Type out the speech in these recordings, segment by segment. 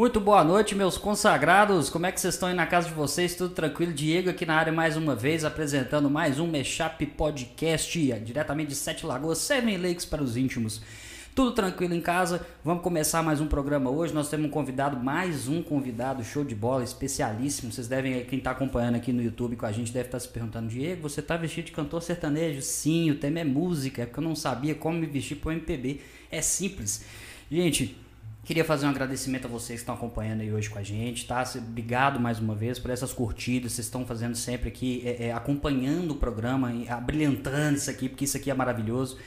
Muito boa noite, meus consagrados. Como é que vocês estão aí na casa de vocês? Tudo tranquilo? Diego aqui na área mais uma vez, apresentando mais um Meshap Podcast, diretamente de Sete Lagoas, Seven Lakes para os íntimos. Tudo tranquilo em casa. Vamos começar mais um programa hoje. Nós temos um convidado, mais um convidado, show de bola, especialíssimo. Vocês devem, quem está acompanhando aqui no YouTube com a gente, deve estar tá se perguntando: Diego, você está vestido de cantor sertanejo? Sim, o tema é música, é porque eu não sabia como me vestir para o MPB. É simples. Gente, Queria fazer um agradecimento a vocês que estão acompanhando aí hoje com a gente, tá? Obrigado mais uma vez por essas curtidas, vocês estão fazendo sempre aqui, é, é, acompanhando o programa, abrilhantando isso aqui, porque isso aqui é maravilhoso.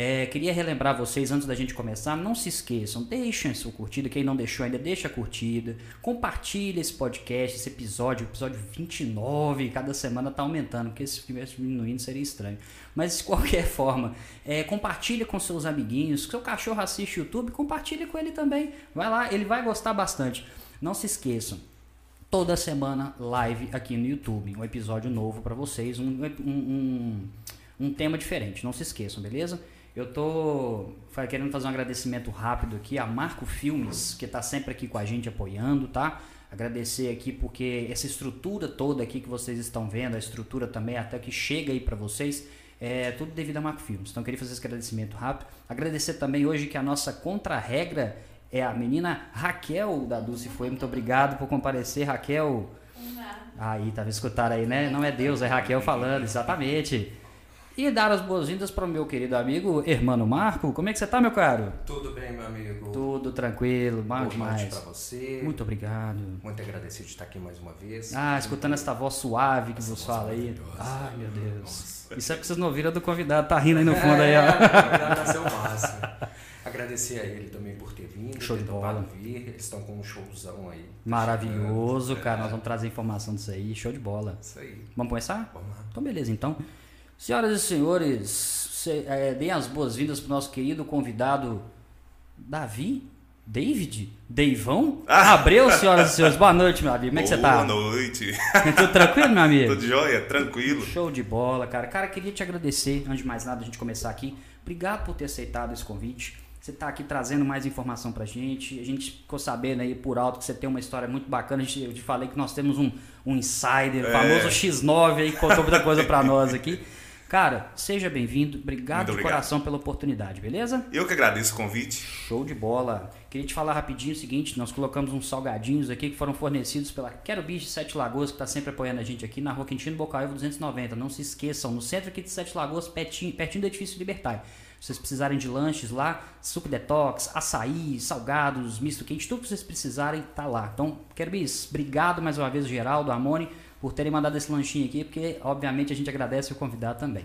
É, queria relembrar vocês, antes da gente começar, não se esqueçam, deixem sua curtida, quem não deixou ainda, deixa a curtida, compartilhe esse podcast, esse episódio, episódio 29, cada semana está aumentando, porque se estivesse diminuindo seria estranho. Mas de qualquer forma, é, compartilhe com seus amiguinhos, seu cachorro assiste YouTube, compartilhe com ele também, vai lá, ele vai gostar bastante. Não se esqueçam, toda semana live aqui no YouTube, um episódio novo para vocês, um, um, um, um tema diferente, não se esqueçam, beleza? Eu tô querendo fazer um agradecimento rápido aqui a Marco Filmes, que está sempre aqui com a gente apoiando, tá? Agradecer aqui porque essa estrutura toda aqui que vocês estão vendo, a estrutura também até que chega aí para vocês, é tudo devido a Marco Filmes. Então eu queria fazer esse agradecimento rápido. Agradecer também hoje que a nossa contra-regra é a menina Raquel da Dulce Foi. Muito obrigado por comparecer, Raquel. Aí, tava escutando aí, né? Não é Deus, é Raquel falando, exatamente. E dar as boas-vindas para o meu querido amigo Hermano Marco. Como é que você está, meu caro? Tudo bem, meu amigo. Tudo tranquilo, bom Boa demais. para você. Muito obrigado. Muito agradecido de estar aqui mais uma vez. Ah, escutando essa voz suave que você fala aí. Ai, meu Deus. Nossa. Isso é porque vocês não ouviram do convidado, tá rindo aí no fundo aí, ó. É, o máximo. Agradecer a ele também por ter vindo, Show ter de bola. vir. Eles estão com um showzão aí. Maravilhoso, cara. É. Nós vamos trazer informação disso aí. Show de bola. Isso aí. Vamos começar? Vamos lá. Então, beleza, então. Senhoras e senhores, se, é, deem as boas-vindas para o nosso querido convidado Davi, David, Deivão, ah. Abreu, senhoras e senhores. Boa noite, meu amigo. Como é que você tá? Boa noite. Tudo tranquilo, meu amigo? Tudo jóia, tranquilo. Show de bola, cara. Cara, queria te agradecer, antes de mais nada, a gente começar aqui. Obrigado por ter aceitado esse convite. Você está aqui trazendo mais informação pra gente. A gente ficou sabendo aí por alto que você tem uma história muito bacana. A gente, eu te falei que nós temos um, um insider, o é. famoso X9 aí, que contou muita coisa para nós aqui. Cara, seja bem-vindo. Obrigado, de obrigado. coração pela oportunidade, beleza? Eu que agradeço o convite. Show de bola. Queria te falar rapidinho o seguinte: nós colocamos uns salgadinhos aqui que foram fornecidos pela Quero Bicho de Sete Lagoas, que está sempre apoiando a gente aqui na rua Quintino Bocaiúva 290. Não se esqueçam, no centro aqui de Sete Lagoas, pertinho, pertinho do edifício Libertar. Se vocês precisarem de lanches lá, suco detox, açaí, salgados, misto quente, tudo que vocês precisarem, tá lá. Então, Quero Bicho, obrigado mais uma vez, Geraldo, Amone por terem mandado esse lanchinho aqui, porque obviamente a gente agradece o convidado também.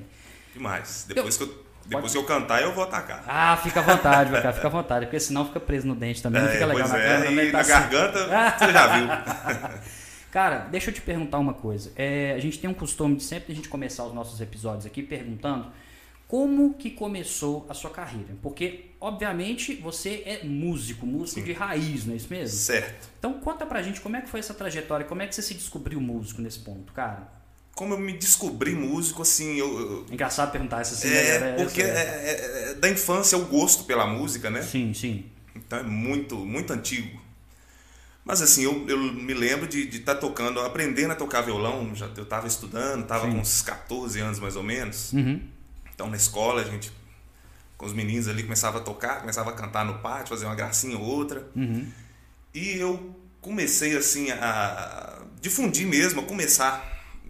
Demais. Depois eu... que eu depois que eu cantar, eu vou atacar. Ah, fica à vontade, cara, fica à vontade, porque senão fica preso no dente também, é, não fica legal na é, câmera. E tá na assim. garganta, você já viu. cara, deixa eu te perguntar uma coisa. É, a gente tem um costume de sempre a gente começar os nossos episódios aqui perguntando como que começou a sua carreira? Porque, obviamente, você é músico, músico Sim. de raiz, não é isso mesmo? Certo. Então, conta pra gente como é que foi essa trajetória, como é que você se descobriu músico nesse ponto, cara? Como eu me descobri músico, assim, eu... eu... Engraçado perguntar isso assim, é, né? Porque é, é, é, da infância o gosto pela música, né? Sim, sim. Então é muito, muito antigo. Mas assim, eu, eu me lembro de estar tá tocando, aprendendo a tocar violão, já, eu estava estudando, estava com uns 14 anos mais ou menos. Uhum. Então na escola a gente, com os meninos ali, começava a tocar, começava a cantar no pátio, fazer uma gracinha ou outra. Uhum. E eu comecei assim a difundir mesmo, a começar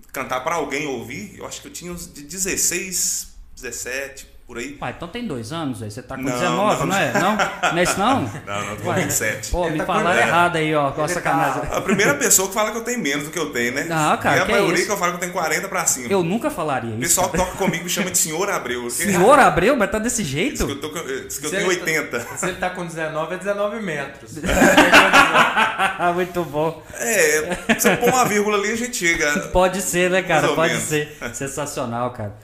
a cantar para alguém ouvir. Eu acho que eu tinha uns de 16, 17, por aí. Pai, então tem dois anos aí, você tá com não, 19, não, não é? Não? Não é isso não? Não, não, tô com 27. Pô, me tá falaram é. errado aí, ó, com a sacanagem. Tá, a primeira pessoa que fala que eu tenho menos do que eu tenho, né? Não, cara, E a que maioria é que eu falo que eu tenho 40 pra cima. Eu nunca falaria isso. O pessoal que toca comigo me chama de Senhor Abreu. Senhor Abreu? Mas tá desse jeito? Diz que eu, tô, diz que eu tenho 80. Tá, se ele tá com 19, é 19 metros. Muito bom. É, se eu pôr uma vírgula ali, a gente chega. Pode ser, né, cara? Pode menos. ser. Sensacional, cara.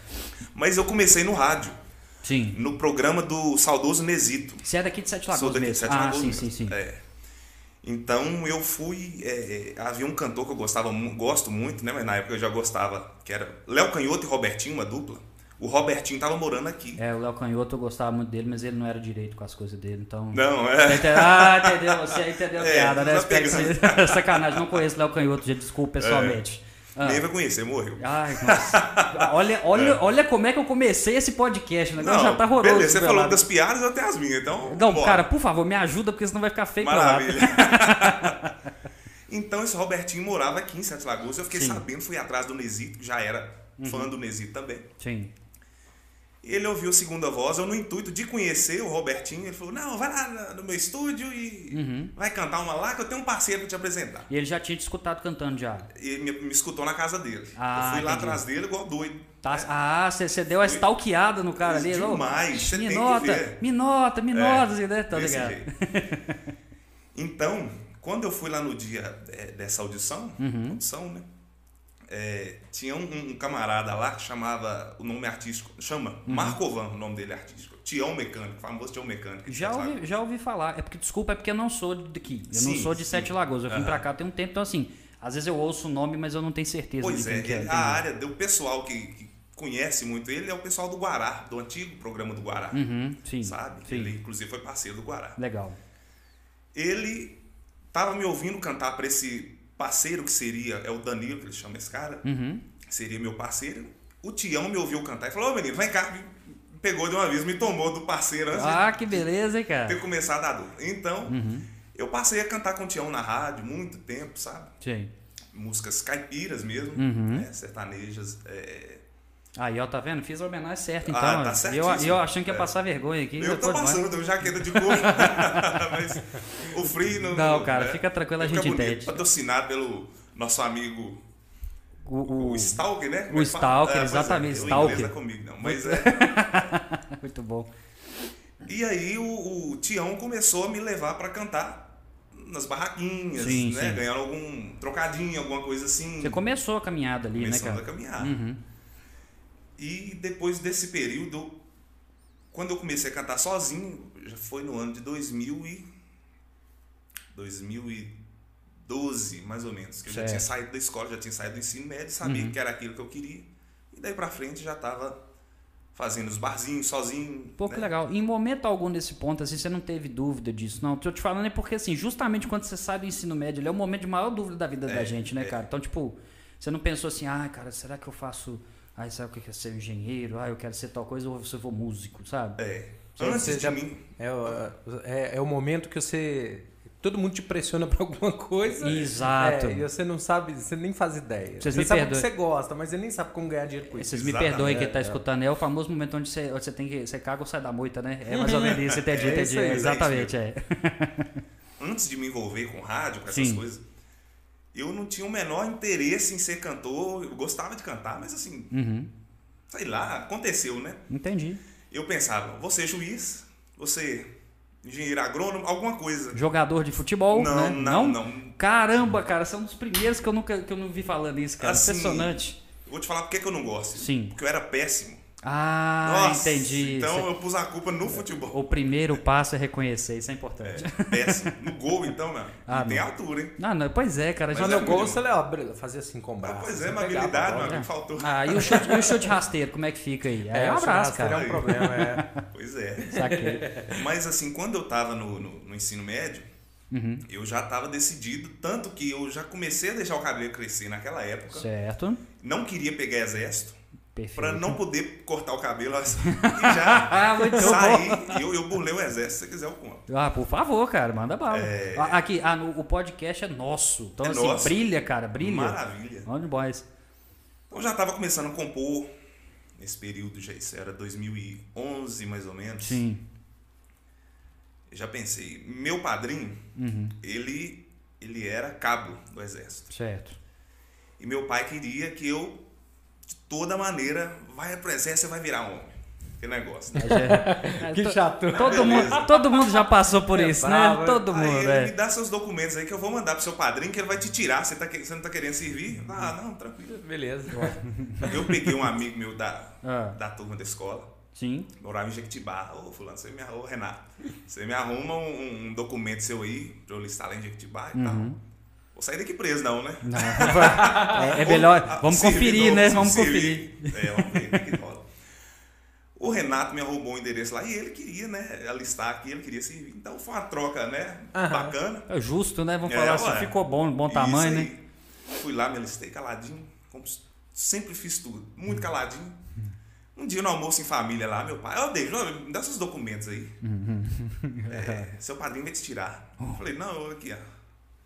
Mas eu comecei no rádio. Sim. no programa do saudoso Nesito. Você é daqui de Sete Lagoas Sou daqui de Sete ah, Lagoas sim, mesmo. sim, sim. É. Então eu fui. É, é havia um cantor que eu gostava, gosto muito, né? Mas na época eu já gostava, que era Léo Canhoto e Robertinho, uma dupla. O Robertinho tava morando aqui. É, o Léo Canhoto eu gostava muito dele, mas ele não era direito com as coisas dele, então. Não, é. Ah, entendeu? Você entendeu a É, piada, né? Sacanagem, não conheço o Léo Canhoto, gente, desculpa pessoalmente. Ah. Nem vai conhecer, morreu. Ai, nossa. olha, olha, olha como é que eu comecei esse podcast, negócio Não, já tá horroroso. beleza, você falou das piadas, tenho as minhas, então. Não, bora. cara, por favor, me ajuda, porque senão vai ficar feio. Maravilha. então, esse Robertinho morava aqui em Sete Lagoas. Eu fiquei Sim. Uhum. sabendo, fui atrás do Nesito, que já era fã do Nesito também. Sim. Ele ouviu a segunda voz, eu no intuito de conhecer o Robertinho, ele falou, não, vai lá no meu estúdio e Uhum. vai cantar uma lá que eu tenho um parceiro pra te apresentar. E ele já tinha te escutado cantando já. E me, me escutou na casa dele. Ah, eu fui lá entendi. atrás dele igual doido. Tá- né? Ah, você deu a stalkeada no cara ali. Demais, você me tem que nota, ver. me nota, me É, nota, assim, né? Tá ligado? Então, quando eu fui lá no dia é, dessa audição, Uhum. audição, né? É, tinha um, um camarada lá que chamava, o nome artístico, chama Uhum. Marcovan, o nome dele é artístico. Tião Mecânico, famoso Tião Mecânico. Já ouvi, já ouvi falar. É porque, desculpa, é porque eu não sou daqui. Eu não Sim, sou de sim. Sete Lagoas. Eu vim Aham. pra cá tem um tempo, então assim, às vezes eu ouço o nome, mas eu não tenho certeza Pois de é, quem que é. entendi. a área do pessoal que, que conhece muito ele é o pessoal do Guará, do antigo programa do Guará. Uhum, sim. Sabe? Sim. Ele, inclusive, foi parceiro do Guará. Legal. Ele tava me ouvindo cantar para esse parceiro que seria, é o Danilo, que ele chama esse cara, Uhum. seria meu parceiro. O Tião me ouviu cantar e falou: Ô menino, vem cá. Me pegou de uma vez, me tomou do parceiro antes Ah, que beleza, hein, cara? ter começado a dupla. Então, Uhum. eu passei a cantar com o Tião na rádio muito tempo, sabe? Sim. Músicas caipiras mesmo, Uhum. né? sertanejas. é, Aí, ó, tá vendo? Fiz a homenagem certa, então. Ah, tá E eu, certíssimo. e eu achando que ia É. passar vergonha aqui. Eu tô passando, eu jaqueta de couro. mas o frio não. Não, cara, né? fica tranquilo, a Fica gente bonito. entende. Patrocinado pelo nosso amigo O, O o- Stalker, né? o Stalker, pois exatamente, o Stalker. é comigo, não. Mas é. Muito bom. E aí o, o Tião começou a me levar pra cantar nas barraquinhas, Sim, né? sim. Ganhando algum trocadinho, alguma coisa assim. Você começou a caminhada ali, né, começando cara? a caminhar. Uhum. E depois desse período, quando eu comecei a cantar sozinho, já foi no ano de 2000 e 2012, mais ou menos, que eu já tinha saído da escola, já tinha saído do ensino médio, sabia Uhum. que era aquilo que eu queria. E daí pra frente já tava fazendo os barzinhos sozinho. Pô, que né? legal. Em momento algum nesse ponto, assim, você não teve dúvida disso, não? Tô te falando é porque, assim, justamente quando você sai do ensino médio, ele é o momento de maior dúvida da vida da É, gente, né, é. cara? Então, tipo, você não pensou assim, ah, cara, será que eu faço. Ah, será que eu quero ser engenheiro? Ah, eu quero ser tal coisa ou se eu vou músico, sabe? É. Você- Antes você de já- mim. É, o- é, é o momento que você. Todo mundo te pressiona pra alguma coisa. Exato. É, e você não sabe, você nem faz ideia. Vocês você me sabe o perdoem. que você gosta, mas você nem sabe como ganhar dinheiro com isso. Vocês me Exatamente. perdoem quem tá É, é. escutando, é o famoso momento onde você, onde você tem que. Você caga ou sai da moita, né? É mais ou menos isso, entendi, É entendi. isso aí, é é exatamente, é. Antes de me envolver com rádio, com essas Sim. coisas, eu não tinha o menor interesse em ser cantor. Eu gostava de cantar, mas assim, Uhum. sei lá, aconteceu, né? Entendi. Eu pensava, você juiz, você engenheiro agrônomo, alguma coisa. Jogador de futebol, não, né? não, não, Caramba, cara, são dos primeiros que eu nunca que eu não vi falando isso, cara. Assim, Impressionante. Eu vou te falar por que que eu não gosto. Sim. Porque eu era péssimo. Ah, Nossa, entendi. Então Cê- eu pus a culpa no futebol. O primeiro passo é reconhecer, isso é importante. É, péssimo. No gol, então, meu. Ah, não tem não. altura, hein? Não, não, pois é, cara. Mas já- no gol você ó, fazia assim com o Ah, braço. pois você é, uma habilidade, meu amigo, faltou. Ah, e o, chute, e o chute rasteiro, como é que fica aí? Aí é, um o abraço, cara. É um problema, é. Pois é. Saquei. Mas assim, quando eu tava no, no, no ensino médio, Uhum. eu já tava decidido, tanto que eu já comecei a deixar o cabelo crescer naquela época. Certo. Não queria pegar exército, Pra não poder cortar o cabelo assim. E já Ah, saí, eu, eu burlei o exército, se você quiser eu conto. Ah, por favor, cara, manda bala. É. Ah, Aqui, ah, no- o podcast é nosso. Então, É assim, nosso. brilha, cara, brilha. Maravilha. Onde boys? Então já tava começando a compor nesse período, já isso era 2011 mais ou menos. Sim. Eu já pensei, meu padrinho, Uhum. ele ele era cabo do exército. Certo. E meu pai queria que eu, toda maneira, vai pro exército, você vai virar homem. Que negócio. Né? É, Que to- chato. Todo mundo, todo mundo já passou por É isso, bravo, né? é. Todo Aí mundo, ele me é. dá seus documentos aí que eu vou mandar pro seu padrinho, que ele vai te tirar. Você, tá, que- você não tá querendo servir? Ah, não, tranquilo. Beleza. Eu peguei um amigo meu da, Ah, da turma da escola, sim. morava em Jequitibá. Ô, fulano, você me arruma, Renato, você me arruma um, um documento seu aí, pra eu listar lá em Jequitibá e Uhum. tal. Vou sair daqui preso não, né? Não, é, é melhor. Vamos servidor, conferir, né? Vamos servir. conferir. É, vamos ver o que rola. Renato me roubou o endereço lá e ele queria, né, alistar aqui, ele queria servir. Então foi uma troca, né, Aham. bacana. É justo, né? Vamos É, falar assim, ficou bom, bom tamanho, né? Fui lá, me alistei caladinho, sempre fiz tudo, muito caladinho. Um dia no almoço em família lá, meu pai, ó, David, ó, me dá seus documentos aí. É, seu padrinho vai te tirar. Eu falei, não, eu aqui, ó,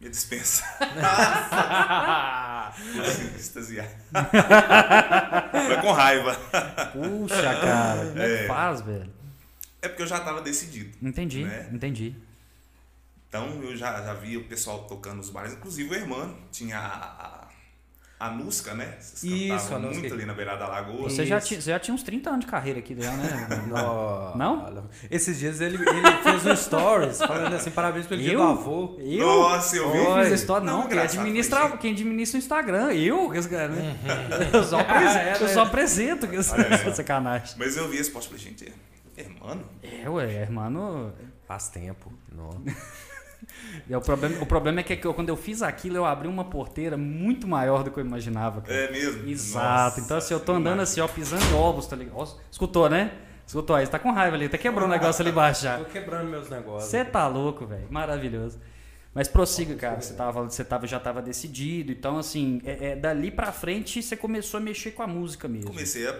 minha dispensa. Nossa, extasiar. Foi com raiva. Puxa, cara, como é que faz, velho? É porque eu já estava decidido. Entendi, Né? entendi. Então eu já, já via o pessoal tocando nos bares, inclusive o irmão tinha a, a, a Nusca, né? Vocês Isso, cantavam a Nusca. muito ali na beirada da lagoa. Você já, tinha, você já tinha uns 30 anos de carreira aqui, já, né? Não? Não? Esses dias ele, ele fez um stories falando assim, parabéns pelo dia Eu? do avô. Eu? Nossa, eu vi. Eu fiz história, não, Não, quem, administra, quem administra o Instagram, eu, né? Eu só apresento, É, eu né? só apresento essa sacanagem. Mas eu vi esse post e falei, gente, é, mano, É, ué, mano. Faz tempo. Não. E o, problema, o problema é que eu- quando eu fiz aquilo, eu abri uma porteira muito maior do que eu imaginava, cara. é mesmo. Exato. Nossa, então, assim, eu tô andando assim, ó, pisando em ovos, tá ligado? Ó, escutou, né? Escutou aí, você tá com raiva ali, até quebrou um negócio ali embaixo já. Tô quebrando meus negócios. Você tá louco, velho. Maravilhoso. Mas prossiga, cara. Você, tava falando que você tava, já tava decidido. Então, assim, é, é, dali pra frente você começou a mexer com a música mesmo. Comecei a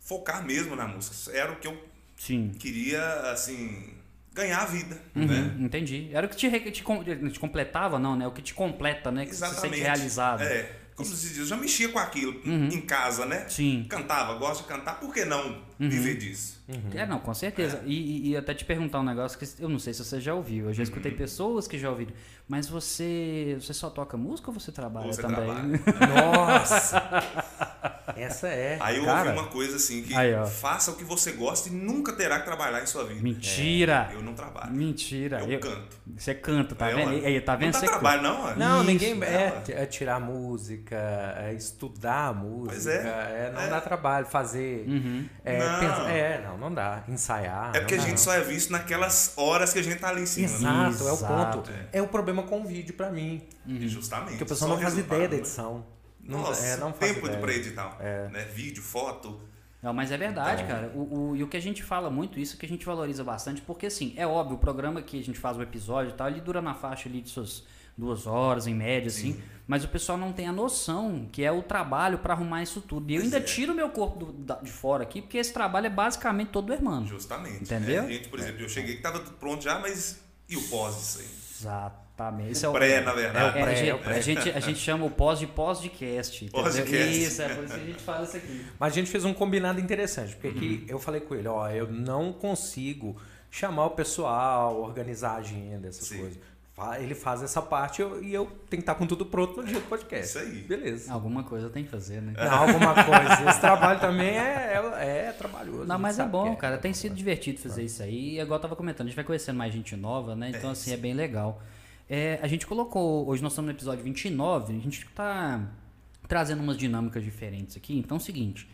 focar mesmo na música. Era o que eu Sim. queria, assim, ganhar a vida, Uhum, né? Entendi. Era o que te, te, te completava, não, né? O que te completa, né? Que você se sente realizado. É, como se diz, eu já mexia com aquilo em casa, né? Sim. Cantava, gosto de cantar, por que não Uhum. viver disso? É, não, com certeza. E, e- e até te perguntar um negócio que eu não sei se você já ouviu. Eu já escutei Uhum. pessoas que já ouviram. Mas você, você só toca música ou você trabalha Ou você também? trabalha. Nossa! Essa é. Aí eu Cara. ouvi uma coisa assim, que Aí, faça o que você gosta e nunca terá que trabalhar em sua vida. Mentira! Eu não trabalho. Mentira! Eu, Eu- canto. Você canta, tá É, vendo? Aí, tá vendo? Não dá trabalho não, ué. Não, Isso, ninguém. né, É, ué? é tirar música, é estudar a música. Pois é. não É. dá trabalho fazer. Uhum. É, Não. pensar- é, não, não dá. Ensaiar. É porque a não gente não. só é visto naquelas horas que a gente tá ali em cima. né? Exato, é o ponto. É. o problema com o vídeo pra mim. E justamente. Porque o pessoal não faz ideia da né? edição. Não, Nossa, é, não tempo ideia. pra editar. Né? Vídeo, foto. Não, mas é verdade, Então- cara. O, o- e o que a gente fala muito, isso que a gente valoriza bastante, porque assim, é óbvio, o programa que a gente faz o episódio e tal, ele dura na faixa ali de suas duas horas, em média, assim. Mas o pessoal não tem a noção que é o trabalho pra arrumar isso tudo. E eu Pois ainda é. tiro meu corpo do- da- de fora aqui, porque esse trabalho é basicamente todo do irmão. Justamente. Entendeu? É, gente, por exemplo, eu cheguei que tava tudo pronto já, mas e o pós disso aí? Exatamente. Esse é O o pré, na verdade. É, pré, a, gente, é o pré. a, gente, a gente chama o pós de pós-cast. entendeu? Pós-cast. Isso, é por isso que a gente fala isso aqui. Mas a gente fez um combinado interessante, porque Uhum. aqui eu falei com ele, ó, eu não consigo chamar o pessoal, organizar a agenda, essas Sim. coisas. Ele faz essa parte eu- e eu tenho que estar com tudo pronto no dia do podcast. Isso aí. Beleza. Alguma coisa tem que fazer, né? Não, alguma coisa. Esse trabalho também é, é, é trabalhoso. Não, mas é bom, que cara. Tem sido divertido fazer isso aí. E igual eu tava comentando, a gente vai conhecendo mais gente nova, né? Então, É, assim, é bem legal. É, a gente colocou, hoje nós estamos no episódio 29, a gente tá trazendo umas dinâmicas diferentes aqui. Então é o seguinte,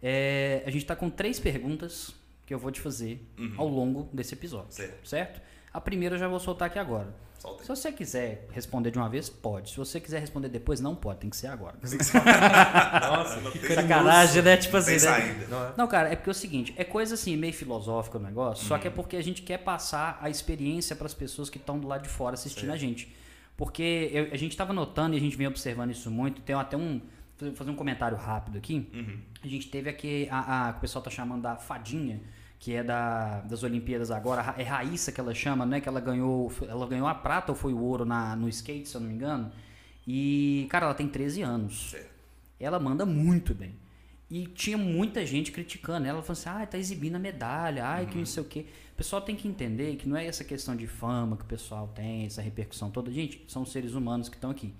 é, a gente tá com três perguntas que eu vou te fazer ao longo desse episódio, Certo. certo? A primeira eu já vou soltar aqui agora. Solta. Se você quiser responder de uma vez, pode. Se você quiser responder depois, não pode. Tem que ser agora. Nossa, Não tem-. Sacanagem, né? Tipo Não assim, né? Não é? Não, cara, é porque é o seguinte, é coisa assim, meio filosófica o negócio, só que é Uhum. porque a gente quer passar a experiência para as pessoas que estão do lado de fora assistindo a gente. Porque eu- a gente estava notando e a gente vem observando isso muito, tem até um. Vou fazer um comentário rápido aqui. Uhum. A gente teve aqui a, a que o pessoal tá chamando da Fadinha, que é da, das Olimpíadas agora, Ra- é Raíssa que ela chama, né? Que ela ganhou, ela ganhou a prata ou foi o ouro na, no skate, se eu não me engano. E, cara, ela tem 13 anos ela manda muito bem. E tinha muita gente criticando ela, falando assim, ah, tá exibindo a medalha, ai, que não sei o quê. O pessoal tem que entender que não é essa questão de fama que o pessoal tem, essa repercussão toda. Gente, são seres humanos que estão aqui.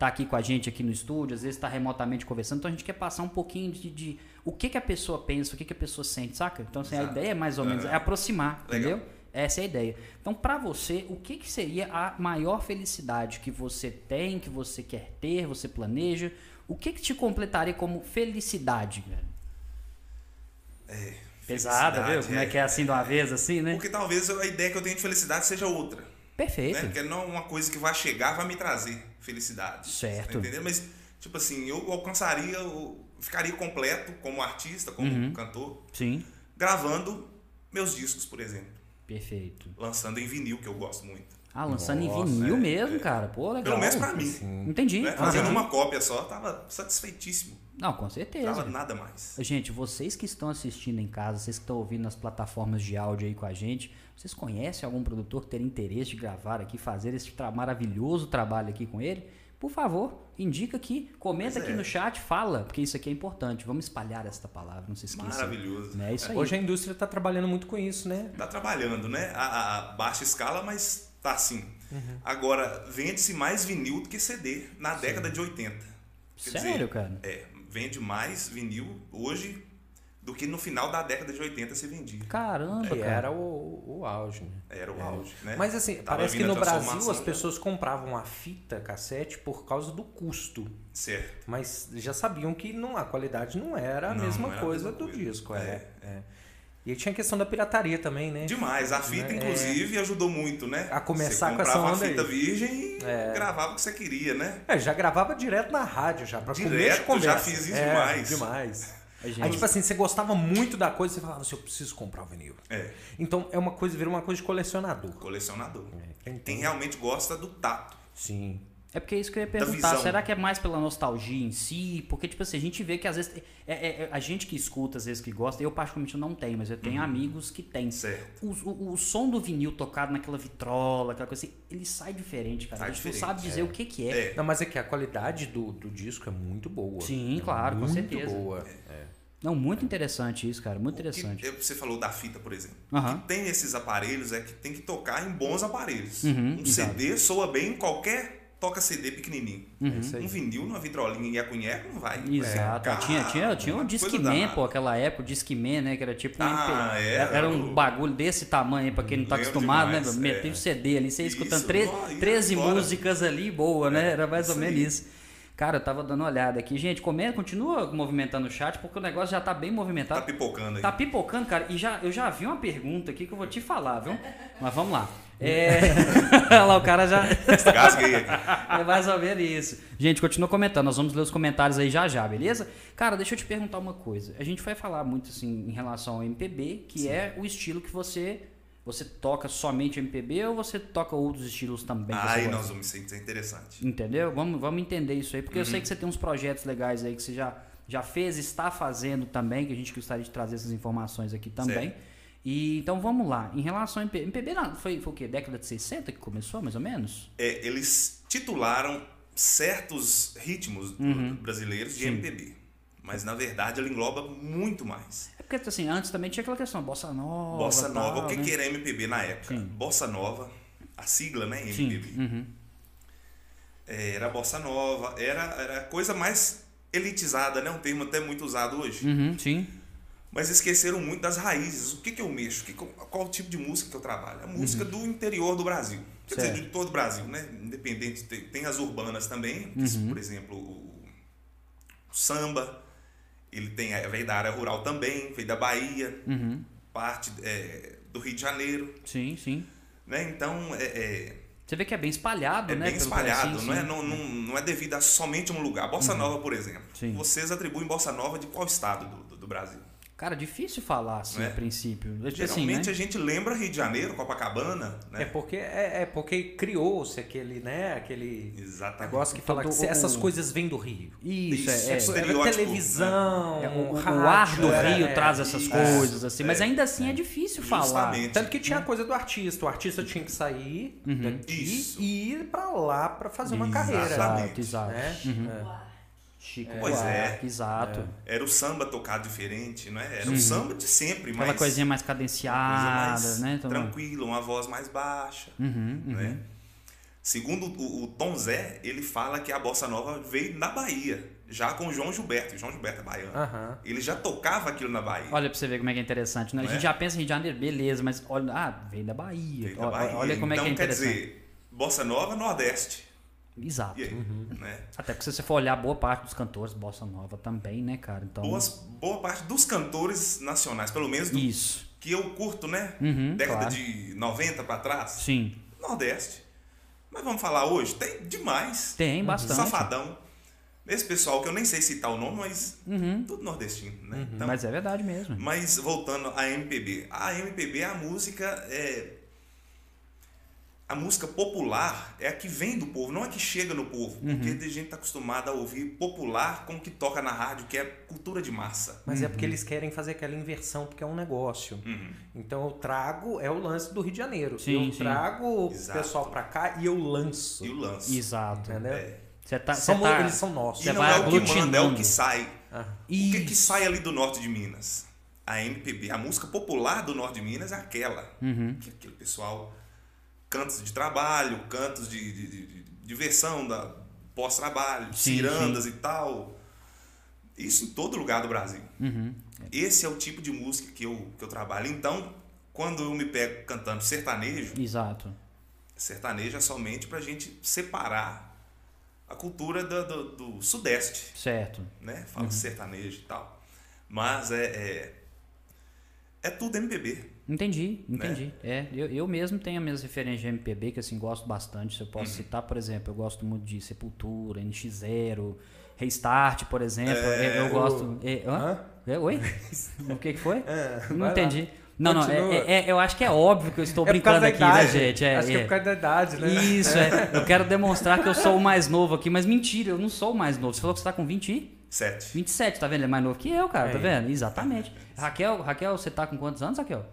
Tá aqui com a gente aqui no estúdio, às vezes tá remotamente conversando, então a gente quer passar um pouquinho de, de o que, que a pessoa pensa, o que, que a pessoa sente, saca? Então, assim, a ideia é mais ou menos, é aproximar, Legal. entendeu? Essa é a ideia. Então, pra você, o que, que seria a maior felicidade que você tem, que você quer ter, você planeja? O que, que te completaria como felicidade, velho? É, Pesada, viu? Como é que é assim de uma vez, assim, né? Porque talvez a ideia que eu tenho de felicidade seja outra. Perfeito. Né? Porque não é uma coisa que vai chegar, vai me trazer felicidade. Certo. Tá entendendo? Mas, tipo assim, eu alcançaria, eu ficaria completo como artista, como Uhum. cantor, Sim. gravando meus discos, por exemplo. Perfeito. Lançando em vinil, que eu gosto muito. Ah, lançando Nossa, em vinil é, mesmo, é. cara. Pô, legal. Pelo menos pra mim. Sim. Entendi. Né? Fazendo entendi. uma cópia só, tava satisfeitíssimo. Não, com certeza. tava nada mais. Gente, vocês que estão assistindo em casa, vocês que estão ouvindo nas plataformas de áudio aí com a gente, vocês conhecem algum produtor que teria interesse de gravar aqui, fazer esse tra maravilhoso trabalho aqui com ele? Por favor, indica aqui, comenta Pois aqui é. no chat, fala, porque isso aqui é importante. Vamos espalhar esta palavra, não se esqueça. Maravilhoso. É isso aí. Hoje a indústria está trabalhando muito com isso, né? Tá trabalhando, né? A, a baixa escala, mas tá assim. Uhum. Agora, vende-se mais vinil do que CD na década de 80. Quer Sério, cara? É, vende mais vinil hoje do que no final da década de 80 se vendia. Caramba, Que cara. era o, o auge, né? Era o auge, né? Mas assim, Tava parece que a no Brasil as né? pessoas compravam a fita cassete por causa do custo. Certo. Mas já sabiam que não, a qualidade não era a Não, mesma não era a coisa mesma do coisa. disco. É, É, é. E aí tinha a questão da pirataria também, né? Demais. A fita, É. inclusive, ajudou muito, né? A começar você com essa comprava onda a fita aí. virgem e É. gravava o que você queria, né? É, já gravava direto na rádio, já, pra Direto, já fiz isso É, demais. demais. Aí, gente, Aí, tipo assim, você gostava muito da coisa, você falava assim, eu preciso comprar o vinil. É, Então, é uma coisa, vira uma coisa de colecionador. colecionador. Quem Quem realmente gosta do tato. Sim. É porque é isso que eu ia perguntar. Será que é mais pela nostalgia em si? Porque, tipo assim, a gente vê que às vezes. É, é- é- a gente que escuta, às vezes que gosta, eu particularmente não tenho, mas eu tenho amigos que têm. Uhum. Certo. O, o, o som do vinil tocado naquela vitrola, aquela coisa assim, ele sai diferente, cara. Sai a gente não diferente, sabe dizer o que, que é. É. Não, mas é que a qualidade do, do disco é muito boa. Sim, É claro, com muito certeza. boa. É. Não, muito interessante isso, cara. Muito O que- interessante. é, você falou da fita, por exemplo. O que tem esses aparelhos é que tem que tocar em bons aparelhos. Uhum, um exato. CD soa bem em qualquer toca CD pequenininho. É isso aí. Um vinil numa vitrolinha e a cunhaque não vai. Exato. É, tinha, tinha, tinha um Discman, pô, aquela época, o Discman, né? Que era tipo um Ah, MP. era, Era um bagulho desse tamanho aí, pra quem não tá acostumado, demais, né? Meter é. o CD ali, você ia escutando tre ó, e 13 agora? músicas ali, boa, né? Era mais ou menos isso. Cara, eu tava dando uma olhada aqui. Gente, comenta, continua movimentando o chat, porque o negócio já tá bem Tá movimentado. pipocando aí. Tá pipocando, cara. E já, eu já vi uma pergunta aqui que eu vou te falar, viu? Mas vamos lá. É... Olha lá, o cara já. Gasguei aqui. É mais ou menos isso. Gente, continua comentando. Nós vamos ler os comentários aí já já, beleza? Cara, deixa eu te perguntar uma coisa. A gente vai falar muito assim em relação ao MPB, que é o estilo que você você toca somente MPB ou você toca outros estilos também? Aí nós vamos é interessante. Entendeu? Vamos, vamos entender isso aí, porque eu Uhum. sei que você tem uns projetos legais aí que você já, já fez, está fazendo também, que a gente gostaria de trazer essas informações aqui também. Certo. E então vamos lá. Em relação ao MPB, MPB não, foi, foi o quê? Década de 60 que começou, mais ou menos? É, eles titularam certos ritmos Uhum. brasileiros de MPB. Mas na verdade ela engloba muito mais. Porque assim, antes também tinha aquela questão, bossa nova. Bossa tal, Nova, o que, né? que era MPB na época? Sim. Bossa Nova, a sigla, né? Sim. MPB. uhum. É, era Bossa Nova, era, era coisa mais elitizada, né? Um termo até muito usado hoje. Uhum, sim. Mas esqueceram muito das raízes. O que, que eu mexo? Que que eu- qual o tipo de música que eu trabalho? A música do interior do Brasil. Quer Uhum. Certo. dizer, de todo o Brasil, né? Independente. Tem, tem as urbanas também. Uhum. Por exemplo, o, o samba. Ele tem, é, veio da área rural também, veio da Bahia, Uhum. parte é, do Rio de Janeiro. Sim, sim. Né? Então, é, é, Você vê que é bem espalhado, é né? bem pelo espalhado, não, é, sim. não, não, não é devido a somente um lugar. Bossa Nova, por exemplo. Sim. Vocês atribuem Bossa Nova de qual estado do, do- do Brasil? Cara, difícil falar assim é? a princípio. É tipo assim, Geralmente né? a gente lembra Rio de Janeiro, Copacabana, É né? porque, é, é porque criou-se aquele, né, aquele Exatamente. negócio que fala que o- essas coisas vêm do Rio. Isso, Isso, é, é é. Estereótipo, televisão, É, o, o rádio, ar do era- Rio é, traz essas isso, coisas, assim, mas é. ainda assim é difícil falar. Justamente. Tanto que tinha a coisa do artista. O artista tinha que sair daqui Isso. e ir pra lá pra fazer uma Exatamente. carreira. Exato, exato. Né? Uhum. Chico Pois é. Buarque, exato. Era o samba tocado diferente, não é? Era o samba de sempre, Aquela mas coisinha mais coisa cadenciada, mais né? Então, tranquila, uma voz mais baixa, Uhum, uhum. né? Segundo o, o Tom Zé, ele fala que a bossa nova veio na Bahia, já com o João Gilberto. O João Gilberto é baiano. Aham. Ele já tocava aquilo na Bahia. Olha pra você ver como é que é interessante, né? A gente é? já pensa em Rio de Janeiro, beleza, mas olha, ah, veio da Bahia. Veio da Olha- Bahia. Olha como então, é que é quer interessante. dizer, bossa nova, Nordeste. Exato. Aí, Uhum. né? Até porque se você for olhar boa parte dos cantores bossa nova também, né, cara? Então, Boas, boa parte dos cantores nacionais, pelo menos do isso. que eu curto, né? Uhum, Década claro. de 90 pra trás. Sim. Nordeste. Mas vamos falar hoje? Tem demais. Tem bastante. Safadão. Esse pessoal que eu nem sei citar o nome, mas tudo nordestino, né? Então, Mas é verdade mesmo. mas voltando à MPB. A MPB é a música é a música popular é a que vem do povo, não é a que chega no povo. Porque a gente está acostumado a ouvir popular como que toca na rádio, que é cultura de massa. Mas é porque eles querem fazer aquela inversão, porque é um negócio. Uhum. Então eu trago, é o lance do Rio de Janeiro. Sim, eu sim. trago o Exato. pessoal pra cá e eu lanço. E o lance. Exato. Entendeu? É. Você tá, São- tá- Eles são nossos. E Você não vai é o que manda, é o que sai. Ah. O que, sai ali do norte de Minas? A MPB, a música popular do norte de Minas é aquela. Uhum. Que aquele pessoal, cantos de trabalho, cantos de, de, de- de diversão, da pós-trabalho, Sim, cirandas e tal. Isso em todo lugar do Brasil. Uhum. Esse é o tipo de música que eu, que eu trabalho. Então, quando eu me pego cantando sertanejo, Exato. sertanejo é somente pra gente separar a cultura do, do- do sudeste Certo. né? Fala de sertanejo e tal. Mas é, é, é tudo MPB. Entendi, Né? entendi. É, eu, eu mesmo tenho as minhas referências de MPB que assim gosto bastante. Se eu Uhum. posso citar, por exemplo, eu gosto muito de Sepultura, NX0, Restart, por exemplo. eu, eu o- gosto. É, hã? É, oi? o que, que foi? É, Não vai lá. entendi. Não, não, Continua. é, é- eu acho que é óbvio que eu estou É brincando aqui, né, idade. gente? É, Acho que é é. por causa da idade, né? Isso, é. Eu quero demonstrar que eu sou o mais novo aqui, mas mentira, eu não sou o mais novo. Você falou que você tá com 20 e? Sete. 27, tá vendo? Ele é mais novo que eu, cara, tá É. vendo? Exatamente. Raquel, Raquel, você tá com quantos anos, Raquel?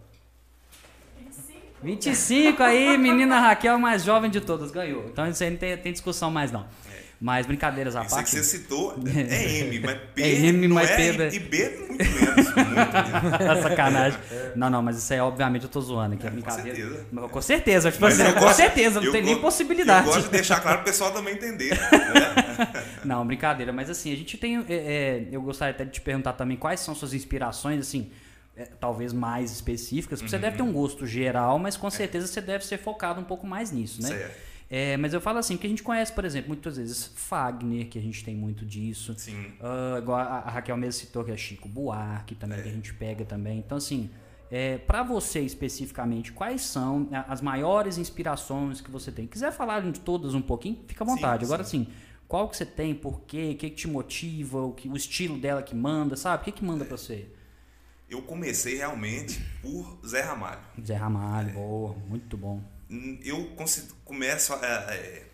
25 aí, menina Raquel, mais jovem de todas, ganhou. Então isso aí não tem, tem discussão mais não. Mas brincadeiras à Isso aí que parte. você citou é M, mas P É M, não mas é, P, e- né? e B muito menos. Muito menos. É sacanagem. Não, não, mas isso aí, obviamente, eu tô zoando aqui. É com brincadeira. certeza. Mas com certeza, tipo assim, com gosto- certeza, não tem nem possibilidade. Eu gosto de deixar claro pro pessoal também entender. né? Não, brincadeira, mas assim, a gente tem. é, é, eu gostaria até de te perguntar também quais são suas inspirações, assim, é, talvez mais específicas, porque você deve ter um gosto geral, mas com certeza você deve ser focado um pouco mais nisso, né? Certo. É, mas eu falo assim, que a gente conhece, por exemplo, muitas vezes Fagner, que a gente tem muito disso. Sim. Ah, igual a, a Raquel mesmo citou que é Chico Buarque também, que a gente pega também. Então, assim, é, para você especificamente, quais são a- as maiores inspirações que você tem? Quiser falar de todas um pouquinho, fica à Sim, vontade. Agora, sim. assim, qual que você tem, por quê, o que, que te motiva, o, que, o estilo dela que manda, sabe? O que, que manda pra você? Eu comecei realmente por Zé Ramalho. Zé Ramalho, boa, muito bom. Hum, Eu começo a. é,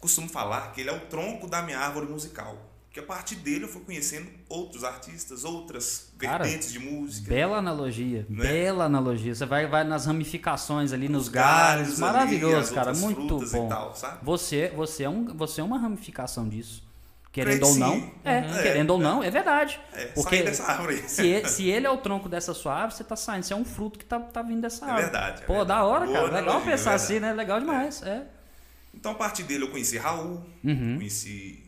costumo falar que ele é o tronco da minha árvore musical. Que a partir dele eu fui conhecendo outros artistas, outras Cara, vertentes de música. Bela analogia, Né? bela analogia. Você vai, vai nas ramificações ali, nos Os galhos. galhos Maravilhoso, ali, cara, muito bom. Tal? Você, você, é um, você é uma ramificação disso. Querendo Creio ou não. sim. É, Uhum. querendo É, ou não, é verdade. É, Porque sair dessa árvore se ele, se ele é o tronco dessa sua árvore, você tá saindo. Você é um fruto que tá, tá vindo dessa É árvore. verdade, é Pô, verdade. da hora, Boa cara. Legal pensar é assim, né? Legal demais. É. Então, a partir dele, eu conheci Raul, Uhum. conheci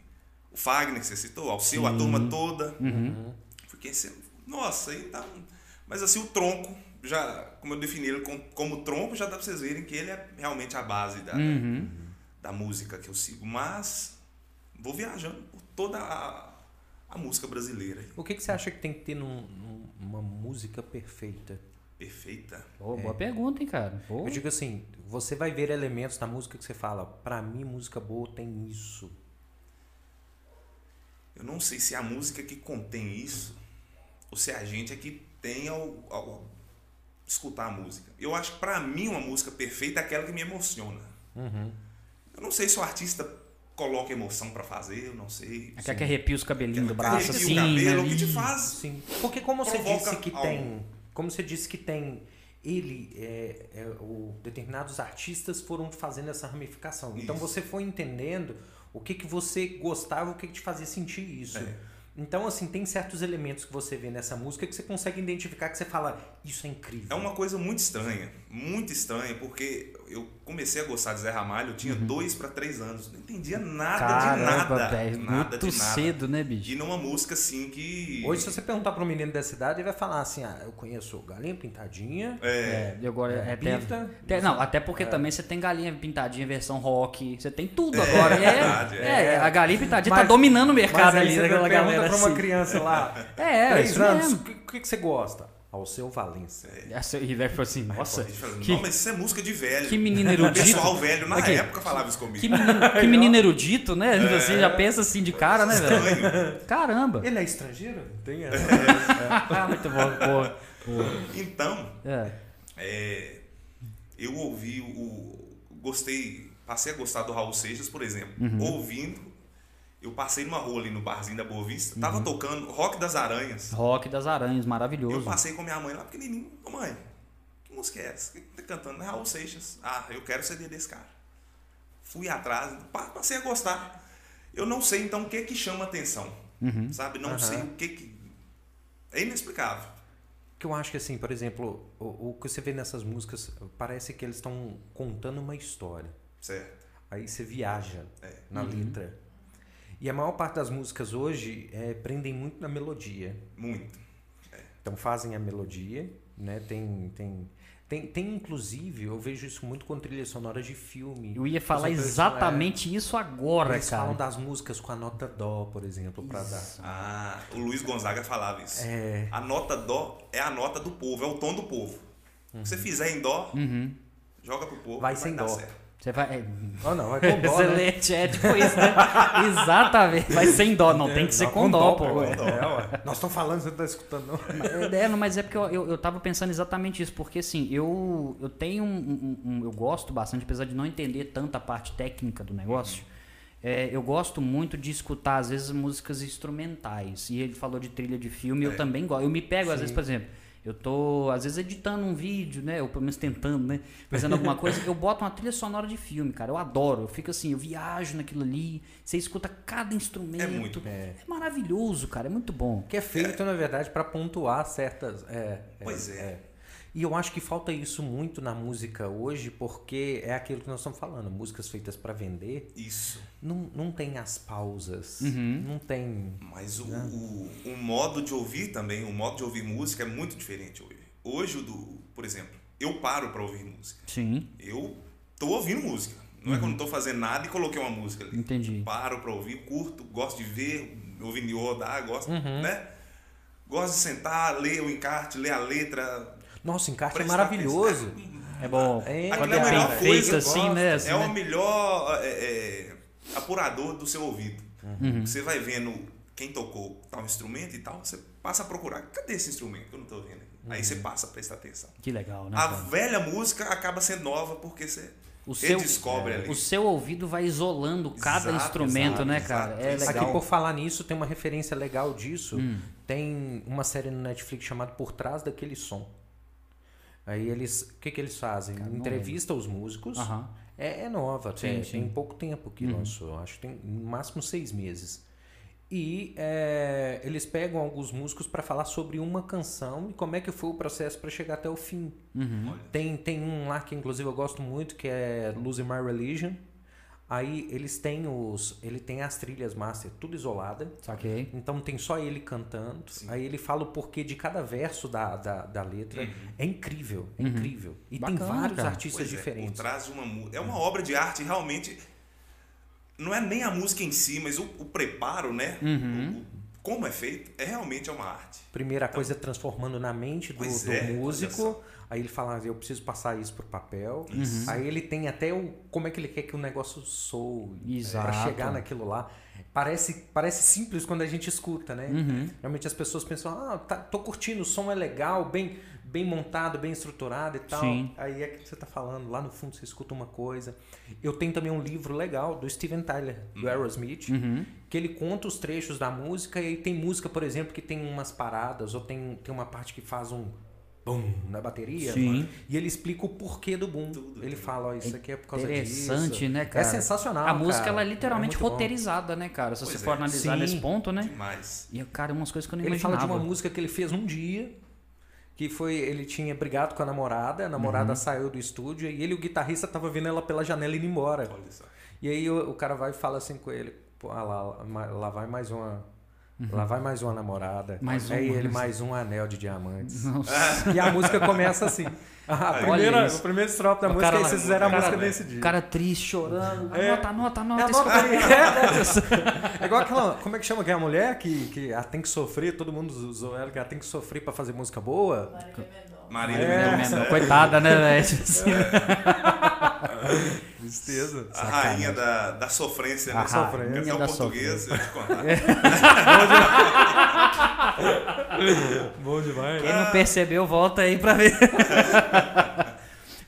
o Fagner, que você citou, Alceu, a turma toda. Uhum. Fui conhecendo. Nossa, aí tá. um- Mas assim, o tronco, já, como eu defini ele como, como tronco, já dá pra vocês verem que ele é realmente a base da, Uhum. da música que eu sigo. Mas vou viajando por toda a, a música brasileira. O que, que você acha que tem que ter num- num- numa música perfeita? Perfeita. Pô, boa pergunta, hein, cara. Pô. Eu digo assim, você vai ver elementos na música que você fala, pra mim música boa tem isso. Eu não sei se é a música que contém isso ou se é a gente é que tem ao, ao escutar a música. Eu acho que pra mim uma música perfeita é aquela que me emociona. Eu não sei se o artista coloca emoção pra fazer, eu não sei. Aquela que arrepia os cabelinhos do braço, assim, o cabelo, né? o que te Ih. faz. Sim. Porque como você disse que algo. tem. Como você disse que tem. Ele, é, é, o, determinados artistas foram fazendo essa ramificação. Então Isso. você foi entendendo o que, que você gostava, o que, que te fazia sentir isso. É. Então, assim, tem certos elementos que você vê nessa música que você consegue identificar que você fala, isso é incrível. É uma coisa muito estranha, muito estranha, porque eu comecei a gostar de Zé Ramalho, eu tinha dois pra três anos, não entendia nada de Caramba, nada, velho. nada Muito de nada. cedo, né, bicho? E numa música assim que Hoje, se você perguntar para um menino dessa idade, ele vai falar assim: ah, eu conheço Galinha Pintadinha, é, É, e agora é, até, Pita. até- não, até porque também você tem galinha pintadinha versão rock, você tem tudo É, agora. É, verdade, é, é. a galinha pintadinha tá Mas- dominando o mercado Mas aí ali você daquela pergunta pra uma assim. criança lá, É, é três isso anos, o que que você gosta? Alceu Valença. Essa, e daí falou assim, nossa, fala, que, não, mas isso é música de velho. que menino O erudito. pessoal velho na Aqui. época falava isso comigo. Que menino, que menino erudito, né? Você já pensa assim de cara, né, velho? Estranho. Caramba. Ele é estrangeiro? Tem essa. Ah, muito bom, pô. Então, É. é, eu ouvi o. Gostei. Passei a gostar do Raul Seixas, por exemplo. Uhum. Ouvindo. Eu passei numa rua ali no barzinho da Boa Vista. Tava Uhum. tocando Rock das Aranhas. Rock das Aranhas, Eu maravilhoso. passei com minha mãe lá pequenininho. Ô mãe, que música é essa? Quem tá cantando? É Raul Seixas. Ah, eu quero o CD desse cara. Fui atrás, pa- passei a gostar. Eu não sei então o que que chama atenção. Uhum. Sabe? Não Aham. sei o que que. É inexplicável. Que eu acho que assim, por exemplo, o, o que você vê nessas músicas, parece que eles estão contando uma história. Certo. Aí você viaja É. na letra. E a maior parte das músicas hoje é, prendem muito na melodia. Muito. Então fazem a melodia, né? Tem, tem, tem, tem inclusive, eu vejo isso muito com trilhas sonoras de filme. Eu ia falar exatamente isso é, agora, Eles cara. falam das músicas com a nota dó, por exemplo, para dar. Ah, o Luiz Gonzaga falava isso. É, A nota dó é a nota do povo, é o tom do povo. O que você fizer em dó, Uhum. joga pro povo. Vai que sem dar dó. certo. Você vai. é, oh, não, vai com dó, né? Excelente, é tipo isso, né? Exatamente. Vai sem dó, não tem que ser Não, com dó, pô. pô. É. É, ué. Nós estamos falando, você não tá escutando, não. É, não, mas é porque eu, eu, eu tava pensando exatamente isso, porque assim, eu, eu tenho um, um- um- Eu gosto bastante, apesar de não entender tanta parte técnica do negócio. é, eu gosto muito de escutar, às vezes, músicas instrumentais. E ele falou de trilha de filme, eu É. também gosto. Eu me pego, às Sim. vezes, por exemplo, eu tô, às vezes, editando um vídeo, né? Ou pelo menos tentando, né? Fazendo alguma coisa, eu boto uma trilha sonora de filme, cara. Eu adoro. Eu fico assim, eu viajo naquilo ali. Você escuta cada instrumento. É muito bom. É maravilhoso, cara. É muito bom. Que é feito, na verdade, para pontuar certas. É, Pois é. E eu acho que falta isso muito na música hoje, porque é aquilo que nós estamos falando. Músicas feitas para vender, Isso. não, não tem as pausas, Uhum. não tem. Mas o, o, o modo de ouvir também, o modo de ouvir música é muito diferente hoje. Hoje, do, por exemplo, eu paro para ouvir música. Sim, Eu tô ouvindo música. Não é que eu não tô fazendo nada e coloquei uma música ali. entendi. Paro para ouvir, curto, gosto de ver, ouvir de rodar, gosto, Uhum. né? Gosto de sentar, ler o encarte, ler a letra. Nossa, encarte é maravilhoso. atenção. É bom. É, Quando é é bem feito assim, né? assim, é né? o melhor é, é, apurador do seu ouvido. Uhum. Você vai vendo quem tocou tal instrumento e tal, você passa a procurar. Cadê esse instrumento que eu não tô vendo? aqui? Aí você passa a prestar atenção. Que legal, né? A cara? velha música acaba sendo nova porque você O seu, ali. o seu ouvido vai isolando cada Exato, instrumento, exato, né, cara? exato. É legal. Aqui, por falar nisso, tem uma referência legal disso. Hum. Tem uma série no Netflix chamada Por Trás Daquele Som. Aí eles. O que, que eles fazem? Cara, Entrevista os músicos. Aham. É, é nova, tem, sim. tem pouco tempo que Uhum. lançou. Acho que tem no máximo seis meses. E é, eles pegam alguns músicos para falar sobre uma canção e como é que foi o processo para chegar até o fim. Uhum. Tem, tem um lá que inclusive eu gosto muito, que é Losing My Religion. Aí eles têm os. Ele tem as trilhas master, tudo isolada. Saquei. Então tem só ele cantando. Sim. Aí ele fala o porquê de cada verso da, da, da letra. Uhum. É incrível, é Uhum. incrível. E Bacana, tem vários cara. artistas Pois é, diferentes. trás de uma música. É uma obra de arte realmente. Não é nem a música em si, mas o, o preparo, né? Uhum. O- o- como é feito, é realmente é uma arte. Primeira coisa é transformando na mente do, do é, músico. Aí ele fala, eu preciso passar isso pro papel. Uhum. Aí ele tem até o como é que ele quer que o negócio soe. Exato. Pra chegar naquilo lá. Parece, parece simples quando a gente escuta, né? Uhum. Realmente as pessoas pensam, ah, tá, tô curtindo, o som é legal, bem, bem montado, bem estruturado e tal. Sim. Aí é que você tá falando, lá no fundo você escuta uma coisa. Eu tenho também um livro legal do Steven Tyler, do Aerosmith, Uhum. que ele conta os trechos da música e aí tem música, por exemplo, que tem umas paradas ou tem, tem uma parte que faz um boom na bateria. Sim. E ele explica o porquê do boom. Tudo, ele fala, ó, isso aqui é por causa Interessante, disso. né, cara? É sensacional. A música, cara. ela é literalmente bom. roteirizada, né, cara? Se Pois você é. for analisar Sim. nesse ponto, né? Demais. E, cara, umas coisas que eu não Ele fala imaginava. de uma música que ele fez um dia, que foi, ele tinha brigado com a namorada, a namorada Uhum. saiu do estúdio e ele, o guitarrista, tava vendo ela pela janela indo embora. Olha só. E aí o, o cara vai e fala assim com ele, pô, ah, lá, lá, lá vai mais uma, Lá vai mais uma namorada. Mais Aí uma. ele mais um anel de diamantes. Nossa. E a música começa assim. A primeira, o primeiro estrofe da O música, cara aí vocês fizeram a cara- música desse dia. O cara triste, chorando. É. Anota, anota, anota. É, anota aí. É, é igual aquela. Como é que chama aquela mulher que, que ela tem que sofrer, todo mundo usou ela, que ela tem que sofrer pra fazer música boa? Marília É. Mendonça, menos, é. Coitada, né, velho? Assim. Tristeza. A rainha da, da sofrência, A né? sofrência. Até o da português, eu te contar. Bom demais. Quem não percebeu, volta aí pra ver.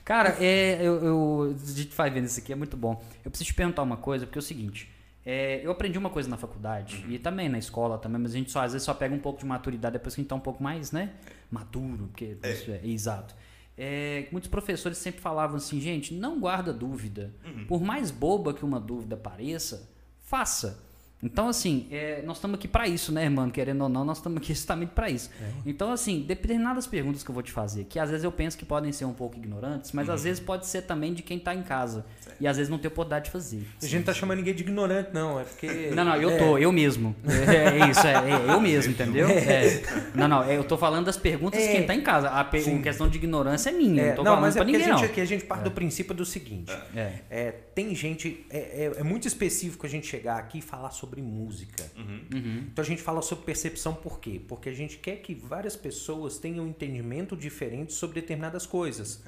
Cara, é, eu, eu, a gente vai vendo isso aqui, é muito bom. Eu preciso te perguntar uma coisa, porque é o seguinte. é, eu aprendi uma coisa na faculdade, e também na escola também, mas a gente só, às vezes só pega um pouco de maturidade depois que a gente tá um pouco mais, né? Maduro, porque isso é, exato. É, muitos professores sempre falavam assim, gente, não guarda dúvida. Por mais boba que uma dúvida pareça, faça. Então, assim, é, nós estamos aqui para isso, né, irmão? Querendo ou não, nós estamos aqui justamente para isso. Então, assim, determinadas perguntas que eu vou te fazer, que às vezes eu penso que podem ser um pouco ignorantes, mas às vezes pode ser também de quem tá em casa. E às vezes não tem oportunidade de fazer. A gente não tá chamando ninguém de ignorante, não. É porque. Não, não, eu é, tô, eu mesmo. É, é isso, é, é eu mesmo, entendeu? É. Não, não, é, eu tô falando das perguntas de É. quem tá em casa. A Sim. questão de ignorância é minha, É, não tô não, falando mas é pra ninguém, a gente não. aqui a gente parte do princípio do seguinte. É. É, tem gente. É, é- é muito específico a gente chegar aqui e falar sobre música. Uhum. Então a gente fala sobre percepção por quê? Porque a gente quer que várias pessoas tenham um entendimento diferente sobre determinadas coisas.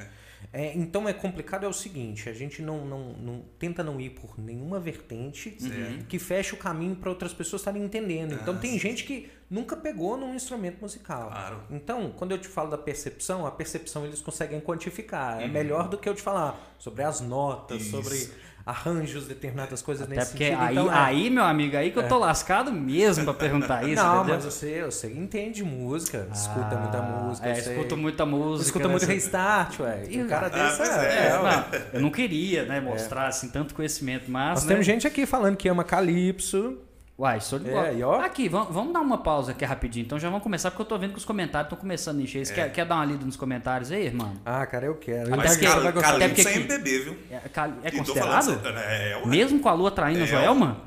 É, então é complicado é o seguinte, a gente não, não, não- tenta não ir por nenhuma vertente que feche o caminho para outras pessoas estarem entendendo. Então tem gente que nunca pegou num instrumento musical. Claro. Então, quando eu te falo da percepção, a percepção eles conseguem quantificar. É melhor do que eu te falar sobre as notas, Isso. sobre arranjos, determinadas coisas Até nesse porque sentido. aí, então, é. aí, meu amigo, aí que eu tô lascado mesmo pra perguntar isso, Não, entendeu? mas você, você entende música, escuta Ah, muita música. É, você escuto muita música. escuta né? muito Você- restart, ué. E o cara Ah, desse pois é, é. é. Não, eu não queria, né, mostrar assim tanto conhecimento, mas. Nós né? temos gente aqui falando que ama Calypso. Uai, show de É, bola. e ó. Aqui, vamos, vamos dar uma pausa aqui rapidinho. Então já vamos começar, porque eu tô vendo que os comentários estão começando a encher. Você quer, quer dar uma lida nos comentários aí, irmão? Ah, cara, eu quero. Até Mas Você Cal-. Até porque Calypso é MPB, viu? É, cal- é tô considerado? falando- É, ué. Mesmo com a lua traindo É, Joelma?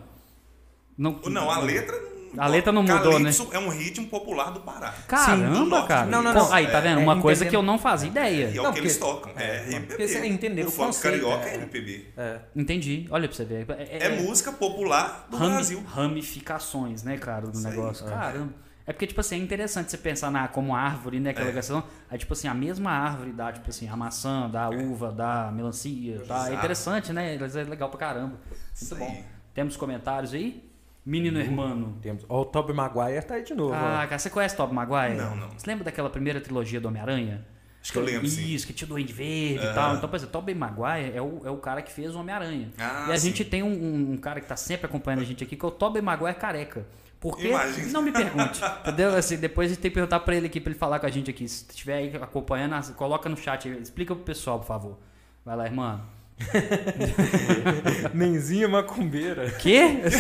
Não, Não, a letra. A letra não mudou, né? É um ritmo popular do Pará. do Caramba, norte cara. Não, não, não. Aí, tá vendo? É, Uma coisa que eu não fazia E ideia. é o Não, que eles porque- tocam. É, porque MPB. você entender o o funk carioca é é. MPB. É. Entendi. Olha pra você ver. É, música popular do rami- Brasil. ramificações, né, cara, do Isso aí, negócio. é. Caramba. É porque, tipo assim, é interessante você pensar na, como árvore, né, aquela É. questão. Aí, tipo assim, a mesma árvore dá, tipo assim, a maçã, dá a uva, dá a melancia, tá? É interessante, né? É legal pra caramba. Muito bom. aí. Temos comentários aí? Menino irmão. Temos. Ó, o Tobey Maguire tá aí de novo. Ah, ó. cara, você conhece Tobey Maguire? Não, não. Você lembra daquela primeira trilogia do Homem-Aranha? Acho que eu lembro, sim. Isso, que tinha o Duende Verde e tal. Então, por exemplo, Tobey Maguire é o, é o cara que fez o Homem-Aranha. Ah, e a sim. gente tem um, um- um cara que tá sempre acompanhando a gente aqui, que é o Tobey Maguire careca. Por quê? Imagina. Não me pergunte. entendeu? Assim, depois a gente tem que perguntar pra ele aqui, pra ele falar com a gente aqui. Se estiver aí acompanhando, coloca no chat. Explica pro pessoal, por favor. Vai lá, irmã. Nenzinha macumbeira. Quê?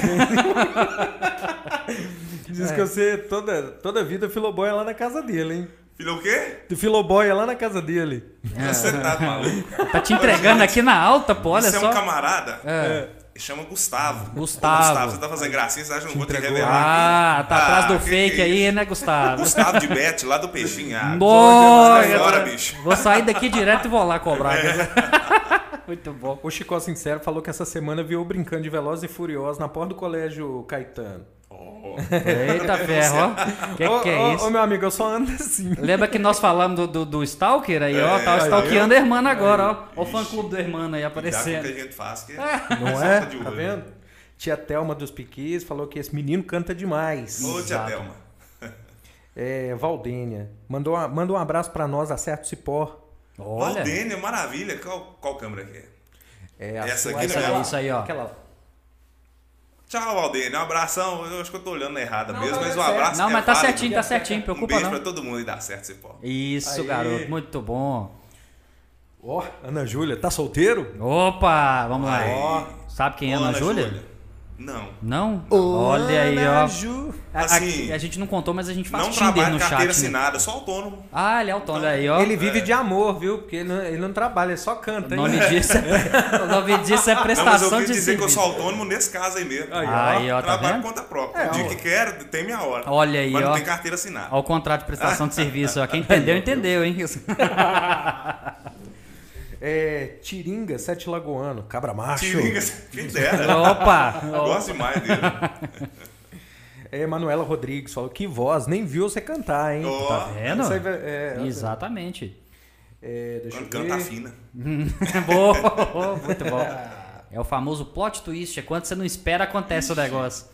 Diz que você toda, toda vida filoboia lá na casa dele, hein? Filho o quê? Tu filoboia lá na casa dele. Você tá maluco? Tá te entregando aqui na alta, pô, olha Você é só. um camarada. É. Ele chama Gustavo. Gustavo. Ô, Gustavo, você tá fazendo gracinha, você acha que eu não vou te revelar? Ah, aqui? tá atrás do que fake que é aí, né, Gustavo? Gustavo de Bete, lá do Peixinho. Ah, Nossa, bicho. Vou sair daqui direto e vou lá cobrar. Muito bom. O Chico Sincero falou que essa semana viu brincando de Velozes e Furiosos na porta do colégio Caetano. Oh, Eita ferro, ó. Que Ô, que é ô, isso? Ô, meu amigo, eu só ando assim. Lembra que nós falamos do, do, do Stalker aí, ó? É, Tá aí, stalkeando a irmã agora, ó. Ó o Ixi. fã-clube da irmã aí Cuidado com o que aparecendo. a gente faz, que Não é? de Tá olho. vendo? Tia Thelma dos Piquis falou que esse menino canta demais. Ô, tia Exato. Thelma. É, Valdênia. Mandou, uma- manda um abraço pra nós, Acerto Cipó. Olha. Valdênia, maravilha. Qual, qual câmera que é? É, a Essa sua- aqui, Isso né? aí, isso aí, ó. Aquela... Tchau, Valdênia. Um abração. Eu acho que eu tô olhando errada Não, mesmo, não, mas um abraço. Não, é mas tá válido. certinho, tá certinho. Um Preocupa beijo não. pra todo mundo e dá certo, esse pó. Isso, Aí. garoto. Muito bom. Ó, Ana Júlia, tá solteiro? Opa, vamos lá. Aí. Sabe quem é Ô, Ana Júlia? Não. Não? Olha aí, ó. A, Assim, a- a gente não contou, mas a gente faz não Tinder no carteira chat. Né? assinada, só autônomo. Ah, ele é autônomo aí, ó. Ele vive de amor, viu? Porque ele não, ele não trabalha, ele só canta. O nome disso é, o nome disso é Não, mas eu prestação de dizer que eu sou autônomo nesse caso aí mesmo. Aí, ó. Aí, ó, tá Trabalho vendo? por conta própria. É, o dia ó. que quero, tem minha hora. Olha aí, mas não ó. tem carteira assinada. Ao contrato de prestação de serviço. Ó. Quem entendeu, entendeu, hein? É, Tiringa, Sete Lagoano, Cabra Macho. Tiringa, quem dera. Opa! Eu gosto demais dele. É, Manuela Rodrigues falou, que voz, nem viu você cantar, hein? Ó, Tá vendo? Aí é, Exatamente. é, deixa Quando eu canta ver. fina. Boa, muito bom. É o famoso plot twist. É quando você não espera, acontece o negócio.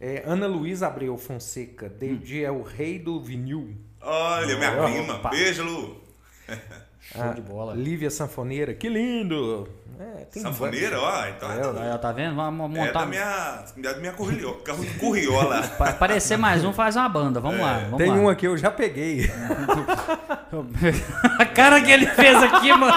É, Ana Luísa Abreu Fonseca, David é o rei do vinil. Olha, minha Opa. prima. Beijo, Lu. Show de bola. Lívia Sanfoneira, que lindo! É, tem Sanfoneira, ó. Então é, É, ó, tá vendo? Vamos é montar. da minha, da minha curriola. curriola. Pra aparecer mais um, faz uma banda. Vamos lá. Vamos Tem lá. um aqui, eu já peguei. A cara que ele fez aqui, mano.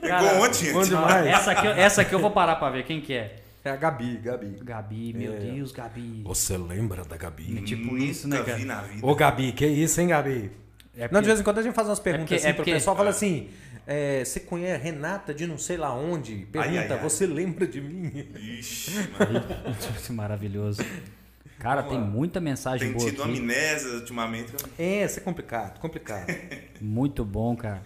Pegou ontem, gente. Bom demais. Essa aqui, essa aqui eu vou parar pra ver quem que é. É a Gabi, Gabi. Gabi, meu É. Deus, Gabi. Você lembra da É Gabi? tipo isso, né, Nunca cara? vi na vida. Ô Gabi, que isso, hein, Gabi? É Não, porque- de vez em quando a gente faz umas perguntas porque- assim é pro porque- pessoal, fala assim, é, você conhece Renata de não sei lá onde? Pergunta, Ai, ai, ai. você lembra de mim? Ixi, mano. Maravilhoso. Cara, tem muita mensagem Tem boa tido aqui. amnésia ultimamente. É, isso é complicado, complicado. Muito bom, cara.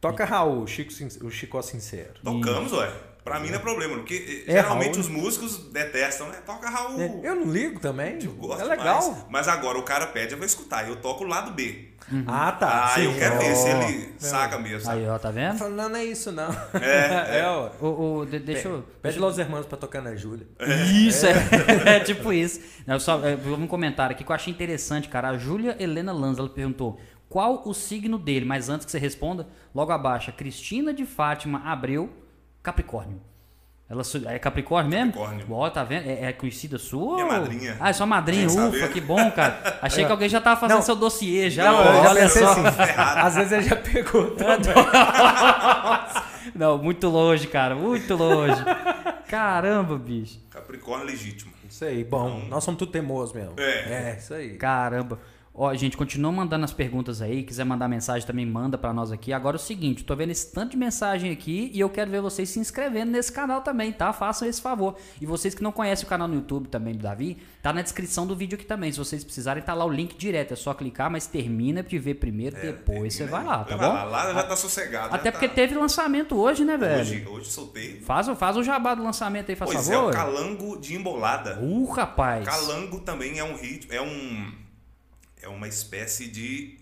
Toca Raul, o Chico, o Chico Sincero. Tocamos, ué. Pra mim não é problema, porque eh, É, geralmente Raul. os músicos detestam, né? Toca Raul. É, Eu não ligo também, Eu gosto é legal. demais. Mas agora o cara pede, eu vou escutar. Eu toco o lado B. Ah, tá. Ah, sim. eu quero ver se ele saca mesmo. sabe? Aí, ó, tá vendo? Fala, Não, não é isso não. É, É, ó. O, o- de- deixa eu. Pede Los Hermanos pra tocar na Júlia. Isso, é, é tipo isso. Não, só, é, vou um comentário aqui que eu achei interessante, cara. A Júlia Helena Lanza, ela perguntou qual o signo dele, mas antes que você responda, logo abaixo, a Cristina de Fátima Abreu, Capricórnio. Ela é Capricórnio mesmo? Capricórnio. Ó, tá vendo? É, é conhecida sua? Minha madrinha. Ah, é sua madrinha, ufa, saber. que bom, cara. Achei que alguém já tava fazendo Não. seu dossiê já. Não, pô, eu já pensei só. assim, Às vezes ele já pegou também. Não, muito longe, cara, muito longe. Caramba, bicho. Capricórnio legítimo. Isso aí, bom. Nós somos tudo teimosos mesmo. É. É, isso aí. Caramba. Ó, gente, continua mandando as perguntas aí. Quiser mandar mensagem também, manda pra nós aqui. Agora é o seguinte, tô vendo esse tanto de mensagem aqui e eu quero ver vocês se inscrevendo nesse canal também, tá? Façam esse favor. E vocês que não conhecem o canal no YouTube também do Davi, tá na descrição do vídeo aqui também. Se vocês precisarem, tá lá o link direto. É só clicar, mas termina de ver primeiro, depois você vai lá, tá bom? Lá, lá já tá sossegado. Até porque tá... teve lançamento hoje, né, velho? Hoje, hoje soltei. Faz, o- faz o jabá do lançamento aí, faz Pois é, favor. o calango de embolada. Uh, rapaz. Calango também é um ritmo, é um é uma espécie de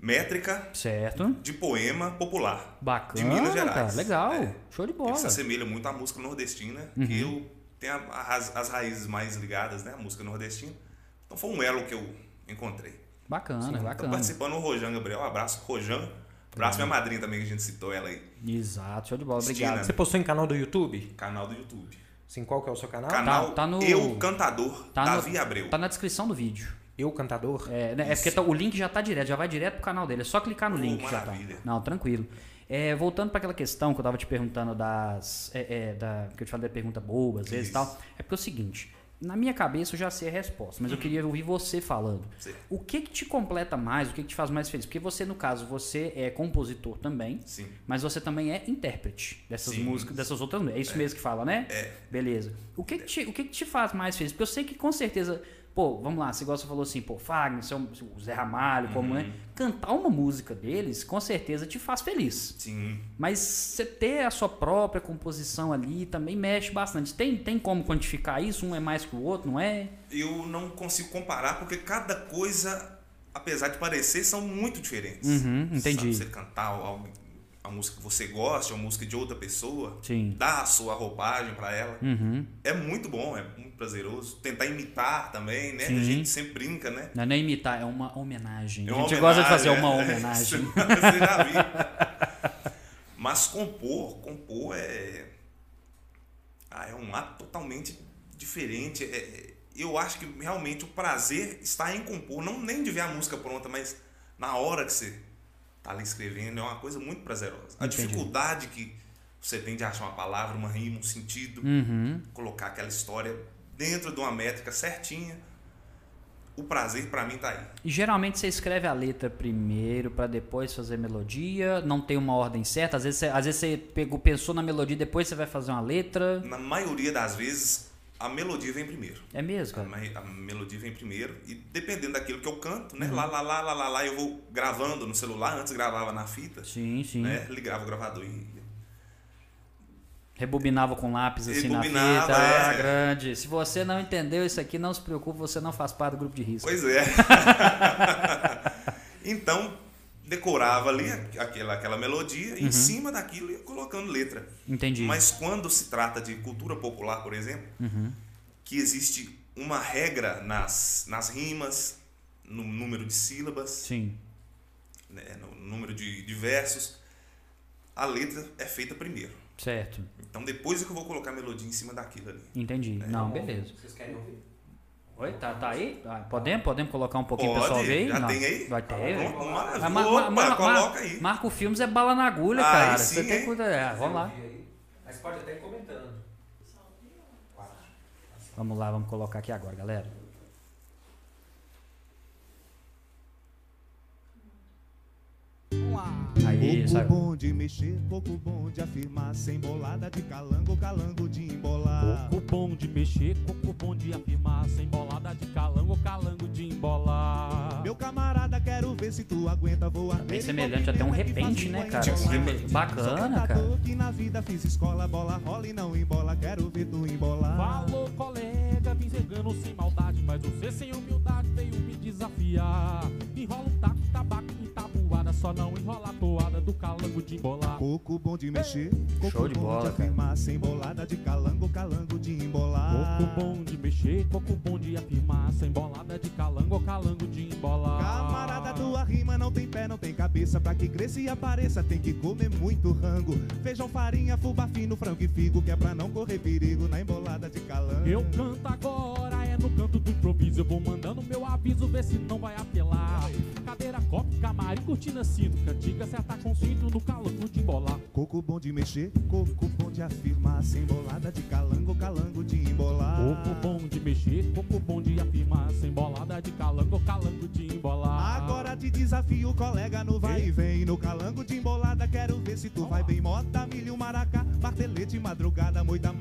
métrica Certo. de poema popular Bacana, de Minas Gerais. cara. Legal. É. Show de Ele bola. se assemelha muito à música nordestina, Uhum. que eu tenho a- a raz- as raízes mais ligadas, né, à música nordestina. Então foi um elo que eu encontrei. Bacana, Tá bacana. participando o Rojan Gabriel, um abraço Rojan. Abraço minha madrinha também que a gente citou ela aí, Exato, show de bola. Cristina. Obrigado. Você postou em canal do YouTube? canal do YouTube. Sim, qual que é o seu canal? Canal tá no- Eu Cantador, Tá no- Davi Abreu. Tá na descrição do vídeo. Eu, cantador? É, né, é porque tá- o link já tá direto, já vai direto pro canal dele. É só clicar no Oh, link. Já tá. maravilha. Não, tranquilo. É, voltando para aquela questão que eu tava te perguntando das. É, é, da, que eu te falei da pergunta boa, às vezes e Isso. tal. É porque é o seguinte. Na minha cabeça eu já sei a resposta, mas eu queria ouvir você falando. Sim. O que que te completa mais, o que que te faz mais feliz? Porque você, no caso, você é compositor também, Sim. mas você também é intérprete dessas Sim. músicas, dessas outras músicas. É isso mesmo que fala, né? É. Beleza. O que que, te, o que que te faz mais feliz? Porque eu sei que com certeza, pô, vamos lá, você igual você falou assim, pô, Fagner, o Zé Ramalho, como Uhum. é, cantar uma música deles, com certeza te faz feliz. Sim. Mas você ter a sua própria composição ali também mexe bastante. Tem, tem como quantificar isso? Um é mais que o outro, não é? eu não consigo comparar porque cada coisa, apesar de parecer, são muito diferentes. Uhum, entendi. Sabe, você cantar algo, a música que você gosta, uma música de outra pessoa, Sim. dar a sua roupagem para ela, Uhum. é muito bom, é muito prazeroso. Tentar imitar também, né? Sim. A gente sempre brinca, né? Não é nem imitar, é uma homenagem. É a uma gente gosta de fazer homenagem, uma é. homenagem. Você já viu. Mas compor, compor é. Ah, é um ato totalmente diferente. É- eu acho que realmente o prazer está em compor, não nem de ver a música pronta, mas na hora que você tá ali escrevendo, é uma coisa muito prazerosa. A Entendi. dificuldade que Você tem de achar uma palavra, uma rima, um sentido, Uhum. colocar aquela história dentro de uma métrica certinha. O prazer pra mim tá aí. E geralmente você escreve a letra primeiro pra depois fazer melodia, não tem uma ordem certa. Às vezes você, às vezes você pegou, pensou na melodia, depois você vai fazer uma letra. Na maioria das vezes, a melodia vem primeiro. É mesmo, A, cara? me- a melodia vem primeiro e dependendo daquilo que eu canto, Uhum. né? Lá, lá, lá, lá, lá, lá, eu vou gravando no celular. Antes gravava na fita, Sim, sim. né? Ligava o gravador e Rebobinava com lápis assim na Rebobinava, fita. Ah, é. grande. Se você não entendeu isso aqui, não se preocupe, você não faz parte do grupo de risco. Pois é. então, decorava ali aquela, aquela melodia, Uhum. em cima daquilo ia colocando letra. Entendi. Mas quando se trata de cultura popular, por exemplo, Uhum. que existe uma regra nas, nas rimas, no número de sílabas, Sim. né, no número de, de versos, a letra é feita primeiro. Certo. Então depois é que eu vou colocar a melodia em cima daquilo ali. Entendi. É. Não, beleza. Vocês querem ouvir? Oi, tá, tá aí? Ah, podemos? Podemos colocar um pouquinho Pode, pessoal ver aí? já Não. tem aí? Vai ter. Pronto, maravilha. Ah, ma- ma- Opa, ma- ma- coloca aí. Marco Filmes é bala na agulha, Aí cara. sim, Você tem que. É, vamos lá. Mas pode até ir comentando. Vamos lá, vamos colocar aqui agora, galera. Aí, Pouco sabe? bom de mexer, pouco bom de afirmar, sem bolada de calango, calango de embolar. Coco bom de mexer, coco bom de afirmar, sem bolada de calango, calango de embolar. Meu camarada, quero ver se tu aguenta voar. Bem semelhante até um repente, né, cara? Bacana, cara. que na vida fiz escola, bola rola e não embola, quero ver tu embolar. Falou, colega, vim sem maldade, mas você sem humildade veio me desafiar. Só não enrola a toada do calango de embolar. Pouco bom de mexer, pouco Show de bom bola, de cara. afirmar, sem bolada de calango, calango de embolar. Coco bom de mexer, coco bom de afirmar, sem bolada de calango, calango de embolar. Camarada, tua rima não tem pé, não tem cabeça. Pra que cresça e apareça, tem que comer muito rango. Feijão, farinha, fubá fino, frango e figo, que é pra não correr perigo na embolada de calango. Eu canto agora, no canto do improviso. Eu vou mandando meu aviso, ver se não vai apelar. Cadeira, copo, camarim, cortina, cinto. Cantiga, certa com cinto no calango de embolar. Coco bom de mexer, coco bom de afirmar, sem bolada de calango, calango de embolar. Coco bom de mexer, coco bom de afirmar. Sem bolada de calango, calango de embolar. Agora te desafio, colega, no vai e vem. No calango de embolada, quero ver se tu vai bem. Mota, milho, maracá, martelete, madrugada, moita,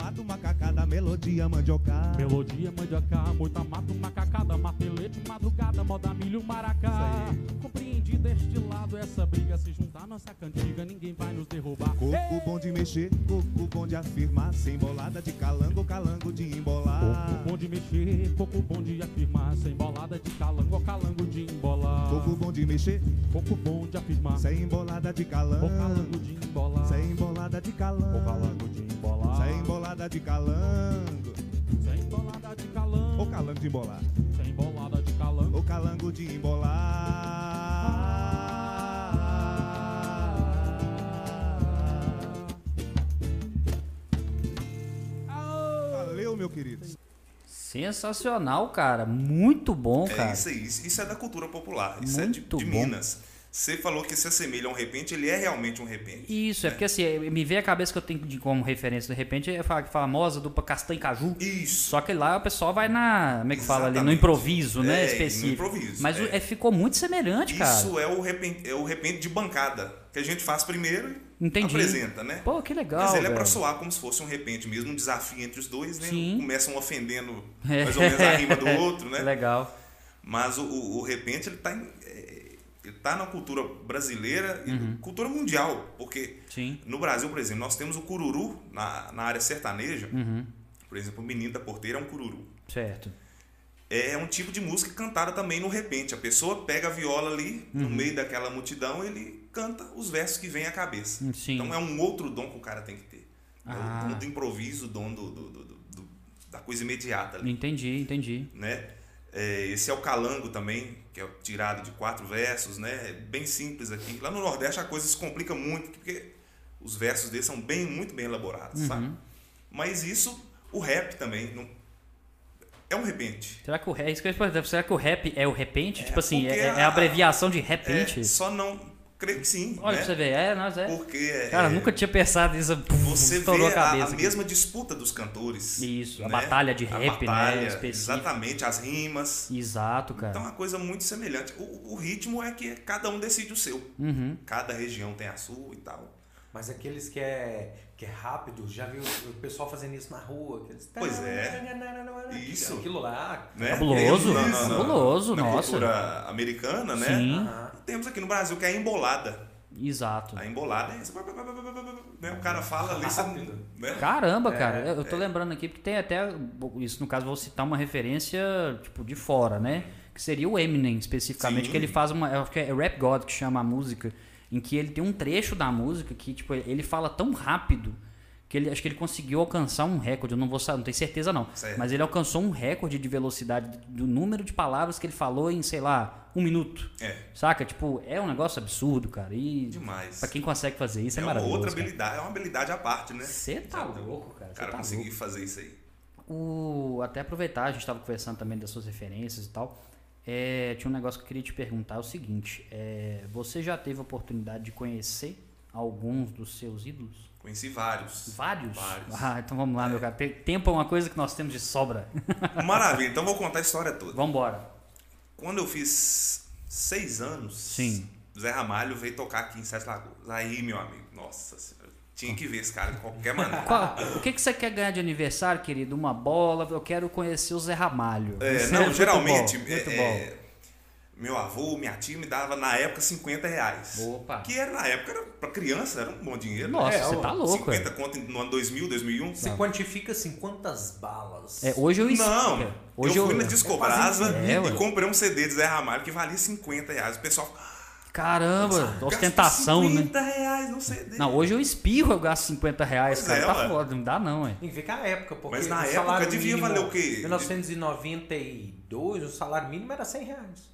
melodia, mandioca. Melodia, mandioca, moita, mato, macacada, martelete, madrugada, moda, milho, maracá. Compreendida este lado, essa briga se juntar nossa cantiga, ninguém vai nos derrubar. Coco bom de mexer, coco bom de afirmar, sem bolada de calango, calango de embolar. Coco bom de mexer, coco bom de afirmar, sem bolada de calango, calango de embolar. Coco bom de mexer, Coco bom de afirmar, sem bolada de o calango, calango de embolar. sem bolada de O calango, calango de embolar. sem bolada de calango, Sem bolada de calango. ou calango de embolar, Sem bolada de calango. ou calango de embolar. Valeu, meu querido. Sensacional, cara. Muito bom, cara. É isso aí. Isso isso é da cultura popular. Isso é de, Muito de bom. Minas. Você falou que se assemelha a um repente, ele é realmente um repente. Isso, é porque assim, me vem a cabeça que eu tenho de como referência, de repente, é a famosa dupla Castanho e Caju. Isso. Só que lá o pessoal vai na. Como é que fala ali? No Exatamente. improviso, né? É, Específico. no improviso, Mas é. é, ficou muito semelhante, cara. Isso é o, repente, é o repente de bancada. Que a gente faz primeiro e Entendi. apresenta, né? Pô, que legal. Mas ele é velho. pra soar como se fosse um repente mesmo, um desafio entre os dois, né? Sim. Começam ofendendo É. mais ou menos a rima do outro, né? Legal. Mas o, o, o repente, ele tá, em- é, ele tá na cultura brasileira e Uhum. cultura mundial. Porque Sim. no Brasil, por exemplo, nós temos o cururu na, na área sertaneja. Uhum. Por exemplo, o menino da porteira é um cururu. Certo. É um tipo de música cantada também no repente. A pessoa pega a viola ali, no Uhum. meio daquela multidão, ele canta os versos que vem à cabeça. Hum, Sim. Então é um outro dom que o cara tem que ter. É Ah. o dom do improviso, o dom do, do- do- do- da coisa imediata ali, Entendi, entendi. né? É, esse é o calango também, que é tirado de quatro versos, né? É bem simples aqui. Lá no Nordeste a coisa se complica muito, porque os versos deles são bem, muito bem elaborados, Uhum. sabe? Mas isso, o rap também, não, é um repente. Será que o rap. Isso que eu ia perguntar, será que o rap é o repente? tipo assim, é, é a a- abreviação de É, repente? só não. creio que sim. Olha né? pra você ver, é, nós é. Porque Cara, é, nunca tinha pensado nisso. você vê a a, a mesma disputa dos cantores. Isso, a né? batalha de A rap, né, batalha, específica. Exatamente, as rimas. Exato, cara. Então é uma coisa muito semelhante. O, o ritmo é que cada um decide o seu. Uhum. Cada região tem a sua e tal. Mas aqueles que é, que é rápido, já viu o pessoal fazendo isso na rua? Aqueles... Pois é. Isso. Aquilo lá. Né? Fabuloso, Temos na- na- na- fabuloso, na nossa. cultura americana, né? Sim. E Temos aqui no Brasil que é a embolada. Exato. A embolada é isso. Né? O cara fala ali. você- Né? Caramba, É, cara, eu tô lembrando aqui porque tem até isso no caso vou citar uma referência tipo de fora, né? Que seria o Eminem especificamente, Sim. que ele faz uma, acho que é Rap God que chama a música, em que ele tem um trecho da música que tipo ele fala tão rápido que ele acho que ele conseguiu alcançar um recorde, eu não vou não tenho certeza não, Certo. mas ele alcançou um recorde de velocidade do número de palavras que ele falou em, sei lá, um minuto. É, Saca? Tipo, é um negócio absurdo, cara. E demais. pra quem consegue fazer isso é, é uma maravilhoso. outra cara. habilidade, é uma habilidade à parte, né? Você tá louco, cara. Cara tá conseguir louco. fazer isso aí. O, até aproveitar, a gente estava conversando também das suas referências e tal. É, tinha um negócio que eu queria te perguntar: é o seguinte, é, você já teve a oportunidade de conhecer alguns dos seus ídolos? Conheci vários. Vários? Vários. Ah, então vamos lá, meu cara. Pe- Tempo é uma coisa que nós temos de sobra. Maravilha, então vou contar a história toda. Vambora. Quando eu fiz seis anos, Sim. Zé Ramalho veio tocar aqui em Sete Lagoas. Aí, meu amigo, nossa senhora, tinha que ver esse cara de qualquer maneira. Qual- o que, que você quer ganhar de aniversário, querido? Uma bola? Eu quero conhecer o Zé Ramalho. É, não, muito geralmente, bom, muito é, bom. é, meu avô, minha tia me dava na época 50 reais. Opa. Que era na época, era, pra criança, era um bom dinheiro. Nossa, É, você tá louco. 50 é. conto no ano 2000, 2001. Você quantifica assim, quantas balas? É, hoje eu Não. Hoje eu fui eu, na Discobrasa É, ué. e comprei um CD de Zé Ramalho que valia 50 reais. O pessoal, Caramba, "Gastou ostentação, né? 50 reais no CD. Não, hoje eu espirro, eu gasto 50 reais, Pois cara. é, tá ué. foda, não dá não, é. Tem que ver com a época, porque Mas na o época devia mínimo, valer o quê? 1992, o salário mínimo era 100 reais.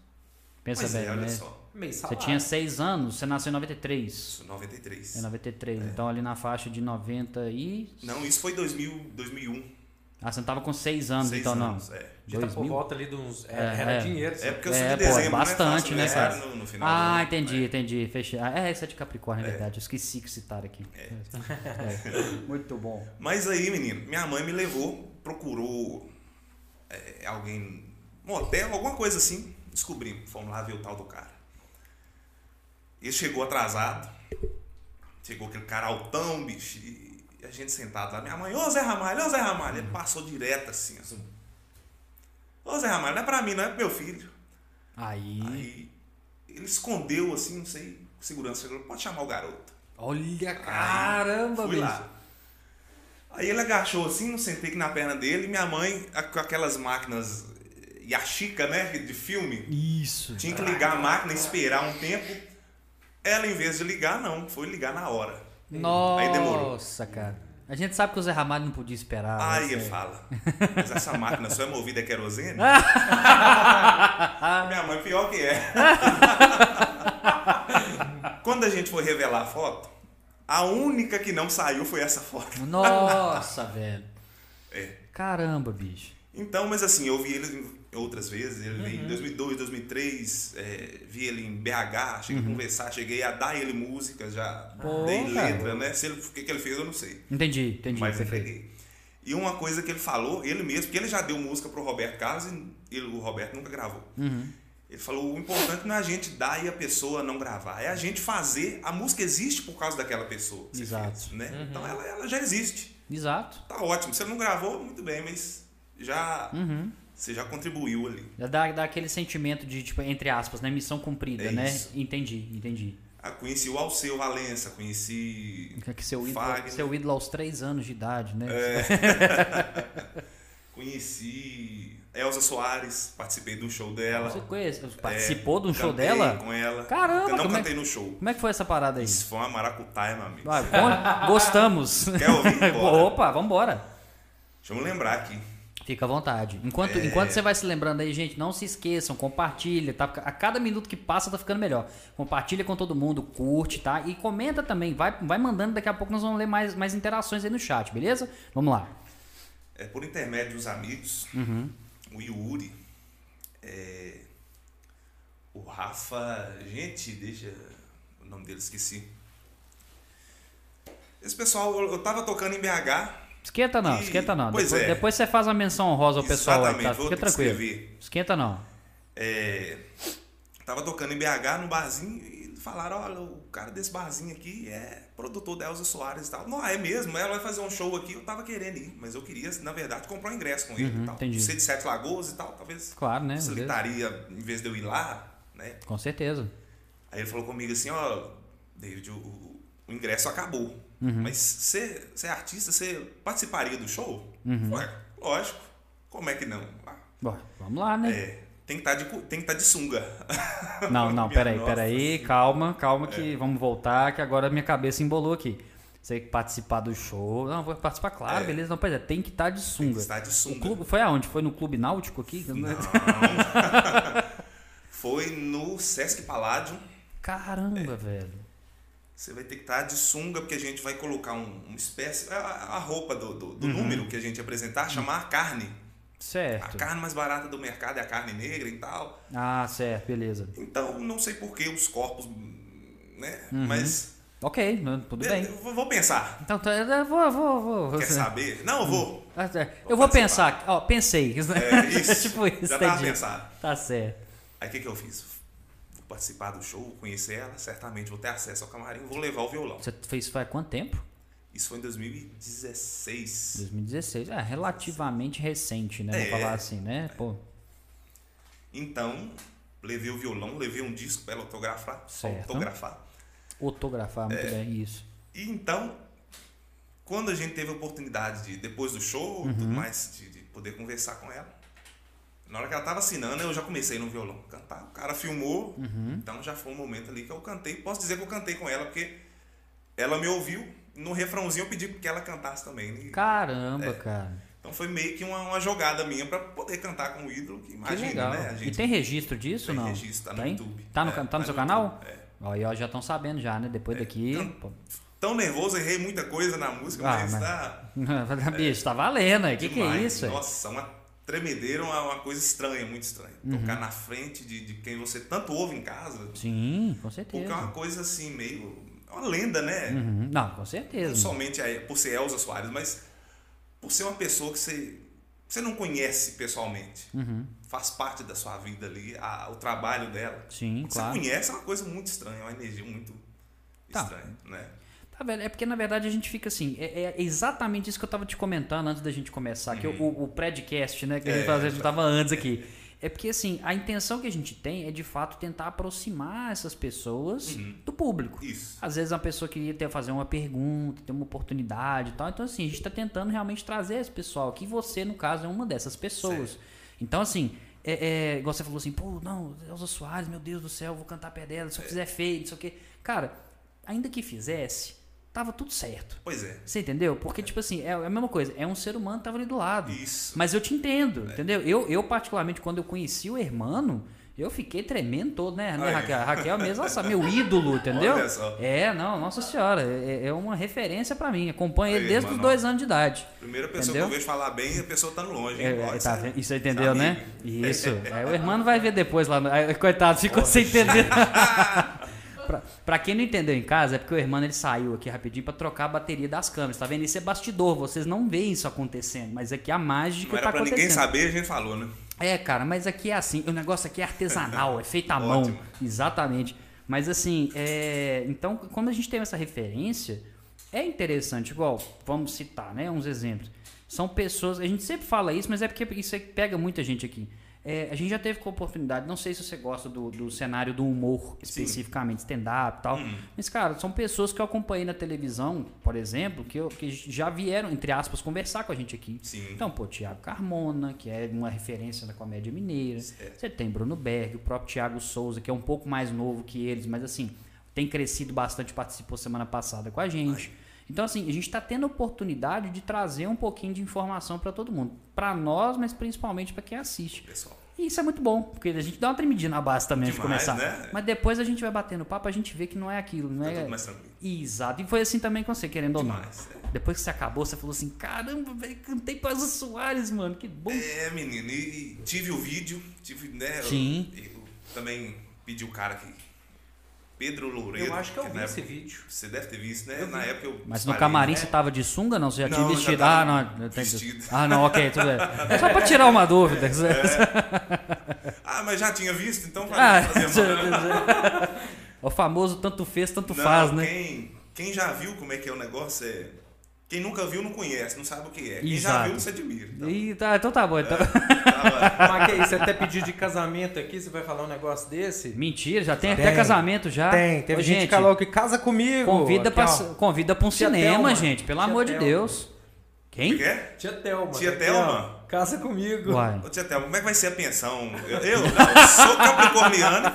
Pensa Pois bem, é, olha né? só. Você tinha 6 anos, você nasceu em 93. Isso, 93. É 93, então ali na faixa de 90 e... Não, isso foi 2000, 2001. Ah, você não tava com 6 anos, seis então anos, não. É. Já tá por 2000? volta ali de uns... É, Era, era é. dinheiro. É porque eu É, sou de pô, dezembro, bastante, né? né, Faço cara? No, no final Ah, do entendi, entendi. Fechei. Ah, é, você é de Capricórnio, é verdade. Eu esqueci que citar aqui. É. Muito bom. Mas aí, menino, minha mãe me levou, procurou é, alguém, um hotel, alguma coisa assim. Descobrimos, fomos lá ver o tal do cara. Ele chegou atrasado. Chegou aquele cara altão, bicho. E a gente sentado lá. Minha mãe, ô Zé Ramalho, ô Zé Ramalho. Ele passou direto assim, assim. Ô Zé Ramalho, não é pra mim, não é pro meu filho. Aí. Aí ele escondeu assim, não sei, segurança chegou, pode chamar o garoto. Olha, Caramba, fui lá. Aí ele agachou assim, não sentei aqui na perna dele, e minha mãe, a- com aquelas máquinas Yashica, né, de filme, Isso. tinha que ligar a máquina, esperar um tempo. Ela, em vez de ligar, não, foi ligar na hora. Nossa, cara. A gente sabe que o Zé Ramalho não podia esperar. Aí né? ele fala, mas essa máquina só é movida a querosene? minha mãe, pior que é. Quando a gente foi revelar a foto, a única que não saiu foi essa foto. Nossa, velho. É. Caramba, bicho. Então, mas assim, eu vi ele em outras vezes. Ele Uhum. em 2002, 2003. é, vi ele em BH, cheguei a conversar, cheguei a dar ele música, já Uhum. Pô, dei cara. letra, né? Se ele, o que, que ele fez, eu não sei. Entendi, entendi. mas perfeito. entreguei. E uma coisa que ele falou, ele mesmo, porque ele já deu música pro Roberto Carlos e ele, o Roberto nunca gravou. Uhum. Ele falou: o importante não é a gente dar e a pessoa não gravar, é a gente fazer. A música existe por causa daquela pessoa. Exato. fez, né? Então ela, ela já existe. Exato. Tá ótimo. Você não gravou, muito bem, mas já. Uhum. Você já contribuiu ali. Já dá, dá aquele sentimento de, tipo, entre aspas, né? Missão cumprida, É né? isso. Entendi, entendi. Ah, conheci o Alceu Valença, conheci. Que seu ídolo, Fagner. seu ídolo aos 3 anos de idade, né? Conheci Elza Soares, participei do show dela. Você conhece, É, participou de um show dela? com ela. Caramba, Eu não é- cantei no show. Como é que foi essa parada aí? Isso foi uma maracutaia, meu amigo. Ah, gostamos. Quer ouvir? Bora. Opa, vambora. Deixa eu me lembrar aqui. Fica à vontade. Enquanto, É. enquanto você vai se lembrando aí, gente, não se esqueçam, compartilha, tá? A cada minuto que passa tá ficando melhor. Compartilha com todo mundo, curte, tá? E comenta também, vai, vai mandando, daqui a pouco nós vamos ler mais, mais interações aí no chat, beleza? Vamos lá. É, por intermédio dos amigos, Uhum. o Yuri, é, o Rafa. Gente, deixa. nome dele, esqueci. Esse pessoal, eu tava tocando em BH. Esquenta não, E- esquenta não. pois Depois, é. depois você faz a menção honrosa ao pessoal aí, tá? Fica tranquilo. escrever. Esquenta não. É, tava tocando em BH no barzinho e falaram, olha, o cara desse barzinho aqui é produtor da Elza Soares e tal. Não, é mesmo, ela vai fazer um show aqui, eu tava querendo ir, mas eu queria, na verdade, comprar um ingresso com ele Uhum, e tal. entendi. Ser de Sete Lagoas e tal, talvez Claro, né? facilitaria, em vez de eu ir lá, né? Com certeza. Aí ele falou comigo assim, ó, David, o- o ingresso acabou. Uhum. Mas você é artista, você participaria do show? Uhum. Ué, lógico. Como é que não? Ah, Bom, vamos lá, né? é, tem que estar de, tem tá de sunga. Não, não, peraí, nossa peraí, calma, calma É. que vamos voltar, que agora minha cabeça embolou aqui. Você que participar do show. Não, vou participar, claro, É. beleza. Não, pois é, tem que estar de Tem sunga. que estar de O sunga. clube, foi aonde? Foi no Clube Náutico aqui? Não. Foi no Sesc Palladium. Caramba, É. velho. Você vai ter que estar de sunga, porque a gente vai colocar um, uma espécie. A, a roupa do, do, Uhum. do número que a gente apresentar, chamar carne. A Certo. carne mais barata do mercado é a carne negra e tal. Ah, certo, beleza. Então, não sei por que os corpos. né? Uhum. Mas. Ok, tudo bem. Eu vou- pensar. Então, tá, eu vou, vou, vou. Quer saber? Não, eu vou. Ah, tá. Eu vou pensar, ó, pensei. É isso. tipo isso, Já tava entendi. pensado. Tá certo. Aí o que, que eu fiz? Participar do show, conhecer ela, certamente vou ter acesso ao camarim, vou levar o violão. Você fez faz quanto tempo? Isso foi em 2016. 2016. É, relativamente recente, né? Vou É. falar assim, né? Pô, Então, levei o violão, levei um disco para ela autografar. Certo. autografar. autografar muito É. bem isso. E então, quando a gente teve a oportunidade de, depois do show, Uhum. tudo mais, de, de poder conversar com ela, na hora que ela tava assinando, eu já comecei no violão cantar. O cara filmou, Uhum. então já foi um momento ali que eu cantei. Posso dizer que eu cantei com ela, porque ela me ouviu. No refrãozinho eu pedi que ela cantasse também. E- Caramba, É. cara. Então foi meio que uma, uma jogada minha para poder cantar com o ídolo, que Que imagina, legal. né? A E gente tem registro disso tem não? registro, tá no Tem? YouTube. Tá no, É, tá no tá seu no canal? YouTube, é. Ó, e ó, já estão sabendo já, né? Depois daqui. Então- pô. Tão nervoso, errei muita coisa na música, Ah, mas, mas- tá. Bicho, tá valendo aí. Que que é isso? Nossa, uma tremedeira, uma, uma coisa estranha, muito estranha. Uhum. Tocar na frente de, de quem você tanto ouve em casa. Sim, com Porque é certeza. uma coisa assim, meio. é Uma lenda, né? Uhum. Não, com Não certeza. somente a- por ser Elza Soares, mas por ser uma pessoa que você, você não conhece pessoalmente. Uhum. Faz parte da sua vida ali, a- o trabalho dela. Sim, claro. Você conhece é uma coisa muito estranha, uma energia muito Tá. estranha, né? Tá, velho, é porque na verdade a gente fica assim, é, é exatamente isso que eu tava te comentando antes da gente começar, que o, o predcast, né, que a gente, É, fazia, a gente tava antes aqui. É porque assim, a intenção que a gente tem é de fato tentar aproximar essas pessoas do público. Isso. Às vezes a pessoa queria ter, fazer uma pergunta, ter uma oportunidade e tal. Então, assim, a gente está tentando realmente trazer esse pessoal aqui. Você, no caso, é uma dessas pessoas. Então, assim, é, é, igual você falou assim, pô, não, Elza Soares, meu Deus do céu, vou cantar pé dela, se eu fizer feio, não sei o quê. Cara, ainda que fizesse, tava tudo certo. Pois é. Você entendeu? Porque, tipo assim, é a mesma coisa. É um ser humano que tava ali do lado. Isso. Mas eu te entendo, entendeu? Eu, eu, particularmente, quando eu conheci o Hermano, eu fiquei tremendo todo, né, né Aí. Raquel? Raquel mesmo, nossa, meu ídolo, entendeu? Olha só. É, não, nossa senhora, é, é uma referência pra mim. Acompanho ele Aí, desde os dois anos de idade. Primeira pessoa Entendeu? que eu vejo falar bem, a pessoa tá no longe. hein? É, é, tá isso é entendeu, né? amigo. Isso. É, o Hermano vai ver depois lá. no- aí, Coitado, ficou sem entender. pra, pra quem não entendeu em casa, é porque o Hermano ele saiu aqui rapidinho pra trocar a bateria das câmeras. Tá vendo? Isso é bastidor, vocês não veem isso acontecendo. Mas aqui a mágica Não era tá pra acontecendo. ninguém saber, a gente falou, né? É, cara, mas aqui é assim, o negócio aqui é artesanal, é feito à mão. Exatamente. Mas assim, é, então, quando a gente tem essa referência, é interessante, igual, vamos citar, né, uns exemplos. São pessoas, a gente sempre fala isso, mas é porque isso pega muita gente aqui. É, a gente já teve com a oportunidade, não sei se você gosta do, do cenário do humor especificamente, stand-up e tal, mas, cara, são pessoas que eu acompanhei na televisão, por exemplo, que, eu, que já vieram, entre aspas, conversar com a gente aqui. Sim. Então, pô, Tiago Carmona, que é uma referência da comédia mineira. Certo. Você tem Bruno Berg, o próprio Tiago Souza, que é um pouco mais novo que eles, mas assim, tem crescido bastante, participou semana passada com a gente. Então, assim, a gente está tendo a oportunidade de trazer um pouquinho de informação para todo mundo. Para nós, mas principalmente para quem assiste. Pessoal. E isso é muito bom, porque a gente dá uma tremidinha na base também de Demais, começar. né? Mas depois a gente vai batendo papo, a gente vê que não é aquilo, não Tá é. tudo mais tranquilo. Exato. E foi assim também com você, querendo ou não. Demais. é. Depois que você acabou, você falou assim: caramba, velho, cantei para Elza Soares, mano, que bom. É, menino, e, e tive o vídeo, tive, né? eu- Sim. Eu, também pedi o cara que Pedro Loureiro. Eu acho que eu vi esse época- vídeo. Você deve ter visto, né? Na época eu. Mas no camarim né? você tava de sunga, não? Você já tinha já vestido? tava Ah, não. vestido. Ah, não, ok, tudo bem. É só pra tirar uma dúvida. Ah, mas já tinha visto, então Ah, vai fazer mal. o famoso tanto fez, tanto Não, faz, né? Quem, quem já viu como é que é o negócio é. Quem nunca viu não conhece, não sabe o que é. Quem Exato. já viu, você admira. Então, Ih, tá, então tá bom. Então. que isso, você até pediu de casamento aqui, você vai falar um negócio desse? Mentira, já tem, Tem. até casamento já. Tem, teve Ô, gente, que falou que casa comigo. Convida Aqui, pra, convida pra um Tia cinema, Thelma. gente, pelo Tia amor de Thelma. Deus. Quem? É que é? Tia Thelma. Tia aqui, Thelma? Ó, Casa comigo. Uai. Ô, tia como é que vai ser a pensão? Eu, eu, eu sou capricorniano.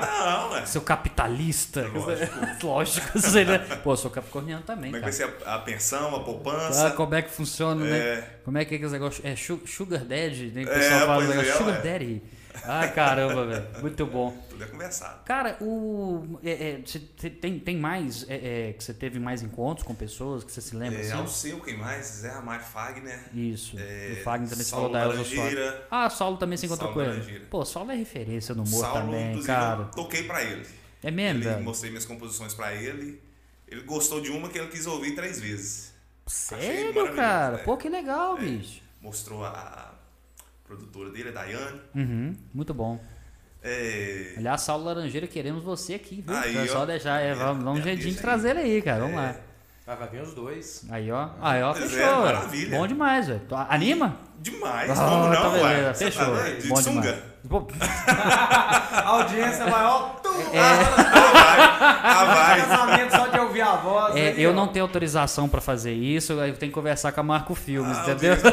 Não, ué. Seu capitalista. Lógico. Lógico. você, né? Pô, sou capricorniano também, Como é que vai ser a, a pensão, a Ah, poupança? como é que funciona, né? É. Como é que é esse negócio? É su- sugar daddy, né? Que o É, pessoal fala pois negócio, é, sugar daddy. Ai, caramba, velho. Muito bom. Tudo é conversado. Cara, o. É, é, te- tem, tem mais. é, é, que você teve mais encontros com pessoas que você se lembra É, assim? ao seu, quem mais? Zé Ramalho Fagner. Isso. É, o Fagner também Saulo falou da Elza Soares. Ah, Saulo também se encontrou com ele. Pô, Saulo é referência no humor Saulo, também, cara. eu toquei pra ele. É mesmo, ele mostrei minhas composições pra ele. Ele gostou de uma que ele quis ouvir três vezes. Sério, cara? é. Pô, que legal, É. bicho. Mostrou a produtora dele, a Daiane. Uhum, muito bom. É, Aliás, Saulo Laranjeira, queremos você aqui, viu? Aí, é só ó. deixar, é, vamos, vamos um É, jeitinho de trazer ele aí, cara. Vamos É. lá. Ah, vai vir os dois. Aí, ó. Aí, ó, é, fechou. velho. maravilha. Bom demais, velho. Anima? demais, como não, tá ué? beleza, Você fechou. tá? De Bom sunga? demais. A audiência maior, tu, Ah, vai. casamento só de ouvir a voz. é, aí, eu não tenho autorização pra fazer isso, eu tenho que conversar com a Marco Filmes, Ah, entendeu?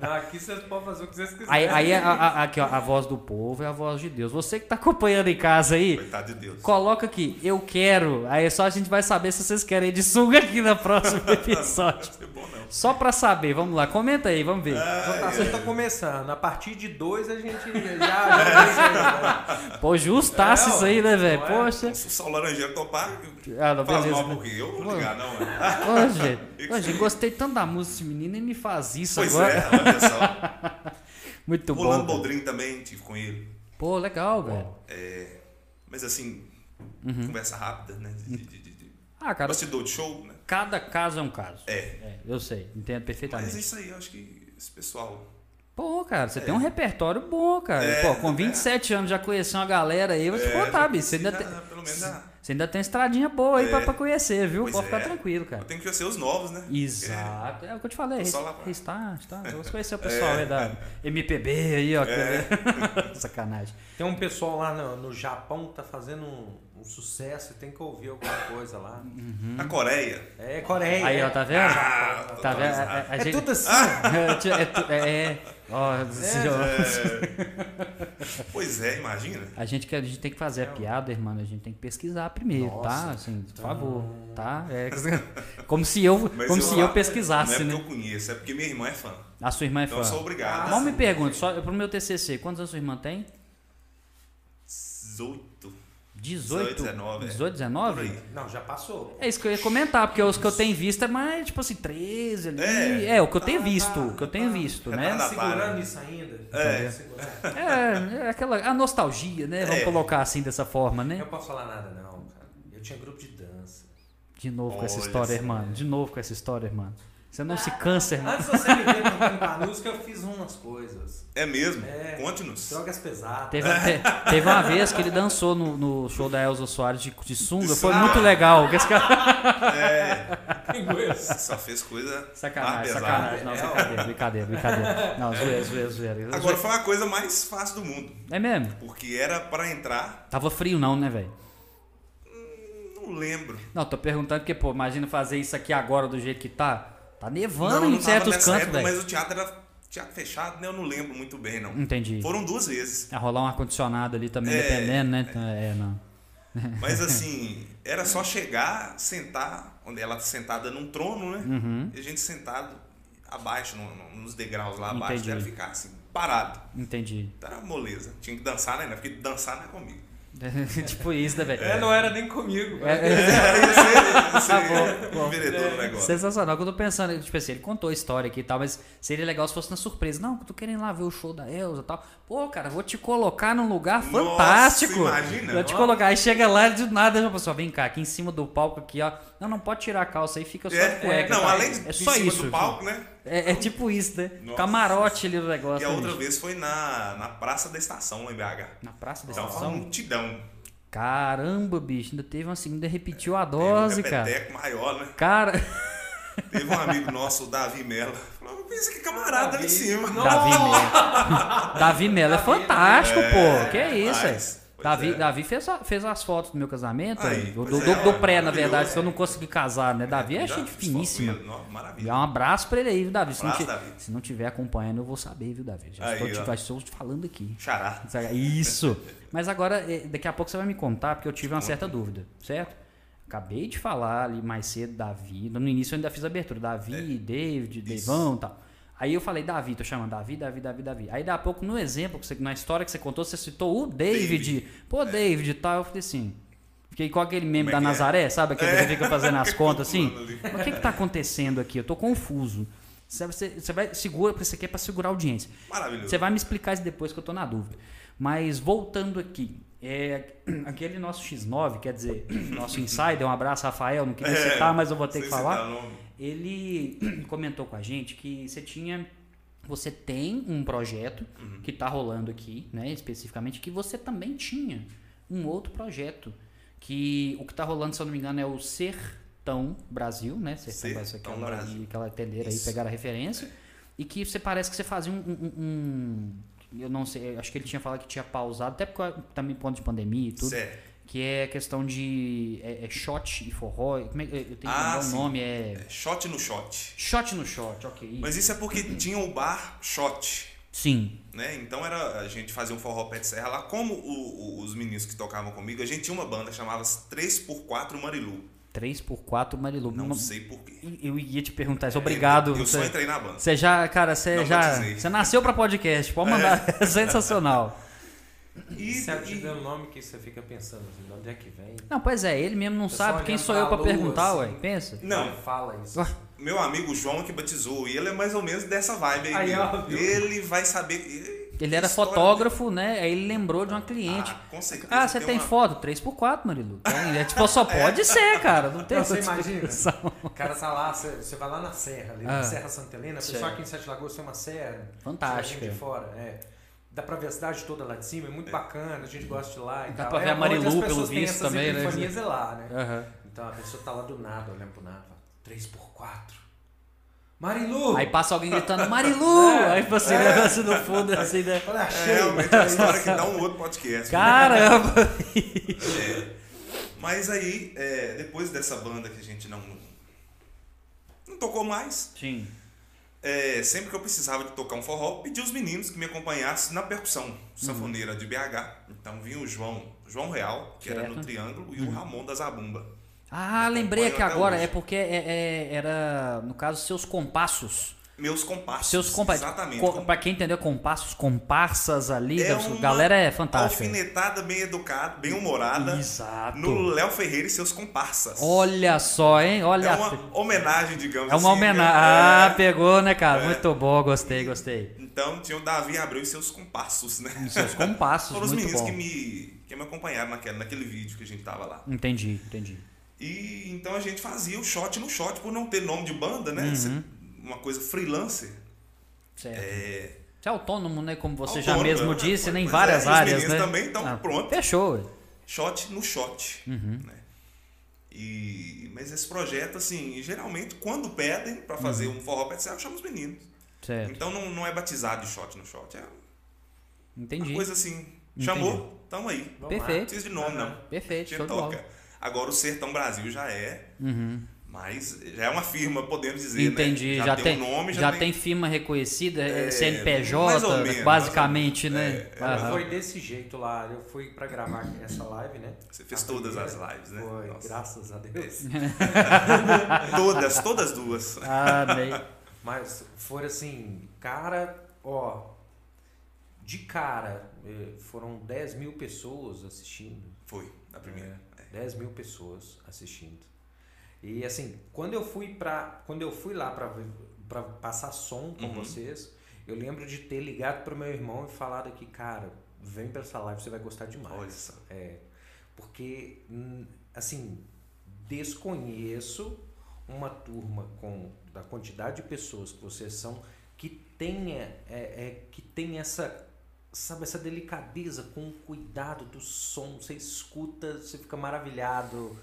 Não, aqui vocês podem fazer o que vocês quiserem. Aí, aí a, a- aqui, ó, a voz do povo é a voz de Deus. Você que tá acompanhando em casa aí, Coitado de Deus. coloca aqui, eu quero. Aí só a gente vai saber se vocês querem de sunga aqui no próximo episódio. Não é bom. Só pra saber, vamos lá, comenta aí, vamos ver. A votação tá começando. A partir de dois a gente já. já aí, né? Pô, justasse É, isso aí, né, velho? não é? Poxa. Se o Laranjeiro topar, Ah, não, faz beleza. mal por quê? Eu vou ligar, não, ué. Ô, gente, ô, gente, gostei tanto da música desse menino e me faz isso Pois agora. é, olha só. Muito bom. Rolando. Boldrin também, tive com ele. Pô, legal, velho. É, mas assim, Uhum. conversa rápida, né? De, de, de, de Ah, cara, bastidor de show, né? Cada caso é um caso. É. É, eu sei, entendo Mas perfeitamente. isso aí, eu acho que esse pessoal. Pô, cara, você tem um repertório bom, cara. É, Pô, com é. 27 anos já conheceu uma galera aí, eu vou te é, contar, bicho. Você já- ainda, tem, Pelo menos já. você ainda tem estradinha boa aí É. pra, pra conhecer, viu? Pois Pode ficar é. tranquilo, cara. Eu tenho que conhecer os novos, né? Exato. É o que eu te falei. Restart, tá? Você conheceu o pessoal aí da MPB aí, ó. É. Sacanagem. Tem um pessoal lá no, no Japão que tá fazendo um, sucesso e tem que ouvir alguma coisa lá. Na Coreia. É Coreia. Aí, é. ó, tá vendo? Ah, tá vendo? atualizado. A, a- a É gente- tudo assim. É, é, é, é, ó, senhor. Pois é, imagina. A gente, que- a gente tem que fazer a piada, irmão. A gente tem que pesquisar primeiro, tá? Nossa. Assim, por favor, tá? É, como se eu, Mas como eu- se eu Não pesquisasse, é porque né? eu conheço, é porque minha irmã é fã. A sua irmã é Então fã. eu sou obrigado. Mal me pergunte, só pro meu TCC, quantos anos sua irmã tem? 18. 18? 19, é. 18, 19? Por aí. Não, já passou. É isso que eu ia comentar, porque os que eu tenho visto é mais, tipo assim, 13 ali. É, É. o que eu tenho Tá, visto, tá, o que eu tenho tá. visto, né? tá Segurando isso ainda. É. É, é aquela a nostalgia, né? Vamos É. colocar assim dessa forma, Eu né? não posso falar nada, não, cara. Eu tinha grupo de dança. De novo com essa Olha história, irmão. De novo com essa história, irmão. Você não se cansa, irmão. Antes de você me ver cantando música, eu fiz umas coisas. É mesmo? É. Conte-nos. Drogas pesadas. Teve, te- teve uma vez que ele dançou no, no show da Elza Soares de, de sunga. Foi muito legal. que esse cara- É, só fez coisa Sacanagem, sacanagem. Não, brincadeira, brincadeira, brincadeira. Não, zoeira, zoeira, zoeira. Agora foi a coisa mais fácil do mundo. É mesmo? Porque era pra entrar, Tava frio não, né, velho? não lembro. Não, tô perguntando porque, pô, imagina fazer isso aqui agora do jeito que tá. Tá nevando não, em não tava certos cantos, época, mas o teatro era teatro fechado, né? Eu não lembro muito bem, não. Entendi. Foram duas vezes. A rolar um ar-condicionado ali também, É, dependendo, né? É, não. Mas assim, era só chegar, sentar, onde ela tá sentada num trono, né? Uhum. E a gente sentado abaixo, no- nos degraus lá abaixo, Entendi. dela ficar assim, parado. Entendi. Então era moleza. Tinha que dançar, né? Porque dançar não é comigo. tipo isso, né, velho? É, não era nem comigo. É, é, ia ser Tá bom, bom. enveredou no negócio. Sensacional, que eu tô pensando, tipo assim, ele contou a história aqui e tal, mas seria legal se fosse na surpresa. Não, tô querendo ir lá ver o show da Elza e tal. Pô, cara, vou te colocar num lugar Nossa, fantástico. imagina. Vou te colocar. Aí chega lá de nada, a pessoa, vem cá, aqui em cima do palco aqui, ó. Não, não pode tirar a calça aí, fica só É, de cueca. não, tá? além de é em só cima isso. do palco, né? É, é tipo isso, né? Nossa. Camarote ali no E negócio. a né, outra bicho? vez foi na, na Praça da Estação, lá em BH. Na praça da Então, uma estação. multidão. Caramba, bicho, ainda teve uma segunda, repetiu a Teve um dose, cara. maior, né? Cara, Teve um amigo nosso, o Davi Mello. Falou, pensa que camarada ali em cima. Davi Melo. Davi Melo é fantástico, pô. Que é isso, demais. É. Davi, é. Davi fez, a- fez as fotos do meu casamento, Aí, do, do- é, do ó, pré, na verdade, se eu não consegui casar, né? Davi é gente finíssima. Maravilha. Dá um abraço pra ele aí, viu, Davi? Se não, Davi. se não tiver acompanhando, eu vou saber, viu, Davi? Já Aí, estou, te, estou te falando aqui. Xará. Isso. Mas agora, eh, daqui a pouco você vai me contar, porque eu tive uma certa dúvida, certo? Acabei de falar ali mais cedo, Davi. No início eu ainda fiz a abertura. Davi, É. David, Deivão e tal. Aí eu falei, Davi, tô chamando Davi, Davi, Davi, Davi. Aí daqui a pouco, no exemplo, que você, na história que você contou, você citou o David. David. Pô, David e tal. Eu falei assim. Fiquei com aquele meme é da é? Nazaré, sabe? Aquele que fica fazendo as contas assim. Mas o que que tá acontecendo aqui? Eu tô confuso. Você, você, você vai, segura, porque isso aqui é pra segurar a audiência. Maravilhoso. Você vai me explicar isso depois que eu tô na dúvida. Mas voltando aqui, é, aquele nosso X9, quer dizer, nosso insider, um abraço, Rafael, não queria É, citar, mas eu vou ter que falar. citar. Ele comentou com a gente que você tinha. Você tem um projeto Uhum. que tá rolando aqui, né? Especificamente, que você também tinha um outro projeto. Que o que tá rolando, se eu não me engano, é o Sertão Brasil, né? Sertão, Sertão aquela, Brasil. aquela entenderam aí, pegaram a referência. E que você parece que você fazia um, um- um- Eu não sei, acho que ele tinha falado que tinha pausado, até porque também ponto de pandemia e tudo. Certo. Que é questão de. É, é shot e forró. Como é, eu tenho que Ah, lembrar o nome, é. É, Shot no shot. Shot no shot, ok. Mas isso é porque tinha o bar shot. Sim. Né? Então era a gente fazia um forró pé de serra lá. Como o- o- os meninos que tocavam comigo, a gente tinha uma banda chamava 3x4 Marilu. 3x4 Marilu. Não Uma- sei porquê. Eu ia te perguntar isso. Obrigado. Eu, eu só você, entrei na banda. você já, cara, você Não já. Você nasceu pra podcast. Pode mandar. É sensacional. E, Você te e- dando nome que você fica pensando assim, de onde é que vem? Não, pois é, ele mesmo não O sabe quem sou eu pra lua, perguntar, assim. ué. Pensa. Não. Ele fala isso. Ué. meu amigo João que batizou, e ele é mais ou menos dessa vibe aí. Aí, ó, ele vai saber. ele- Ele era história fotógrafo, né? Aí ele lembrou de uma cliente. Ah, com certeza. Ah, você tem uma- foto? 3x4, Marilu. Tem. É, tipo, só pode ser, cara. Não tem Não, você imagina. O cara tá lá, você, você vai lá na serra, ali Ah. na Serra Santa Helena, o pessoal aqui em Sete Lagoas tem uma serra. Fantástica. de fora, é. Dá pra ver a cidade toda lá de cima, é muito bacana, a gente gosta de ir lá e Dá tal. pra ver é a Marilu, pelo pessoas têm visto, essas também, né? é lá, né? Aham. Então a pessoa tá lá do nada, olhando pro nada, fala, 3x4. Marilu! Aí passa alguém gritando, Marilu! Aí você leva assim no fundo, assim, né? Olha, É, achei! realmente é uma história que dá um outro podcast. Caramba! Mas aí, é, depois dessa banda que a gente não, não tocou mais, Sim. É, sempre que eu precisava de tocar um forró, pedi os meninos que me acompanhassem na percussão sanfoneira de BH. Então vinha o João, João Real, que era Certo. no Triângulo, e o Ramon da Zabumba. Ah, lembrei aqui agora. hoje. É porque é- é- era, no caso, seus compassos. Meus compassos. Seus compassos. Exatamente. Co pra quem entendeu, compassos, comparsas ali. É da- galera é fantástica. Alfinetada, bem educada, bem humorada. Exato. No Léo Ferreira e seus comparsas. Olha só, hein? Olha. É uma homenagem, digamos É uma assim, homenagem. né? Ah, É. pegou, né, cara? É. Muito bom, gostei, gostei. Então tinha o Davi Abreu e seus compassos, né? E seus compassos, Foram os meninos bom. que me, que me acompanharam naquele, naquele vídeo que a gente tava lá. Entendi, entendi. E então a gente fazia o shot no shot por não ter nome de banda, né? Uhum. Uma coisa freelancer. Certo. É, é autônomo, né? Como você já Autônomo, mesmo né? disse, né? Em Pois várias é, os áreas, meninos né? também, então, pronto. Fechou. shot no shot. Uhum. Né? E, mas esse projeto, assim, geralmente quando pedem pra fazer Uhum. um forró pé de serra, eu chamo os meninos. Certo. Então não, não é batizado de shot no shot. É uma Entendi. coisa assim. Chamou, tamo aí. Perfeito. Não precisa de nome, não. Perfeito, toca. Agora o Sertão Brasil já é, Uhum. Mas já é uma firma, podemos dizer, Entendi. né? Já, tem, um nome, já, tem firma reconhecida, é, É, CNPJ, menos, basicamente, né? É, Aham. Foi desse jeito lá, eu fui pra gravar essa live, né? Você fez A todas as primeira. lives, né? Foi, Nossa. graças a Deus. Todas, todas duas. Ah, bem. Mas foram assim, cara, ó. de cara, eh, foram 10 mil pessoas assistindo. Foi, na primeira. É, 10 mil pessoas assistindo. E assim, quando eu fui para quando eu fui lá para passar som com Uhum. vocês, eu lembro de ter ligado pro meu irmão e falado aqui, cara, vem pra essa live, você vai gostar demais. Olha só. É, porque hum, assim, desconheço uma turma com da quantidade de pessoas que vocês são que tenha é, é, que tem essa sabe essa delicadeza com o cuidado do som você escuta você fica maravilhado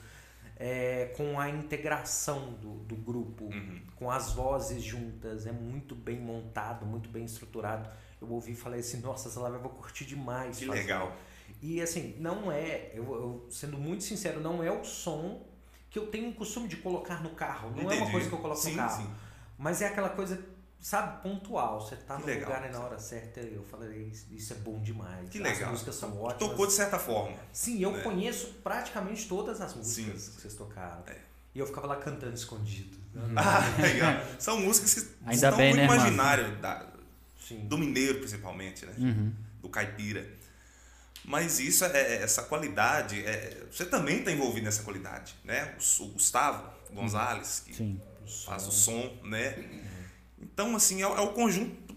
é, com a integração do, do grupo Uhum. com as vozes juntas é muito bem montado muito bem estruturado eu ouvi e falei assim nossa essa live eu vou curtir demais Que fazer." legal. E assim, não é, eu, eu sendo muito sincero, não é o som que eu tenho o costume de colocar no carro. Não é uma Entendi. coisa que eu coloco sim, no carro. Sim. Mas é aquela coisa, sabe, pontual. Você tá Que no legal. lugar e na hora certa. Eu falei, isso é bom demais. Que As legal. músicas são ótimas. Tocou de certa forma. Sim, eu né? conheço praticamente todas as músicas Sim. que vocês tocaram. É. E eu ficava lá cantando escondido. Ah, legal. São músicas que Ainda estão bem, no né, imaginário da- Sim. do mineiro, principalmente, né? Uhum. Do caipira. Mas isso, é, essa qualidade, é, você também está envolvido nessa qualidade, né? O, o Gustavo Gonzalez, que Sim. faz o som, né? Então, assim, é, o- é o conjunto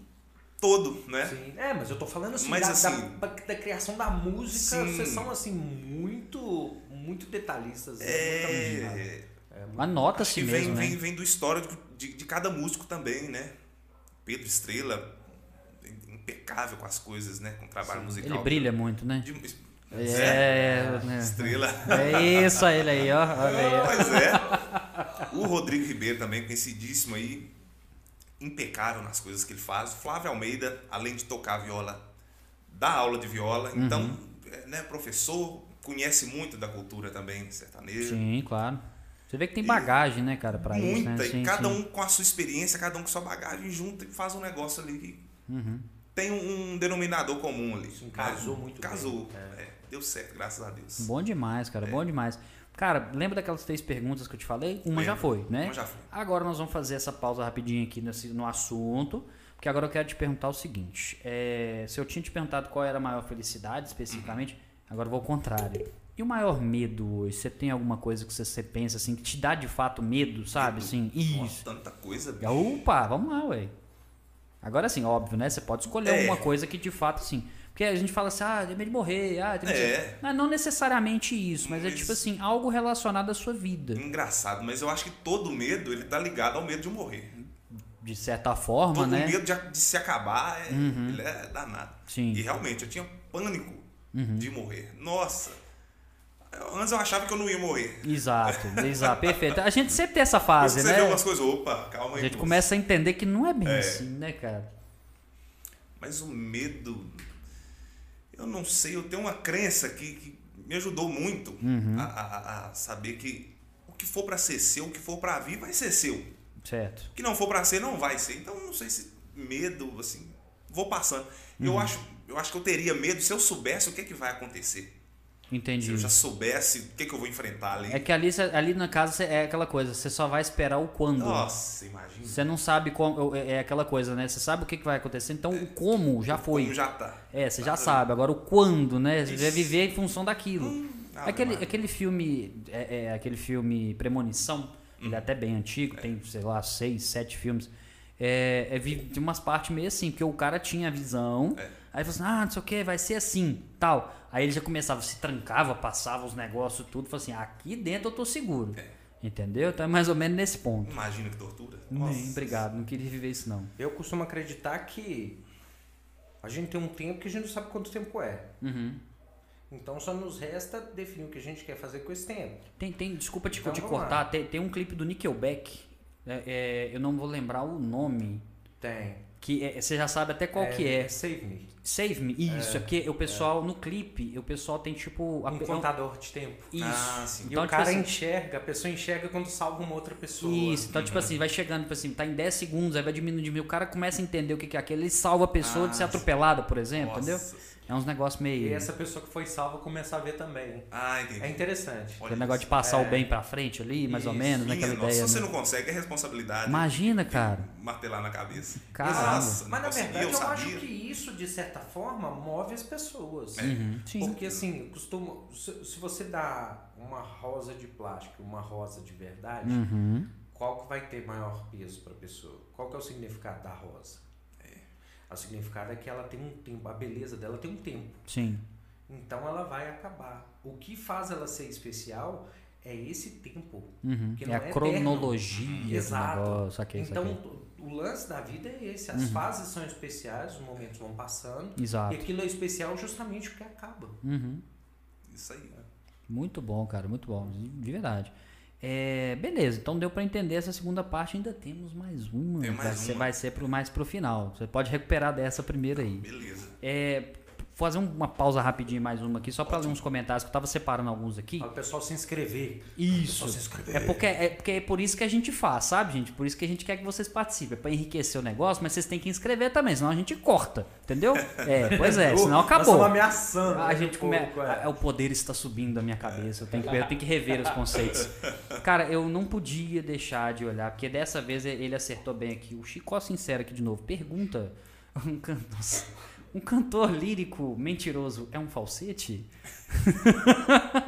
todo, né? Sim. É, mas eu tô falando assim, Mas, da, assim, da, da criação da música, sim. vocês são assim, muito, muito detalhistas. É, muito amigos. É, É muito- Anota-se que mesmo, vem, né? vem, vem do histórico de, de cada músico também, né? Pedro Estrela, impecável com as coisas, né? Com o trabalho musical. Ele brilha muito, né? De- É, né? Estrela. É isso aí, ele aí, ó. Olha aí, ó. Pois é. O Rodrigo Ribeiro também, conhecidíssimo aí, impecável nas coisas que ele faz. O Flávio Almeida, além de tocar viola, dá aula de viola. Então, Uhum. é, né, professor, conhece muito da cultura também sertaneja. Sim, claro. Você vê que tem E- bagagem, né, cara, pra isso, Muita, né? e Sim, cada sim. um com a sua experiência, cada um com sua bagagem, junta e faz um negócio ali que Uhum. tem um, um denominador comum ali. Sim, casou né? muito Casou. bem, é, deu certo, graças a Deus. Bom demais, cara, bom demais. Cara, lembra daquelas três perguntas que eu te falei? Uma já foi, né? Uma já foi. Agora nós vamos fazer essa pausa rapidinho aqui nesse, no assunto, porque agora eu quero te perguntar o seguinte: é, se eu tinha te perguntado qual era a maior felicidade especificamente, agora eu vou ao contrário. E o maior medo hoje? Você tem alguma coisa que você, você pensa assim, que te dá de fato medo, sabe? Medo? Assim, Nossa, isso. tanta coisa. bicho. Opa, vamos lá, ué. Agora sim, óbvio, né? Você pode escolher É. alguma coisa que de fato, assim. Porque a gente fala assim, ah, tem medo de morrer, ah, tem medo de- É. Mas não necessariamente isso, mas, é Mas- tipo assim, algo relacionado à sua vida. Engraçado, mas eu acho que todo medo ele tá ligado ao medo de morrer. De certa forma, Todo né? medo de, de se acabar é, Uhum. ele é danado. Sim. E realmente eu tinha pânico Uhum. de morrer. Nossa. Antes eu achava que eu não ia morrer. Exato, exato, perfeito. A gente sempre tem essa fase, você né? vê umas coisas, opa, calma A aí. gente moço. começa a entender que não é bem É. assim, né, cara? Mas o medo, eu não sei, eu tenho uma crença que, que me ajudou muito Uhum. a, a- a saber que o que for pra ser seu, o que for pra vir, vai ser seu. Certo. O que não for pra ser, não vai ser. Então, não sei se medo, assim, vou passando. Uhum. Eu, acho, eu acho que eu teria medo se eu soubesse o que, é que vai acontecer. Se Entendi. eu já soubesse o que, é que eu vou enfrentar ali. É que ali, ali na casa é aquela coisa, você só vai esperar o quando. Nossa, imagina. Você não sabe como. É é aquela coisa, né? Você sabe o que, que vai acontecer, então o como já foi. Como já tá. É, você já Tá sabe. Agora o quando, né? Você vai viver em função daquilo. Ave aquele, aquele filme. É, é, aquele filme Premonição, ele Uhum. é até bem antigo, tem, sei lá, seis, sete filmes. É, é, vi- tem umas partes meio assim, porque o cara tinha a visão, É. aí falou assim, ah, não sei o que, vai ser assim, tal. Aí ele já começava, se trancava, passava os negócios, tudo, falou assim, aqui dentro eu tô seguro. É. Entendeu? Então é mais ou menos nesse ponto. Imagina que tortura. Nem, obrigado, não queria viver isso não. Eu costumo acreditar que a gente tem um tempo que a gente não sabe quanto tempo é. Uhum. Então só nos resta definir o que a gente quer fazer com esse tempo. Tem, tem, desculpa te, Então, te cortar, tem, tem um clipe do Nickelback, é, é, eu não vou lembrar o nome, Tem. que é- você já sabe até qual que é. Save Me. Save Me, isso, é, porque o pessoal, no clipe, o pessoal tem tipo... a- Um é um- contador de tempo. Isso. Ah, sim. E Então, o tipo cara assim- enxerga, a pessoa enxerga quando salva uma outra pessoa. Isso, então tipo assim, vai chegando, tipo assim, tá em 10 segundos, aí vai diminuindo, diminuindo, o cara começa a entender o que que é aquilo, ele salva a pessoa de ser Ah, atropelada, por exemplo, Nossa. entendeu? É uns negócios meio... E essa pessoa que foi salva começa a ver também. Ah, entendi. É interessante. Olha Aquele negócio de passar É. o bem pra frente ali, mais ou Isso. menos, Minha naquela nossa, ideia. se você né? não consegue, é responsabilidade. Imagina, cara. Martelar na cabeça. Caramba. Nossa, não Mas na verdade eu, eu acho que isso, de certa certa forma, move as pessoas. Uhum, sim. Porque assim, costuma, se, se você dá uma rosa de plástico, uma rosa de verdade, Uhum. qual que vai ter maior peso para a pessoa? Qual que é o significado da rosa? O significado é que ela tem um tempo, a beleza dela tem um tempo. Sim. Então ela vai acabar. O que faz ela ser especial é esse tempo. Uhum. Que É a é cronologia Exato. negócio. Saquei, então saquei. O lance da vida é esse. As Uhum. fases são especiais, os momentos vão passando. Exato. E aquilo é especial justamente porque acaba. Uhum. Isso aí. Muito bom, cara, muito bom, de de verdade. É, beleza, então deu pra entender essa segunda parte, ainda temos mais uma. Tem mais vai, Ser, uma. vai ser pro, mais pro final. Você pode recuperar dessa primeira aí. Beleza. É, fazer uma pausa rapidinho, mais uma aqui, só pra ler uns comentários que eu tava separando alguns aqui. Para o pessoal se inscrever. Isso. Se inscrever. É porque, é porque é por isso que a gente faz, sabe, gente? Por isso que a gente quer que vocês participem. É pra enriquecer o negócio, mas vocês têm que inscrever também, senão a gente corta. Entendeu? É, pois é, senão Nós acabou. estamos ameaçando. A né, gente um come... pouco, é. é, O poder está subindo da minha cabeça. Eu tenho, que, eu tenho que rever os conceitos. Cara, eu não podia deixar de olhar, porque dessa vez ele acertou bem aqui. O Chicó Sincero aqui de novo. Pergunta: cantor, um cantor lírico mentiroso é um falsete?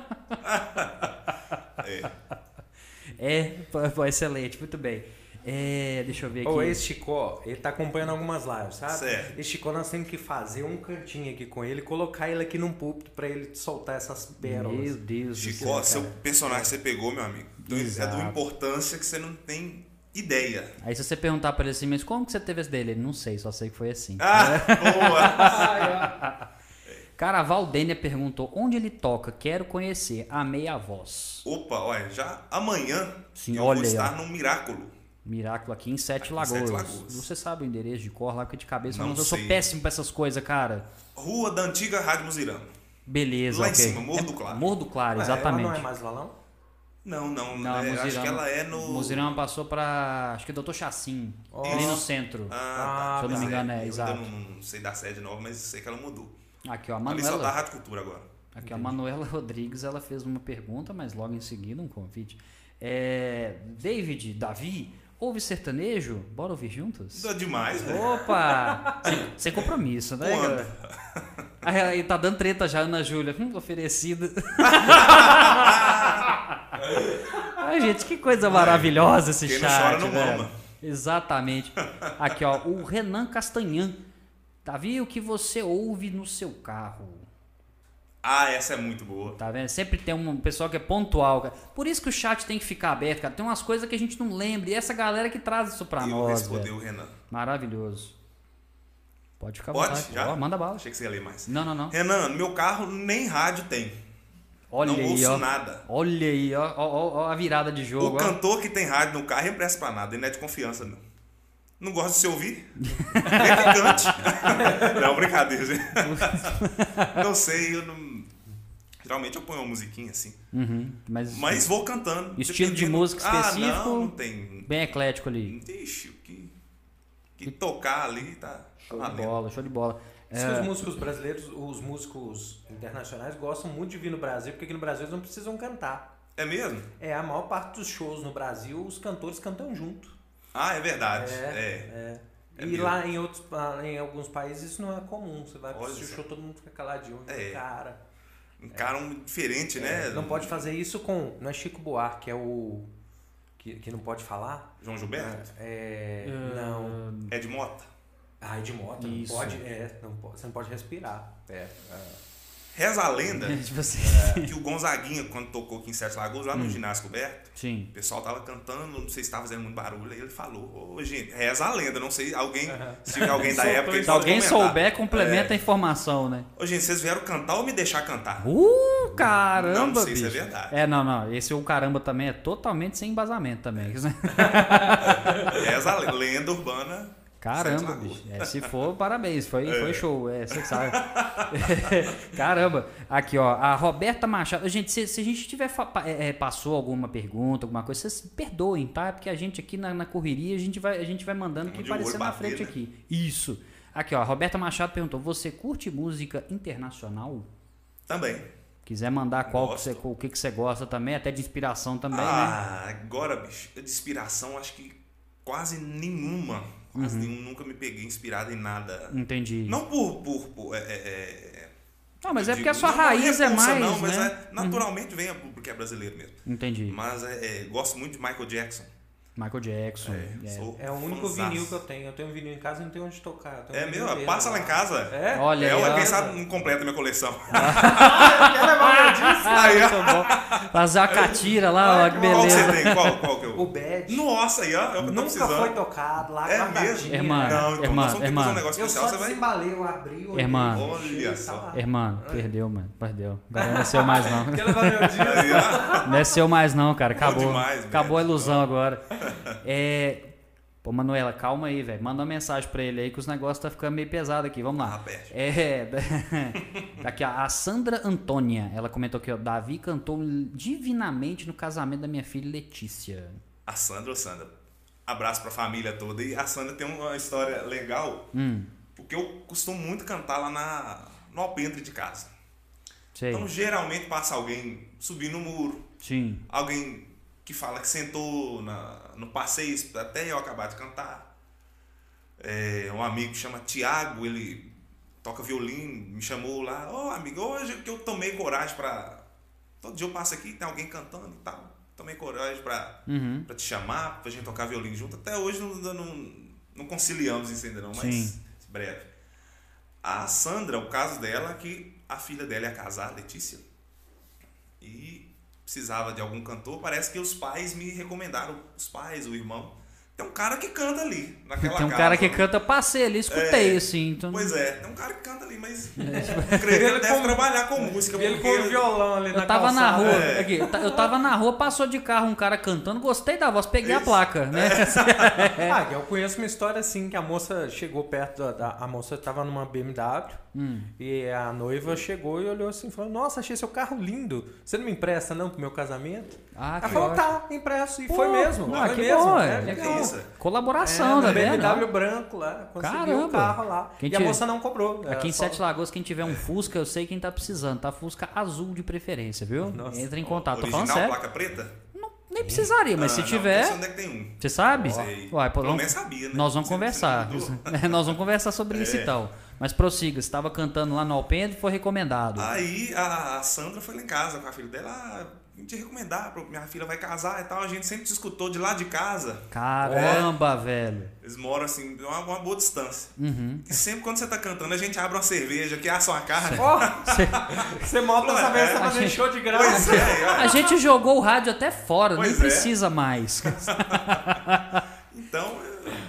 É, pô, excelente, muito bem. É, deixa eu ver aqui. Ô, esse Chicó, ele tá acompanhando algumas lives, sabe? Certo. Esse Chicó nós temos que fazer um cantinho aqui com ele, colocar ele aqui num púlpito pra ele soltar essas pérolas. Meu Deus do Chicó, céu. seu cara. personagem que você pegou, meu amigo. Então, é de uma importância que você não tem ideia. Aí se você perguntar pra ele assim, mas como que você teve esse dele? Ele não sei, só sei que foi assim. Ah, boa! Cara, a Valdênia perguntou onde ele toca, quero conhecer, amei a voz. Opa, olha, já amanhã Sim, eu olha vou estar ó. no Miraculo. Miraculo aqui em Sete Aqui em Lagoas. Sete Lagoas. Você sabe o endereço de cor lá, porque de cabeça eu Não não- eu sou péssimo pra essas coisas, cara. Rua da antiga Rádio Muzirama. Beleza, Lá em ok. cima, Morro É- do Claro. Morro do Claro, exatamente. Ela não é mais lá, não? Não, não, Não, é, acho Muzirama- que ela é no. Muzirama passou pra, acho que Doutor Chassim, ali no centro. Ah, Se eu não me é. engano, é, eu exato. não, não sei da sede nova, mas sei que ela mudou. Aqui, ó, a Ali só tá a Manuela. Rádio Cultura agora. Aqui, a Manuela Rodrigues, ela fez uma pergunta, mas logo em seguida um convite. É, David, Davi, ouve sertanejo? Bora ouvir juntos? Dá demais, velho. Opa! sem, sem compromisso, né? Quando? aí tá dando treta já, Ana Júlia. Hum, oferecida. Ai, gente, que coisa maravilhosa esse Quem não chat, chora não velho. mama. Exatamente. Aqui, ó, o Renan Castanhan. Davi, o que você ouve no seu carro? Ah, essa é muito boa. Tá vendo? Sempre tem um pessoal que é pontual, cara. Por isso que o chat tem que ficar aberto, cara. Tem umas coisas que a gente não lembra. E essa galera que traz isso pra eu nós, responder velho. o Renan. Maravilhoso. Pode ficar Pode? vontade. Já? Ó, manda bala. Achei que você ia ler mais. Não, não, não. Renan, no meu carro nem rádio tem. Olha não aí, ouço ó. nada. Olha aí, ó, ó, ó, a virada de O jogo. ó. cantor que tem rádio no carro não presta pra nada, ele não é de confiança, não. Não gosta de se ouvir? Quer que cante? não, brincadeira, gente. Não sei, eu não. Geralmente eu ponho uma musiquinha assim. Uhum, mas, Mas vou cantando. Estilo de música Ah, específico? não, não tem. bem eclético ali. Ixi, o que, que tocar ali tá. Show de valendo. bola, show de bola. Diz que É, os músicos brasileiros, os músicos internacionais gostam muito de vir no Brasil, porque aqui no Brasil eles não precisam cantar. É mesmo? É, a maior parte dos shows no Brasil, os cantores cantam junto. Ah, é verdade. É, É. é. É e mesmo. lá em outros em alguns países isso não é comum. Você vai assistir o show, todo mundo fica caladinho. É. Cara, Encaram diferente, né? É, não pode fazer isso com. Não é Chico Buarque, que é o. Que, que não pode falar? João Gilberto? É. Não. Ed Mota? Ai, de moto, não Isso. pode. É, não pode, você não pode respirar. É. é. Reza a lenda tipo assim, que o Gonzaguinha, quando tocou aqui em Sete Lagoas, lá Hum. no ginásio coberto, Sim. o pessoal tava cantando, não sei se tava fazendo muito barulho, aí ele falou, ô gente, reza a lenda, não sei, alguém, se alguém da época, ele Se pode alguém comentar. souber, complementa a informação, né? Ô gente, vocês vieram cantar ou me deixar cantar? Uh, caramba, Não, não sei se é bicho. verdade. É, não, não. Esse o caramba também é totalmente sem embasamento também. Reza a lenda, lenda urbana. Caramba, bicho. Lagoas. É, se for, parabéns. Foi, foi show. É, você sabe. Caramba. Aqui, ó. A Roberta Machado. Gente, se, se a gente tiver é, é, passou alguma pergunta, alguma coisa, vocês perdoem, tá? Porque a gente aqui na, na correria, a gente vai, a gente vai mandando o que aparecer na frente né? aqui. Isso. Aqui, ó. A Roberta Machado perguntou: Você curte música internacional? Também. Quiser mandar qual que você, o que, que você gosta também, até de inspiração também, né? ah, agora, bicho, de inspiração, acho que quase nenhuma Quase nenhum, nunca me peguei inspirado em nada. Entendi. Não por. por, por é, é, é, Não, mas é porque a digo, sua não, não raiz é repulsa, mais, Não, mas né? é, naturalmente vem porque é brasileiro mesmo. Entendi. Mas é, é, gosto muito de Michael Jackson. Michael Jackson. É, é. É o único fãzaço. vinil que eu tenho. Eu tenho um vinil em casa e não tenho onde tocar. Tenho É um mesmo? Passa lá em casa. É? Olha É, quem sabe não completa minha coleção. Quer levar meu disco? Aí, ó. Muito bom. Fazer a catira lá, ó, que Qual que você beleza. tem? Qual, qual que eu... O Bad. Nossa, aí, ó. É o eu Nunca precisando. foi tocado lá, É mesmo? Irmã, Não, então irmã, nós irmã. um negócio Eu especial. só Você vai... desembalei, eu abri, eu Irmã. Olha tá só. lá. Irmão, perdeu, mano. Perdeu. Agora não é seu mais, não. Quer levar meu disco? Aí, ó. Não é seu mais, não, cara. Acabou. Acabou a ilusão agora. É. Pô, Manuela, calma aí, velho. Manda uma mensagem pra ele aí que os negócios tá ficando meio pesado aqui. Vamos lá. Rapaz. É. Daqui, ó, a Sandra Antônia. Ela comentou aqui, ó. Davi cantou divinamente no casamento da minha filha Letícia. A Sandra, ô Sandra. Abraço pra família toda. E a Sandra tem uma história legal. Hum, Porque eu costumo muito cantar lá na, no alpendre de casa. sei. Então, geralmente passa alguém subir no muro. Sim. Alguém que fala que sentou na, no passeio até eu acabar de cantar. É, um amigo que chama Tiago, ele toca violino, me chamou lá. Ô amigo, hoje que eu tomei coragem pra. Todo dia eu passo aqui, tem alguém cantando e tal. Tomei coragem pra, Uhum. pra te chamar, pra gente tocar violino junto. Até hoje não, não, não conciliamos isso ainda não, mas Sim. breve. A Sandra, o caso dela é que a filha dela ia casar, Letícia. E precisava de algum cantor. Parece que os pais me recomendaram, os pais, o irmão. Tem um cara que canta ali, naquela Tem um casa. cara que canta, passei ali, escutei, É, assim. Então... Pois é, tem um cara que canta ali, mas eu creio que ele deve trabalhar com música. Ele com o violão ali na Eu tava na calçada. rua, É. aqui, eu ta- eu tava na rua, passou de carro um cara cantando, gostei da voz, peguei a Isso. placa, né? Ah, eu conheço uma história assim que a moça chegou perto da, da- a moça estava numa BMW Hum. e a noiva chegou e olhou assim, e falou: "Nossa, achei seu carro lindo. Você não me empresta não pro meu casamento?" Ah, Ela falou: ótimo. "Tá, empresto." E Pô, foi mesmo. ah, foi que mesmo. bom, é, é, legal. Isso? Colaboração, É, tá vendo? BMW branco lá, conseguiu Caramba. o carro lá. Quem e a tinha- moça não cobrou. Aqui Ela em só- Sete Lagoas, quem tiver um Fusca, eu sei quem tá precisando, tá? Fusca azul de preferência, viu? Nossa. Entra em contato. Tô Original, falando sério. placa preta? Não, nem precisaria, mas Ah, se não, tiver, não sei onde é que tem um. você sabe? Sei. Uai, pô, Pelo vamos- menos sabia, né? Nós vamos Você- conversar. mudou. nós vamos conversar sobre isso É. então. Mas prossiga, você estava cantando lá no Alpendre e foi recomendado. Aí a, a Sandra foi lá em casa com a filha dela. Te recomendar, minha filha vai casar e tal. A gente sempre te escutou de lá de casa. Caramba, velho. Eles moram assim, uma, uma boa distância. Uhum. E sempre quando você tá cantando, a gente abre uma cerveja, que assa uma carne. Ó, você Ué, essa vez, é, você a fazer gente- show de Pois graça. é, A é. gente jogou o rádio até fora, nem Pois é. precisa mais. Então,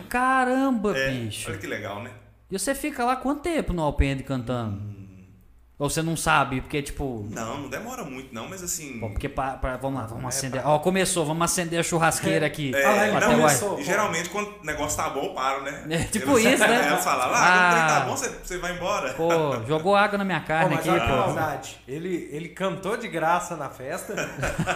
Caramba, é, bicho. olha que legal, né? E você fica lá quanto tempo no Alpendre cantando? Ou você não sabe, porque tipo. Não, não demora muito não, mas assim... Bom, porque pra, pra- vamos lá, vamos acender. Ó, começou, vamos acender a churrasqueira aqui. É, Ah, Até não, começou. E geralmente quando o negócio tá bom, eu paro, né? É, tipo Eles- isso, né? Falam, lá, quando o trem Ah. tá bom, você, você vai embora. Pô, jogou água na minha Pô, carne mas aqui, olha pô. maldade. Ele, ele cantou de graça na festa.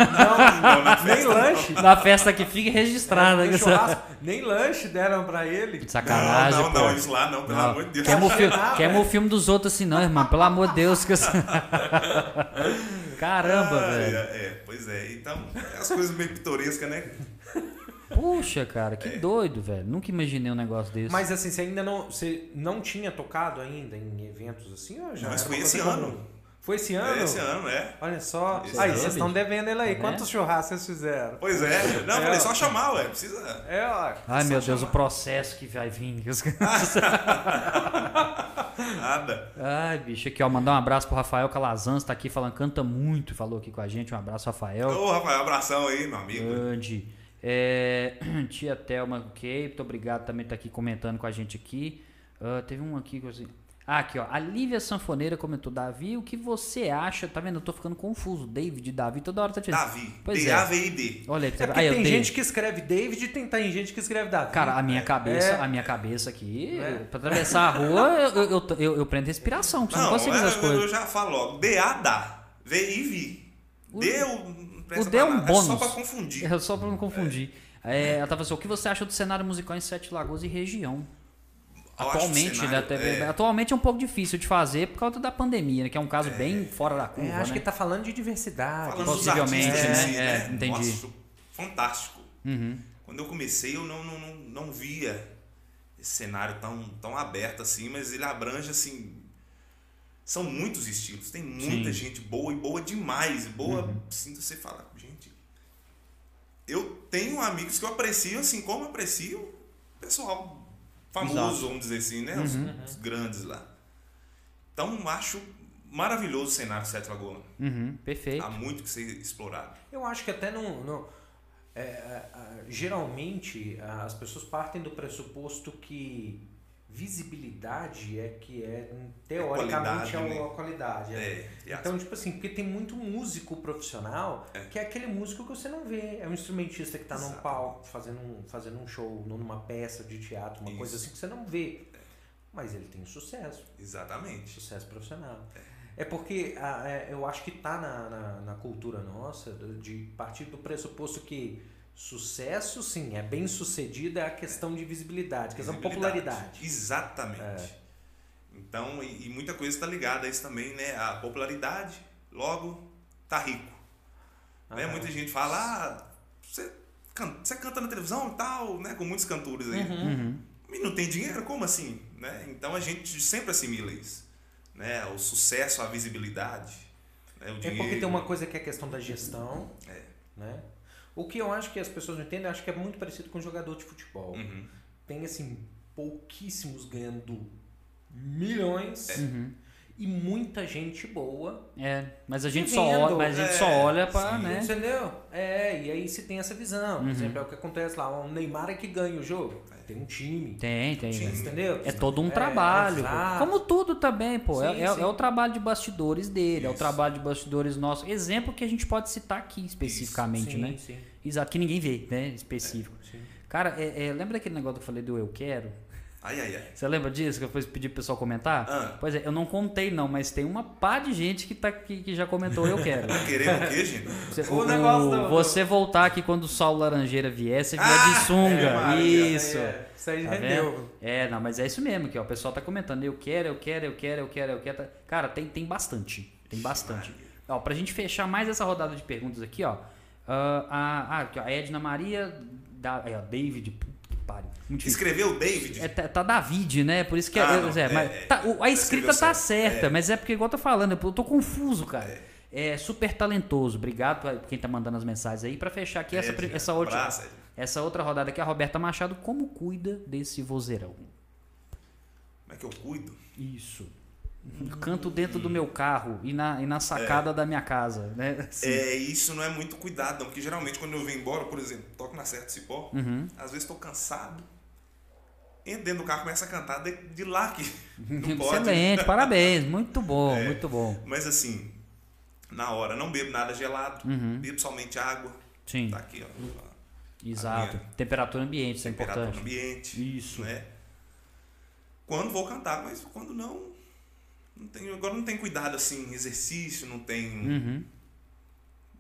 Não, na nem festa, lanche. Na festa que fica registrada. Churrasco, nem lanche deram pra ele. Sacanagem, não, não, pô. não, isso lá não, pelo Não. amor de Deus. Queima o, filme, queima o filme dos outros assim, não, irmão. Pelo amor de Deus. Que- Caramba, Ah, velho. É, é, pois é. Então, é as coisas meio pitorescas, né? Puxa, cara, É. que doido, velho. Nunca imaginei um negócio desse. Mas assim, você ainda não. Você não tinha tocado ainda em eventos assim? Ou já Mas foi esse ano. Foi esse ano? É, esse ano, é. Olha só. Esse aí, ano, vocês estão devendo ele aí. Tá Quantos churrascos vocês fizeram? Pois é. Não, eu É, falei, ó. só chamar, ué. Precisa. É, ó. Ai, só meu Deus, chamar. o processo que vai vir. Nada. Ai, bicho, aqui, ó, mandar um abraço pro Rafael Calazans, tá aqui falando, canta muito, falou aqui com a gente. Um abraço, Rafael. Ô, Rafael, abração aí, meu amigo. Grande. É, tia Thelma, ok, muito obrigado também tá aqui comentando com a gente aqui. Ah, teve um aqui que eu assim. Ah, aqui, ó. A Lívia Sanfoneira comentou: Davi, o que você acha? Tá vendo? Eu tô ficando confuso. David, Davi, toda hora tá tirando. Davi. Pois é. D-A-V-I-D. Olha aí, pra você É Aí, tem gente que escreve David e tem, tem gente que escreve Davi. Cara, a minha cabeça, É. a minha cabeça aqui, É. pra atravessar a rua, eu, eu, eu, eu prendo respiração, não Não, consigo é, fazer as coisas. eu já falo logo. D-A-D-A. V-I-V. D, o, o D é um É só bônus. pra confundir. É só pra não confundir. É, ela tava assim, o que você acha do cenário musical em Sete Lagoas e região? Atualmente, né? é, atualmente é um pouco difícil de fazer por causa da pandemia, né? Que é um caso bem fora da curva, É, acho né? que tá falando de diversidade. falando possivelmente, artistas né? si, É, entendi. Nossa, fantástico. Uhum. Quando eu comecei, eu não, não, não, não via esse cenário tão, tão aberto assim, mas ele abrange assim. São muitos estilos, tem muita Sim. gente boa e boa demais. Boa, assim, você fala, gente. Eu tenho amigos que eu aprecio assim como eu aprecio o pessoal famoso, Exato. vamos dizer assim, né? Os, os grandes lá. Então acho maravilhoso o cenário Sete Lagoas. Uhum, perfeito. Há muito que ser explorado. Eu acho que até não. não é, é, é, geralmente as pessoas partem do pressuposto que visibilidade é que é teoricamente qualidade, é né? uma qualidade. é. É, e Então, tipo assim, porque tem muito músico profissional que é aquele músico que você não vê. É um instrumentista que tá num palco fazendo um, fazendo um show, numa peça de teatro, uma Isso. coisa assim que você não vê. Mas ele tem sucesso, exatamente. sucesso profissional. É porque ah, é, eu acho que tá na, na, na cultura nossa de partir do pressuposto que sucesso, sim, é bem sucedido, é a questão de visibilidade, questão de popularidade. Exatamente. É. Então, e, e muita coisa está ligada a isso também, né? A popularidade, logo, tá rico. Né? Aham. Muita gente fala, ah, você, can- você canta na televisão e tal, né? Com muitos cantores aí. Uhum. E não tem dinheiro? Como assim? Né? Então a gente sempre assimila isso. Né? O sucesso, a visibilidade. Né? O É dinheiro. porque tem uma coisa que é a questão da gestão, É. né? O que eu acho que as pessoas não entendem, eu acho que é muito parecido com um jogador de futebol. Uhum. Tem, assim, pouquíssimos ganhando milhões Uhum. E muita gente boa. É, mas a gente só olha, mas a gente só É, olha pra, sim. né? Entendeu? É, e aí se tem essa visão. Por Uhum. exemplo, é o que acontece lá, o Neymar é que ganha o jogo. Tem um time. Tem, tem. Sim. Entendeu? É todo um É, trabalho. exato. Como tudo também, pô. É, Sim, é- sim. é o trabalho de bastidores dele, é o Isso. trabalho de bastidores nosso. Exemplo que a gente pode citar aqui especificamente, sim, né? Sim, Exato, que ninguém vê, né? Específico. Cara, é- é, lembra daquele negócio que eu falei do eu quero? Ai, ai, ai. Você lembra disso? Que eu depois pedi pro pessoal comentar? Ah. Pois é, eu não contei não, mas tem uma pá de gente que, tá, que, que já comentou eu quero. Querendo o quê, gente? Você, O negócio do- você voltar aqui quando o Saulo Laranjeira vier, você vier Ah, de sunga. é, Maria, isso. É, isso aí Tá rendeu. vendo? É, não, mas é isso mesmo que ó, o pessoal tá comentando. Eu quero, eu quero, eu quero, eu quero, eu quero. tá- Cara, tem, tem bastante. Tem bastante. Ó, pra gente fechar mais essa rodada de perguntas aqui, ó. ah, a, a Edna Maria. Da, é, ó, David. Pariu. Muito. Escreveu David? É, tá, tá David, né? Por isso que Ah, é, não, é, é, mas é, tá, o- a escrita tá certo, certa, é. mas é porque igual eu tô falando, eu tô confuso, cara. É, super talentoso. Obrigado pra quem tá mandando as mensagens aí. Pra fechar aqui essa, pri- Edna, essa, outra, Edna. essa outra rodada aqui, a Roberta Machado, como cuida desse vozeirão? Como é que eu cuido? Isso. Canto dentro do meu carro e na, e na sacada da minha casa, né? Assim. É, isso não é muito cuidado, não, porque geralmente quando eu venho embora, por exemplo, toco na Serra do Cipó, Uhum. às vezes estou cansado, entro dentro do carro, começo a cantar de, de lá que não pode. Excelente, parabéns. Muito bom, É. muito bom. Mas assim, na hora, não bebo nada gelado, Uhum. bebo somente água. Sim, Tá aqui, ó. exato. Temperatura ambiente, isso é Temperatura importante. ambiente. Isso. Né? Quando vou cantar, mas quando não. Não tenho, agora não tem cuidado assim, exercício, não tem. Uhum.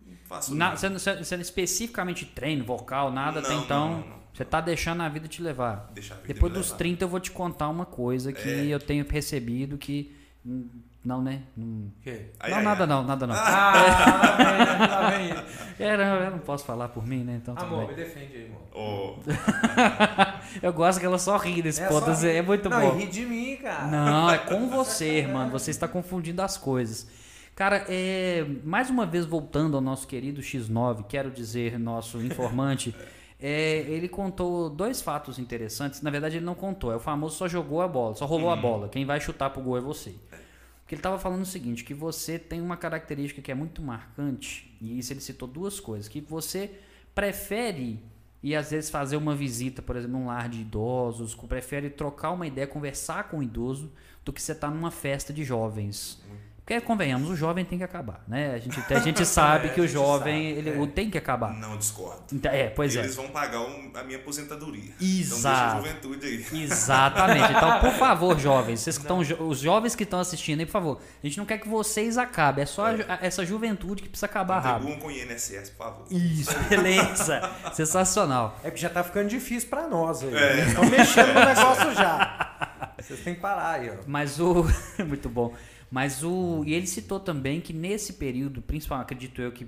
Não faço Na, nada. você, você, você especificamente treino, vocal, nada Não, até então. não, não. Você tá deixando a vida te levar. Vida Depois dos levar. 30 eu vou te contar uma coisa que É. eu tenho percebido que. Hum, Não, né? Não, quê? Ai, não ai, nada ai. não, nada não. Ah, lá vem, lá vem ele. É, não, eu não posso falar por mim, né? Então Amor, me bem. defende aí, amor. Ô, Eu gosto que ela só ri desse É ponto, assim, é muito não, bom. e ri de mim, cara. Não, é com você, mano. Você está confundindo as coisas. Cara, é, mais uma vez voltando ao nosso querido X9, quero dizer, nosso informante, é, ele contou dois fatos interessantes. Na verdade, ele não contou, é o famoso só jogou a bola, só rolou a bola. Quem vai chutar pro gol é você. Porque ele estava falando o seguinte, que você tem uma característica que é muito marcante, e isso ele citou duas coisas, que você prefere e às vezes fazer uma visita, por exemplo, num lar de idosos, prefere trocar uma ideia, conversar com o idoso, do que você estar numa festa de jovens. Porque, convenhamos, o jovem tem que acabar, né? A gente, a gente sabe É, que o jovem, sabe, ele é. o tem que acabar. não discordo. Então, É, pois é. Eles vão pagar um- a minha aposentadoria. Exato. Então deixa a juventude aí. Exatamente. Então, por favor, jovens, vocês que estão, os jovens que estão assistindo aí, por favor, a gente não quer que vocês acabem, é só ju- a- essa juventude que precisa acabar rápido. Contribuam com o INSS, por favor. Isso, beleza. Sensacional. É que já tá ficando difícil pra nós aí. É. Eles estão mexendo no negócio já. Vocês têm que parar aí, ó. Mas o. Muito bom. Mas o. E ele citou também que nesse período, principalmente, acredito eu que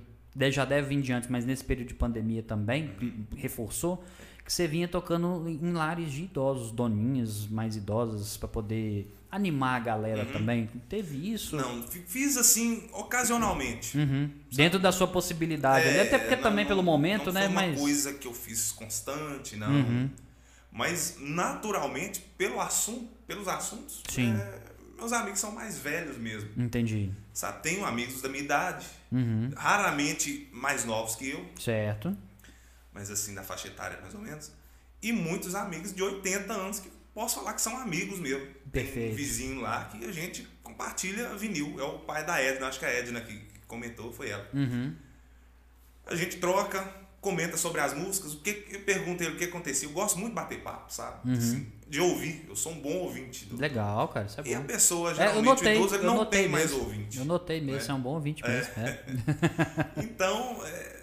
já deve vir de antes, mas nesse período de pandemia também, reforçou, que você vinha tocando em lares de idosos, doninhas mais idosas, pra poder animar a galera também. Teve isso? Uhum. Não, fi- fiz assim, ocasionalmente. Uhum. Dentro da sua possibilidade. ali. Até porque não- também pelo momento, não né? Foi uma Mas. coisa que eu fiz constante, não. Uhum. Mas naturalmente, pelo assunto, pelos assuntos, Sim. é, meus amigos são mais velhos mesmo. Entendi. Sabe? Tenho amigos da minha idade, Uhum. raramente mais novos que eu, Certo. mas assim, da faixa etária mais ou menos. E muitos amigos de 80 anos que posso falar que são amigos mesmo. Tem Perfeito. um vizinho lá que a gente compartilha vinil. É o pai da Edna, acho que a Edna que que comentou foi ela. Uhum. A gente troca, comenta sobre as músicas, o que, eu pergunto ele o que acontecia. Eu gosto muito de bater papo, sabe? Uhum. Assim, de ouvir. Eu sou um bom ouvinte. Do... Legal, cara. Isso é E a bom. pessoa, É, eu geralmente, notei, o idoso, ele eu não tem mais mesmo. ouvinte. Eu notei mesmo, É. você é um bom ouvinte mesmo. É. Então, é,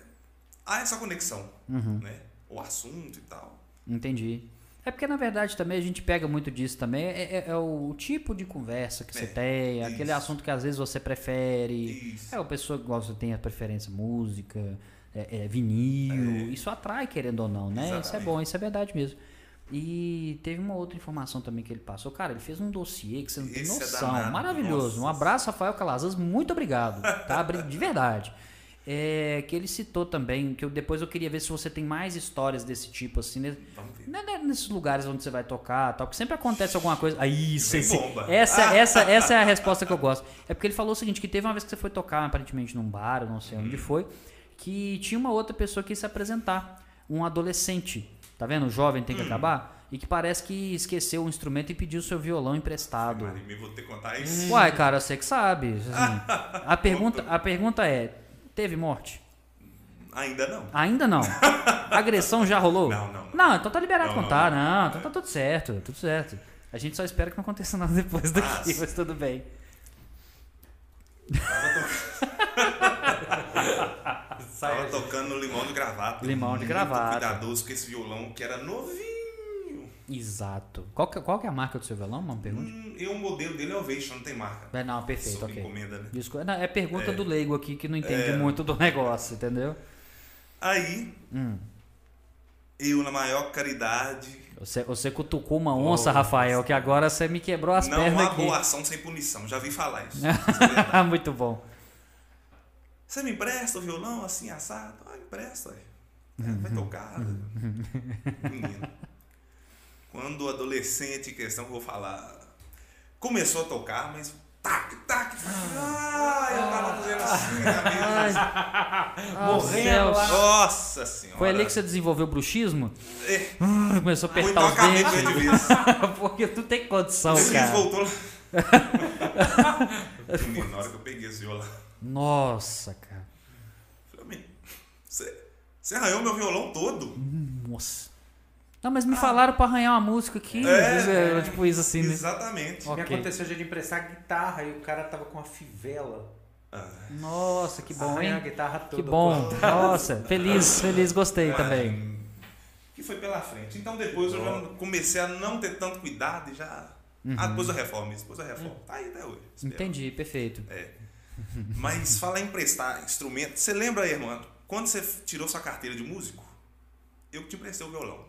há essa conexão, Uhum. né? O assunto e tal. Entendi. É porque, na verdade, também a gente pega muito disso também. É, é- é o tipo de conversa que você É, tem, aquele isso. assunto que às vezes você prefere. Isso. É, a pessoa que gosta, tem a preferência música, é, é vinil. É. Isso atrai, querendo ou não, né? Isso é Exatamente. bom, isso é verdade mesmo. E teve uma outra informação também que ele passou. Cara, ele fez um dossiê que você não tem Esse é noção. danado, Maravilhoso. Um nossa. abraço, Rafael Calazans. Muito obrigado. Tá? De verdade. É, que ele citou também, que eu, depois eu queria ver se você tem mais histórias desse tipo, assim, né? Né, né, nesses lugares onde você vai tocar, tal, que sempre acontece alguma coisa. Aí, bomba. essa, essa, essa é a resposta que eu gosto. É porque ele falou o seguinte, que teve uma vez que você foi tocar, aparentemente num bar, não sei Uhum. onde foi, que tinha uma outra pessoa que ia se apresentar, um adolescente, tá vendo? O jovem Hum. tem que acabar, e que parece que esqueceu o instrumento e pediu seu violão emprestado. Maria, me vou ter que contar isso. Uai, cara, você que sabe. assim. a, pergunta, a pergunta é, teve morte? Ainda não. Ainda não. Agressão já rolou? Não, não, não. Não, então tá liberado Não, não, contar. Não, então tá tudo certo, tudo certo. A gente só espera que não aconteça nada depois daqui, Ah, mas tudo bem. Tava tocando Limão de Gravata. Limão de Gravata. cuidadoso com esse violão que era novinho. Exato. Qual que, qual que é a marca do seu violão, uma pergunta? Hum, e o modelo dele é Ovation, não tem marca. É, não, perfeito, ok. encomenda, né? Desculpa, não, é pergunta É. do leigo aqui que não entende É. muito do negócio, entendeu? Aí, Hum. eu na maior caridade, Você, você cutucou uma onça, Rafael, que agora você me quebrou as não pernas há aqui. boa ação sem punição. Já vi falar isso. Isso é muito bom. Você me empresta o violão assim, assado? Ah, empresta. É, Uhum. vai tocar. Menino. Quando o adolescente em questão, vou falar, começou a tocar, mas tac, tac, ah, eu tava fazendo assim na mesa. Morrendo lá. Nossa senhora. Foi ali que você desenvolveu o bruxismo? É, Ah, Começou a ou apertar então os dentes. de vez. Porque tu tem condição, Esse cara. voltou lá. Menino, na hora que eu peguei esse violão, Nossa, cara. eu falei, "Menino, você, você arranhou meu violão todo? Nossa. Não, mas me falaram pra arranhar uma música aqui. É, é, tipo isso assim, né? Exatamente. Ó. Me aconteceu já de emprestar guitarra e o cara tava com uma fivela. Ah, Nossa, que bom, Arranhou a hein? guitarra toda. Que bom. Nossa, feliz, feliz, gostei também. Hum, Que foi pela frente. Então depois eu já comecei a não ter tanto cuidado e já. Ah, depois eu reformo isso, depois eu reformo. Tá aí até hoje. espero. Entendi, perfeito. É. Mas falar em emprestar instrumento, você lembra aí, irmão, quando você tirou sua carteira de músico? Eu que te emprestei o violão.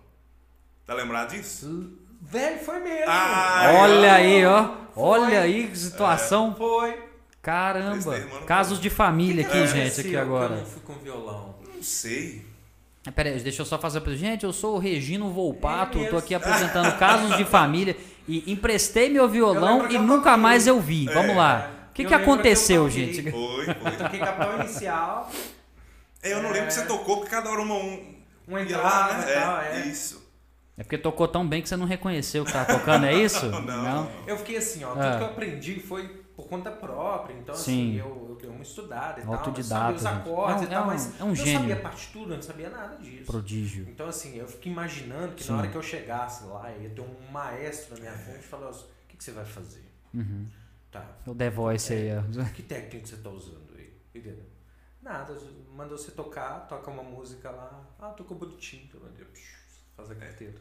Tá lembrado disso? Velho, foi mesmo. Ah, Olha aí, ó. Olha aí que situação. Foi. Caramba. Casos de família aqui, É, gente, aqui que Eu agora. não fui com violão. Não sei. Pera aí, deixa eu só fazer pra Gente, eu sou o Regino Volpato, É tô aqui apresentando casos de família e emprestei meu Eu violão e eu nunca mais eu vi. É. Vamos lá. O que, Eu que que eu aconteceu, toquei. gente? Foi, foi. Toquei capital inicial. É, eu não lembro que você tocou, porque cada hora uma um. Entrada lá, e né? tal, é, é. isso. É porque tocou tão bem que você não reconheceu o que tava tocando, é isso? Não. Eu fiquei assim, ó, Ah. tudo que eu aprendi foi por conta própria. Então, Sim. assim, eu, eu dei uma estudada e tal. Autodidata, Eu sabia os acordes É um- e tal, é um- mas é um não gênio. sabia partitura, não sabia nada disso. Prodígio. Então, assim, eu fico imaginando que Sim. na hora que eu chegasse lá, ia ter um maestro na minha frente e falar assim, o que, que você vai fazer? Uhum. Tá, O The Voice aí, ó. que técnica você tá usando aí? Entendeu? Nada, mandou você tocar, toca uma música lá. Ah, tocou bonitinho. Faz a carteira.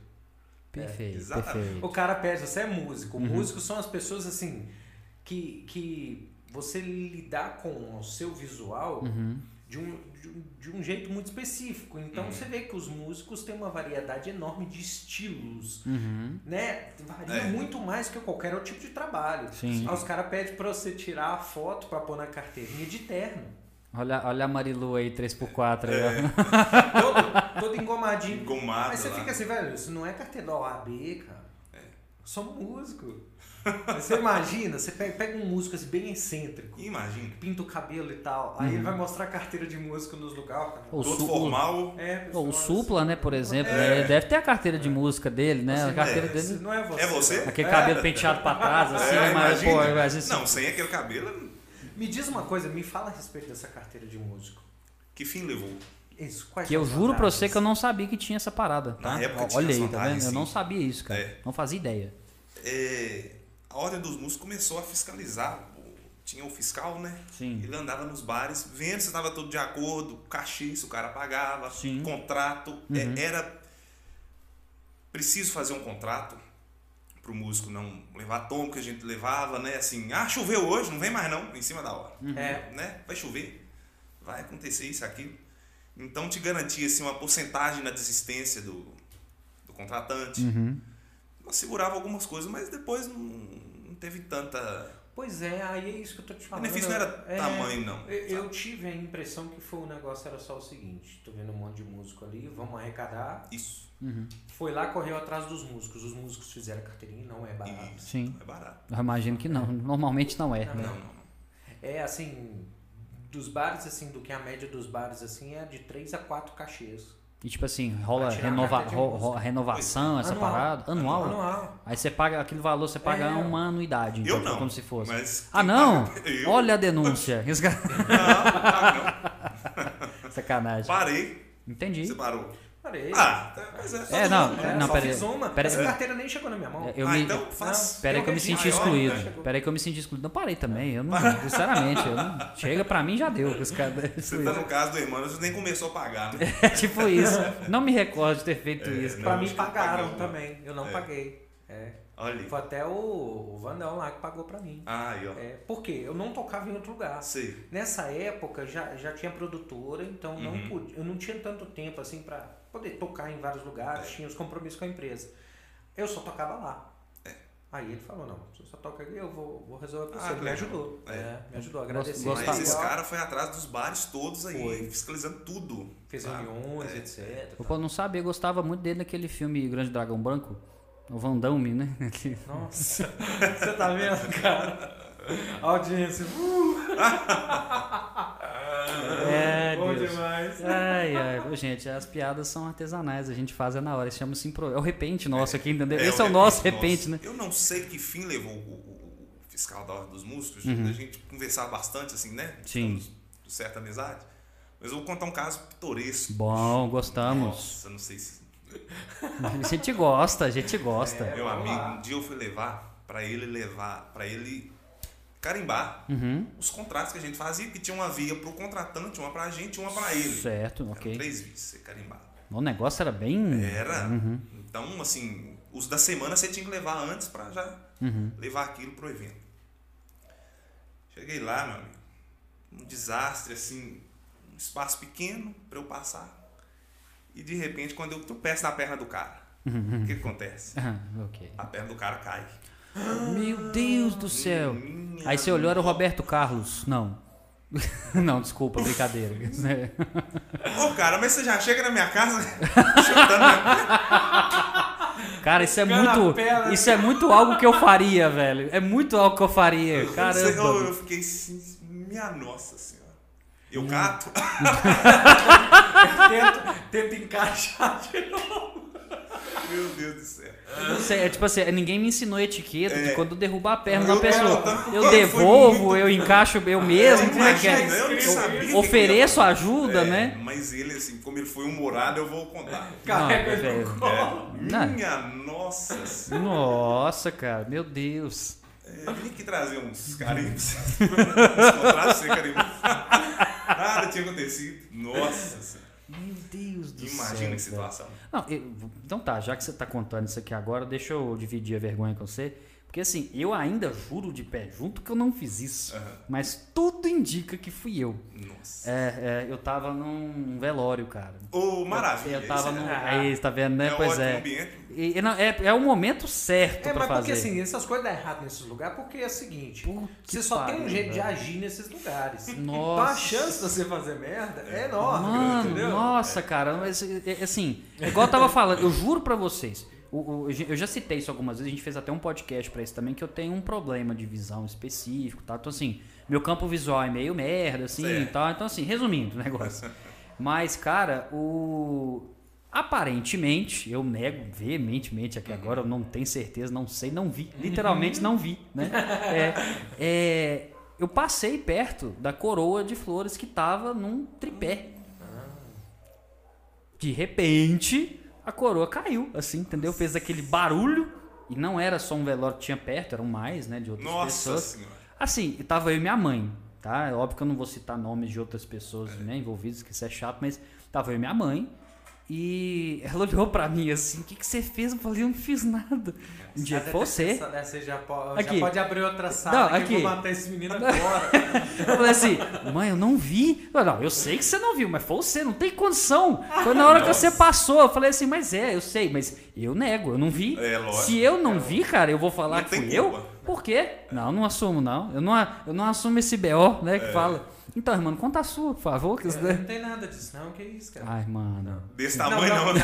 Perfeito, exatamente. perfeito. O cara pede, você é músico. Uhum. Músicos são as pessoas assim que, que você lidar com o seu visual Uhum. De um, de um, de um jeito muito específico. Então Uhum. você vê que os músicos têm uma variedade enorme de estilos, Uhum. né? Varia É. muito mais que qualquer outro tipo de trabalho. Sim. Aí os caras pedem pra você tirar a foto pra pôr na carteirinha de terno. Olha, olha a Marilu aí, 3x4 aí, É. todo engomadinho. Engomado Mas você lá. fica assim, velho, isso não é carteira da OAB, cara. É. Sou músico. Você imagina, você pega, pega um músico assim, bem excêntrico, Imagina. pinta o cabelo e tal, aí Uhum. ele vai mostrar a carteira de músico nos lugares. Todo formal. É, O, Supla, né, por exemplo, É. né, ele deve ter a carteira de música dele, né? A Assim, carteira é, dele. não é você. É você? Aquele cabelo penteado pra trás, assim, É, mas, imagina. pô, mas assim, Não, sem aquele cabelo, Me diz uma coisa, me fala a respeito dessa carteira de músico. que fim levou? Isso, quais que eu juro pra você que eu não sabia que tinha essa parada, tá? Na época Olha aí, tá vendo? Eu sim. não sabia isso, cara. É. Não fazia ideia. É, a Ordem dos Músicos começou a fiscalizar. o- Tinha o fiscal, né? Sim. Ele andava nos bares, vendo se estava tudo de acordo, cachê, se o cara pagava, Sim. contrato. é, Uhum. era preciso fazer um contrato para o músico não levar tom que a gente levava, né? Assim, ah, choveu hoje, não vem mais não, em cima da hora. É, Né? Vai chover, vai acontecer isso, aquilo. Então te garantia assim, uma porcentagem na desistência do, do contratante. Uhum. Nós segurava algumas coisas, mas depois não teve tanta. pois é, aí é isso que eu tô te O falando. benefício não era É, tamanho, não. Eu, eu tive a impressão que foi o negócio era só o seguinte, tô vendo um monte de músico ali, vamos arrecadar. Isso. Uhum. Foi lá, correu atrás dos músicos. Os músicos fizeram carteirinha, não é barato. Isso. Sim. É barato. Eu imagino que não. Normalmente não é. Não, né? Não, não, não. É assim, dos bares, assim, do que a média dos bares, assim, é de 3 a 4 cachês. E tipo assim, rola renova, ro- ro- renovação, essa Anual. parada? Anual? Anual. Aí você paga aquele valor, você paga É. uma anuidade, então, Eu não. como se fosse. Mas Ah, não? Eu? Olha a denúncia. Não, não. Sacanagem. Parei. Entendi. Você parou. Parei. Ah, tá, mas é. É, não, mundo, é, né? não, só pera Essa carteira nem chegou na minha mão. Eu ah, me... então faz. Pera aí Eu que eu me senti Maior, né? excluído. Pera aí que eu me senti excluído. Não parei também. Eu não, sinceramente, eu não... chega pra mim já deu. Os caras... Você tá no caso do irmão, você nem começou a pagar, né? É tipo isso. Não me recordo de ter feito É, isso. não. Pra mim pagaram pagou. também. Eu não É. paguei. É. Olha. Foi até o, o Vandão lá que pagou pra mim. Ah, aí, ó. É, por quê? Eu não tocava em outro lugar. Sei. Nessa época já, já tinha produtora, então não Uhum. pude, eu não tinha tanto tempo assim pra poder tocar em vários lugares, É. tinha os compromissos com a empresa. Eu só tocava lá. É. Aí ele falou, não, você só toca aqui, eu vou, vou resolver pra Ah, você. Me ajudou. É. É, me ajudou, agradeci. Mas esse Legal. cara foi atrás dos bares todos aí, Foi. fiscalizando tudo. Fez sabe? reuniões, É. etc. Eu não sabia, eu gostava muito dele naquele filme Grande Dragão Branco. O Van Damme, né? Que- Nossa, você tá vendo, cara? A audiência. Uh, É, bom Deus. demais. Ai, ai, gente, as piadas são artesanais, a gente faz é na hora, isso chama-se impro... É o repente nosso aqui, entendeu? Esse é o nosso repente, né? Eu não sei que fim levou o, o- o fiscal da Ordem dos Músicos, Uhum. a gente conversava bastante, assim, né? Sim. De certa amizade. Mas eu vou contar um caso pitoresco. Bom, gostamos. Nossa, não sei se. A gente gosta, a gente gosta. Meu vamos amigo, um dia eu fui levar pra ele levar, para ele carimbar Uhum. os contratos que a gente fazia, que tinha uma via pro contratante, uma pra gente e uma pra ele. Certo, Eram ok. três vias, você carimbava. O negócio era bem. Era. Uhum. Então, assim, os da semana você tinha que levar antes pra já Uhum. levar aquilo pro evento. Cheguei lá, meu amigo. Um desastre, assim, um espaço pequeno pra eu passar. E de repente, quando eu tropeço na perna do cara, o que, que acontece? Ah, ok. A perna do cara cai. Meu Deus do céu. Aí você olhou, era o. Roberto Carlos. Não. Não, desculpa, brincadeira. Ô, cara, mas você já chega na minha casa chutando. Cara, isso é muito. perna. Isso é muito algo que eu faria, velho. É muito algo que eu faria. Eu, Caramba. eu fiquei assim, minha nossa senhora. Eu cato. Tenta, tenta encaixar de novo. Meu Deus do céu. Não sei, é tipo assim, ninguém me ensinou etiqueta de É. quando derrubar a perna da pessoa. quero- Eu devolvo, eu encaixo eu mesmo. como é que é? Imagina, eu que Ofereço que ajuda, É, né? Mas ele, assim, como ele foi humorado, eu vou contar. Carrega. É, Não. minha nossa senhora. Nossa, cara, meu Deus. É, eu vim aqui trazer uns carimbos. uns contratos sem carimbo. Nada tinha acontecido. Nossa senhora. Meu Deus do céu. Imagina que situação. Não, eu- então tá, já que você tá contando isso aqui agora, deixa eu dividir a vergonha com você. Porque assim, eu ainda juro de pé junto que eu não fiz isso. Aham. Mas tudo indica que fui eu. Nossa. É, é, eu tava num velório, cara. Ô, maravilha. Eu tava isso num. é, Aí, tá vendo, né? é pois é. ambiente. E, é. É o momento certo É, pra mas fazer. porque assim, essas coisas dão errado nesses lugares porque é o seguinte: Puta você só tem um pariu, jeito de velho. agir nesses lugares. Então a Nossa. chance de você fazer merda é enorme, Mano, entendeu? nossa, cara, mas é, é, assim, é igual eu tava falando, eu juro pra vocês, eu já citei isso algumas vezes, a gente fez até um podcast pra isso também, que eu tenho um problema de visão específico, tá? Então assim, meu campo visual é meio merda, assim, e tal. Então assim, resumindo o negócio. Mas, cara, o... Aparentemente, eu nego veementemente aqui agora, eu não tenho certeza, não sei, não vi. Literalmente não vi, né? É, é, eu passei perto da coroa de flores que tava num tripé. De repente, a coroa caiu, assim, entendeu? Fez aquele barulho. E não era só um velório que tinha perto, eram mais, né? De outras Nossa pessoas. senhora. Assim, tava eu e minha mãe, tá? É óbvio que eu não vou citar nomes de outras pessoas né, envolvidas, que isso é chato, mas tava eu e minha mãe. E ela olhou pra mim assim, o que, que você fez? Eu falei, eu não fiz nada. Um dia foi você. Essa já, pode, Aqui. já pode abrir outra Não, sala que aqui. eu vou matar esse menino agora. Eu falei assim, mãe, eu não vi. Eu, não, eu sei que você não viu, mas foi você, não tem condição. Foi na hora que você passou. Eu falei assim, mas é, eu sei, mas eu nego, eu não vi. É, lógico. Se eu não vi, cara, eu vou falar Não que fui eu? Por quê? Não, não assumo, não. Eu não, eu não assumo esse BO, né, que É. fala. Então, irmão, conta a sua, por favor. Que isso É, daí- não tem nada disso, não. Que isso, cara? Ai, mano. Desse tamanho não. não, não,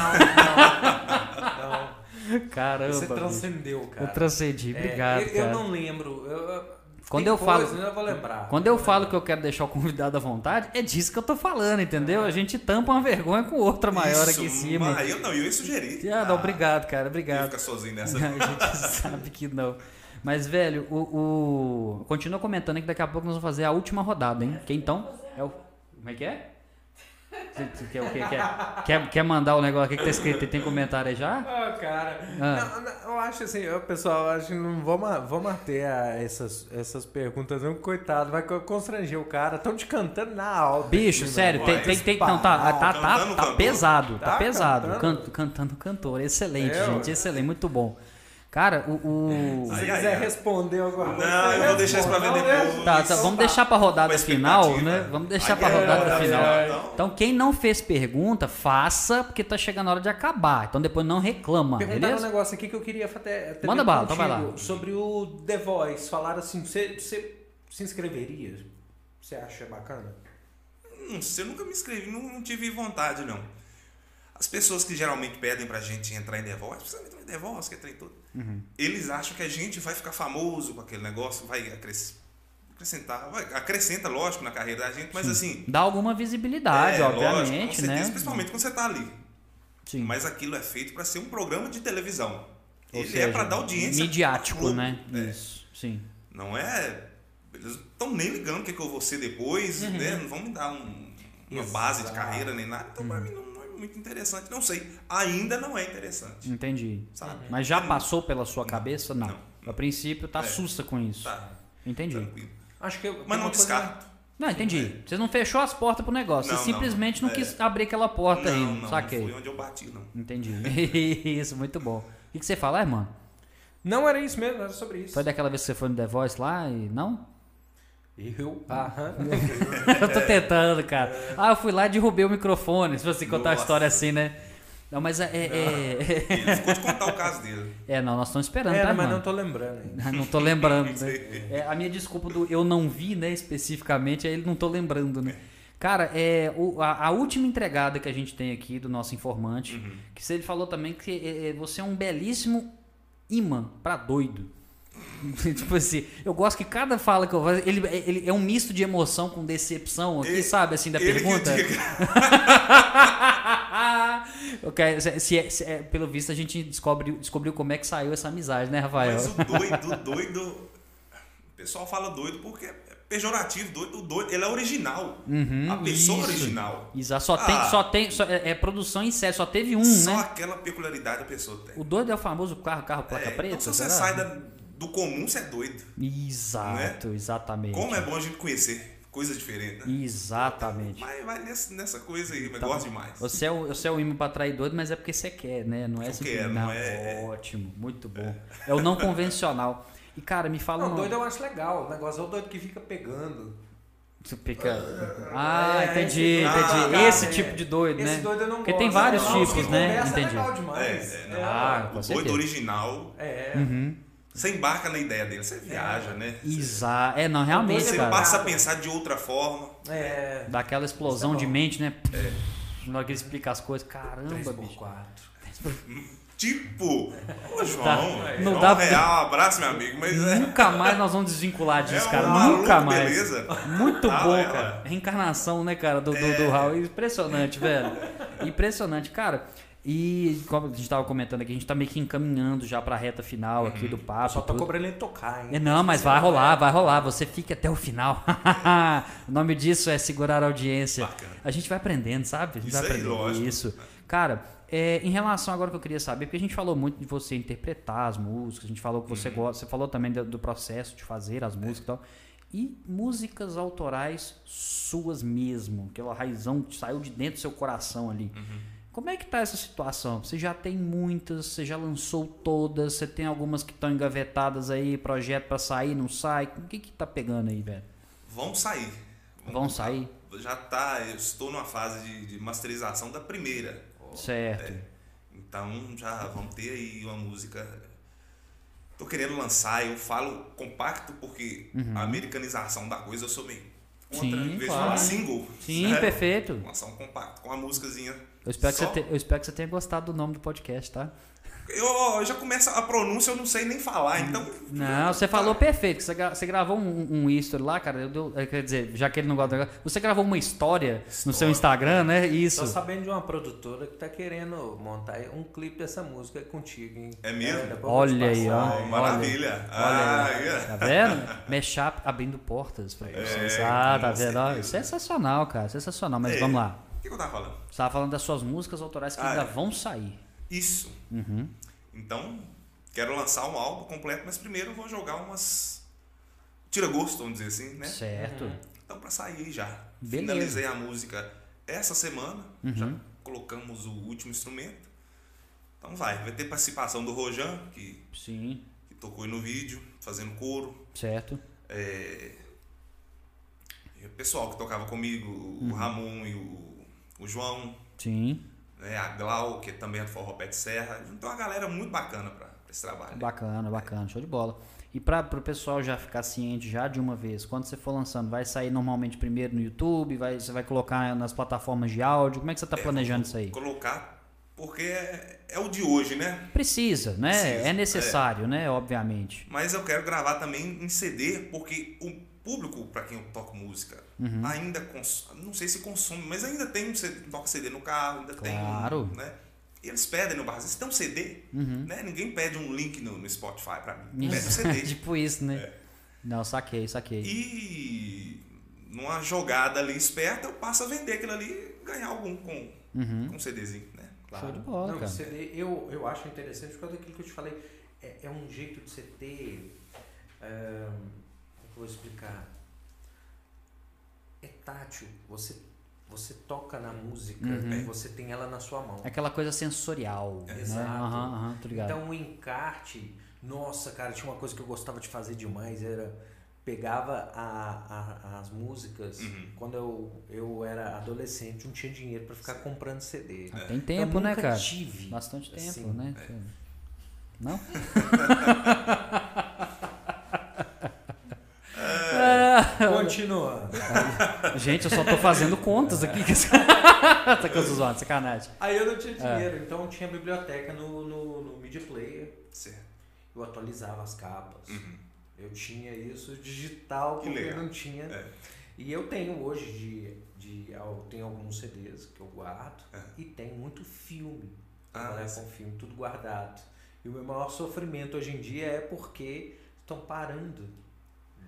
não. Caramba. Você bicho. transcendeu, cara. Eu transcendi, É, obrigado, eu, eu cara. não lembro. Eu- eu- Quando tem eu falo- Eu vou lembrar. Quando eu falo que eu quero deixar o convidado à vontade, é disso que eu tô falando, entendeu? A gente tampa uma vergonha com outra maior Isso, aqui em cima. mas eu não, eu ia sugerir. Ah, não, obrigado, cara, Ia obrigado. ficar sozinho nessa. A gente sabe que não. Mas, velho, o, o... Continua comentando aí que daqui a pouco nós vamos fazer a última rodada, hein? Quem então? É o... Como é que é? Você- você Quer, o quê? quer, quer, quer mandar o negócio aqui que tá escrito e tem comentário aí já? Ah, cara. Ah. Não, não, eu acho assim, eu, pessoal, eu acho que não vamos, vamos ter a- essas, essas perguntas, não. Coitado, vai co- constranger o cara. Estão te cantando na alta. Bicho, aqui, sério, mano. tem, tem, tem, não, tá, tá, tá, Cantando tá cantor. pesado, tá Tá pesado. cantando? Canto- cantando cantor, excelente, É, gente, excelente, muito bom. Cara, o... o- Se você Ai, quiser ai. responder alguma coisa. Não, eu vou deixar isso pra ver depois. Tá, tá, vamos deixar pra rodada final, né? Vamos deixar Ai, pra rodada ai, final. ai, ai. Então, quem não fez pergunta, faça, porque tá chegando a hora de acabar. Então, depois não reclama, Perguntaram um negócio aqui que eu queria até, até Manda bala, então vai lá. Sobre o The Voice. Falaram assim, você, você se inscreveria? Você acha bacana? Não sei, eu nunca me inscrevi, não, não tive vontade, não. As pessoas que geralmente pedem pra gente entrar em The Voice, precisa entrar em The Voice, que entrar em tudo. Uhum. Eles acham que a gente vai ficar famoso com aquele negócio, vai acres- acrescentar, vai, acrescenta, lógico, na carreira da gente, mas assim. Dá alguma visibilidade, é, lógico, obviamente, com né? certeza, Principalmente quando você tá ali. Sim. Mas aquilo é feito pra ser um programa de televisão. Ou Ele é seja, pra dar audiência. Midiático, né? É. Isso, sim. Não é. Eles não estão nem ligando o que, é que eu vou ser depois, Uhum. né? Não vão me dar um- uma base de carreira nem nada. Então, Uhum. pra mim, não, é muito interessante. Não sei. Ainda não é interessante. Entendi. Sabe? Mas já passou pela sua cabeça? Não. não. A princípio, tá É. sussa com isso. Tá, Entendi. tranquilo. Acho que eu- Mas não uma coisa- descarto. Não, entendi. Você não fechou as portas pro negócio. Não, Você não, simplesmente não, não. quis abrir aquela porta aí. não, não, Saquei. não foi onde eu bati, não. Entendi. Isso, muito bom. O que, que você fala, irmão? Não era isso mesmo, era sobre isso. Foi daquela vez que você foi no The Voice lá e não? Eu? Aham. eu tô tentando, cara. Ah, eu fui lá e derrubei o microfone. Se você contar a história assim, né? Não, mas é. é, é, Ele ficou de contar o caso dele. é, não, nós estamos esperando, Era, tá, mas irmão? não tô lembrando ainda. Não tô lembrando, né? É, a minha desculpa do eu não vi, né, especificamente, aí ele não tô lembrando, né? Cara, é, o- a, a última entregada que a gente tem aqui do nosso informante, Uhum. que ele falou também que é, é, você é um belíssimo imã pra doido. tipo assim, eu gosto que cada fala que eu faço, ele, ele é um misto de emoção com decepção aqui, Ele- sabe, assim, da pergunta. se, se é- se é- pelo visto a gente descobriu, descobriu como é que saiu essa amizade, né, Rafael? Mas o doido, o doido. O pessoal fala doido porque é pejorativo, doido, o doido. Ele é original. a pessoa Uhum, isso. original. Exato, só tem, Ah. só tem, só- é, é produção em série, só teve um, Só né? aquela peculiaridade a pessoa tem. O doido é o famoso carro, carro placa É, preta, então, se você sai da- do comum, você é doido. Exato, exatamente. Como é bom a gente conhecer coisas diferentes, né? Exatamente. Mas vai nessa, nessa coisa aí, mas gosto demais. Você é, o, você é o imã pra atrair doido, mas é porque você quer, né? Não é simplesmente- quero, não é- Ótimo, muito bom. É o não convencional. E, cara, me fala Não, uma... doido eu acho legal. O negócio é o doido que fica pegando. Você fica... Ah, É, entendi, esse- entendi. Ah, esse é. tipo de doido, Esse né? doido eu não Porque gosto. tem vários Não, tipos, né? é Entendi. legal demais. É, é, É. Ah, o com doido certeza. original, É. Uhum. Você embarca na ideia dele, você viaja, né? Exato. É, não, realmente, Você cara. passa a pensar de outra forma. É. Dá aquela explosão é de mente, né? Na hora que ele explica as coisas. Caramba, bicho. 3x4. Tipo, ô João, Tá. é Não um dá- real, abraço, meu amigo, mas é. Nunca mais nós vamos desvincular É disso, um cara. maluco, Nunca mais. beleza? Muito Ah, bom, é, cara. é. Reencarnação, né, cara, do, do, do Raul. Impressionante, velho. Impressionante, cara. E como a gente tava comentando aqui, a gente tá meio que encaminhando já pra reta final aqui Uhum. do papo. Só tô tudo. cobrando ele tocar, hein? É, Não, mas vai rolar, vai rolar. Você fica até o final. o nome disso é segurar a audiência. Bacana. A gente vai aprendendo, sabe? A gente Isso vai aí, aprendendo lógico. isso. Cara, é, em relação agora que eu queria saber, porque a gente falou muito de você interpretar as músicas, a gente falou que Uhum. você gosta, você falou também do, do processo de fazer as músicas e tal. E músicas autorais suas mesmo, aquela raizão que saiu de dentro do seu coração ali. Uhum. Como é que tá essa situação? Você já tem muitas, você já lançou todas, você tem algumas que estão engavetadas aí, projeto pra sair, não sai. O que que tá pegando aí, velho? Vão sair. Vão sair? Já tá, eu estou numa fase de, de masterização da primeira. Certo. Então já vamos ter aí uma música. Tô querendo lançar, eu falo compacto porque a americanização da coisa eu sou meio contra. Sim, em vez de claro. falar single. Sim, né? perfeito. Lançar um compacto com uma músicazinha. Eu espero, que você te- eu espero que você tenha gostado do nome do podcast, tá? Eu, já começa a pronúncia, eu não sei nem falar, então. Não, você falou perfeito. Você, gra- você gravou um, um history lá, cara. Eu é, quer dizer, já que ele não gosta da. Você gravou uma história, no seu História. Instagram, né? Isso. Tô sabendo de uma produtora que tá querendo montar um clipe dessa música contigo, hein? É mesmo? eu vou Olha aí, ó. Maravilha. Olha ah, aí, é. Tá vendo? Mashup abrindo portas pra vocês. ah, tá vendo? Ó, certeza. sensacional, cara. Sensacional. Mas É. vamos lá. O que, que eu tava falando? Você tava falando das suas músicas autorais que Ah, ainda é. vão sair. Isso. Uhum. Então, quero lançar um álbum completo, mas primeiro eu vou jogar umas. Tira gosto, vamos dizer assim, né? Certo. Então, pra sair já. Beleza. Uhum. Finalizei a música essa semana, já colocamos o último instrumento. Então vai, vai ter participação do Rojan, que, Sim, que tocou aí no vídeo, fazendo coro. certo. É, o pessoal que tocava comigo, Uhum. o Ramon e o, o João, Sim, né, a Glau, que também é do Forró Pé de Serra. Então, uma galera muito bacana pra esse trabalho. bacana, bacana. Show de bola. E para o pessoal já ficar ciente já de uma vez, quando você for lançando, vai sair normalmente primeiro no YouTube, vai, você vai colocar nas plataformas de áudio? Como é que você está planejando isso aí? Colocar, porque é, é o de hoje, né? Precisa, né? Precisa, é necessário, né? Obviamente. Mas eu quero gravar também em CD, porque o público para quem eu toco música Uhum. ainda consome, não sei se consome, mas ainda tem um CD, toca CD no carro, ainda Claro. tem, né? E eles pedem no bar, você tem um CD, Uhum. né? Ninguém pede um link no, no Spotify para mim, pede um CD. tipo isso, né? É. Não, saquei, saquei. E numa jogada ali esperta, eu passo a vender aquilo ali e ganhar algum com, com um CDzinho, né? Show de bola, Não, cara. CD, eu, eu acho interessante por causa daquilo que eu te falei. É, é um jeito de você ter. é, como é que eu vou explicar? É tátil. Você, você toca na música, Uhum. você tem ela na sua mão. Aquela coisa sensorial. Né? Exato. Ligado. Então o encarte, nossa, cara, tinha uma coisa que eu gostava de fazer demais, era pegava a, a- as músicas Uhum. quando eu, eu era adolescente, não tinha dinheiro pra ficar comprando CD. Ah, Tem tempo, eu né, cara? tive. Bastante tempo, assim, né? Não? Continuando. Gente, eu só tô fazendo contas aqui. tá com zoando, sacanagem. Aí eu não tinha É. dinheiro, então eu tinha biblioteca no, no, no Media Player. Certo. Eu atualizava as capas. Uhum. Eu tinha isso digital Que porque legal. não tinha. É. E eu tenho hoje de, de eu tenho alguns CDs que eu guardo É. e tem muito filme. Ah, mas- com filme, tudo guardado. E o meu maior sofrimento hoje em dia é porque estão parando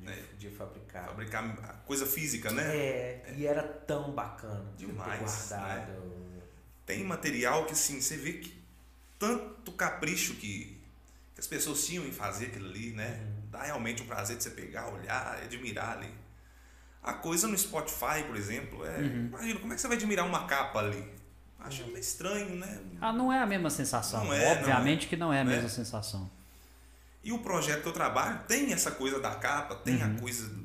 de, É. de fabricar. Fabricar coisa física, né? É, e era tão bacana de ter Demais, guardado. Tem material que assim, você vê que tanto capricho que, que as pessoas tinham em fazer aquilo ali, né? Uhum. Dá realmente um prazer de você pegar, olhar, admirar ali. A coisa no Spotify, por exemplo, é. Imagina, como é que você vai admirar uma capa ali? Acho meio estranho, né? Ah, não é a mesma sensação. Não é, Obviamente não é. que não é a Né? mesma sensação. E o projeto que eu trabalho tem essa coisa da capa, tem Uhum. a coisa do,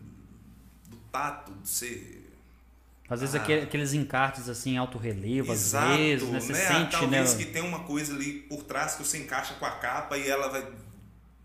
do tato, de ser. Às vezes Ah. aquele- aqueles encartes assim, em alto relevo, às Exato, vezes, né? Você né? sente, Talvez né? que tem uma coisa ali por trás que você encaixa com a capa e ela vai,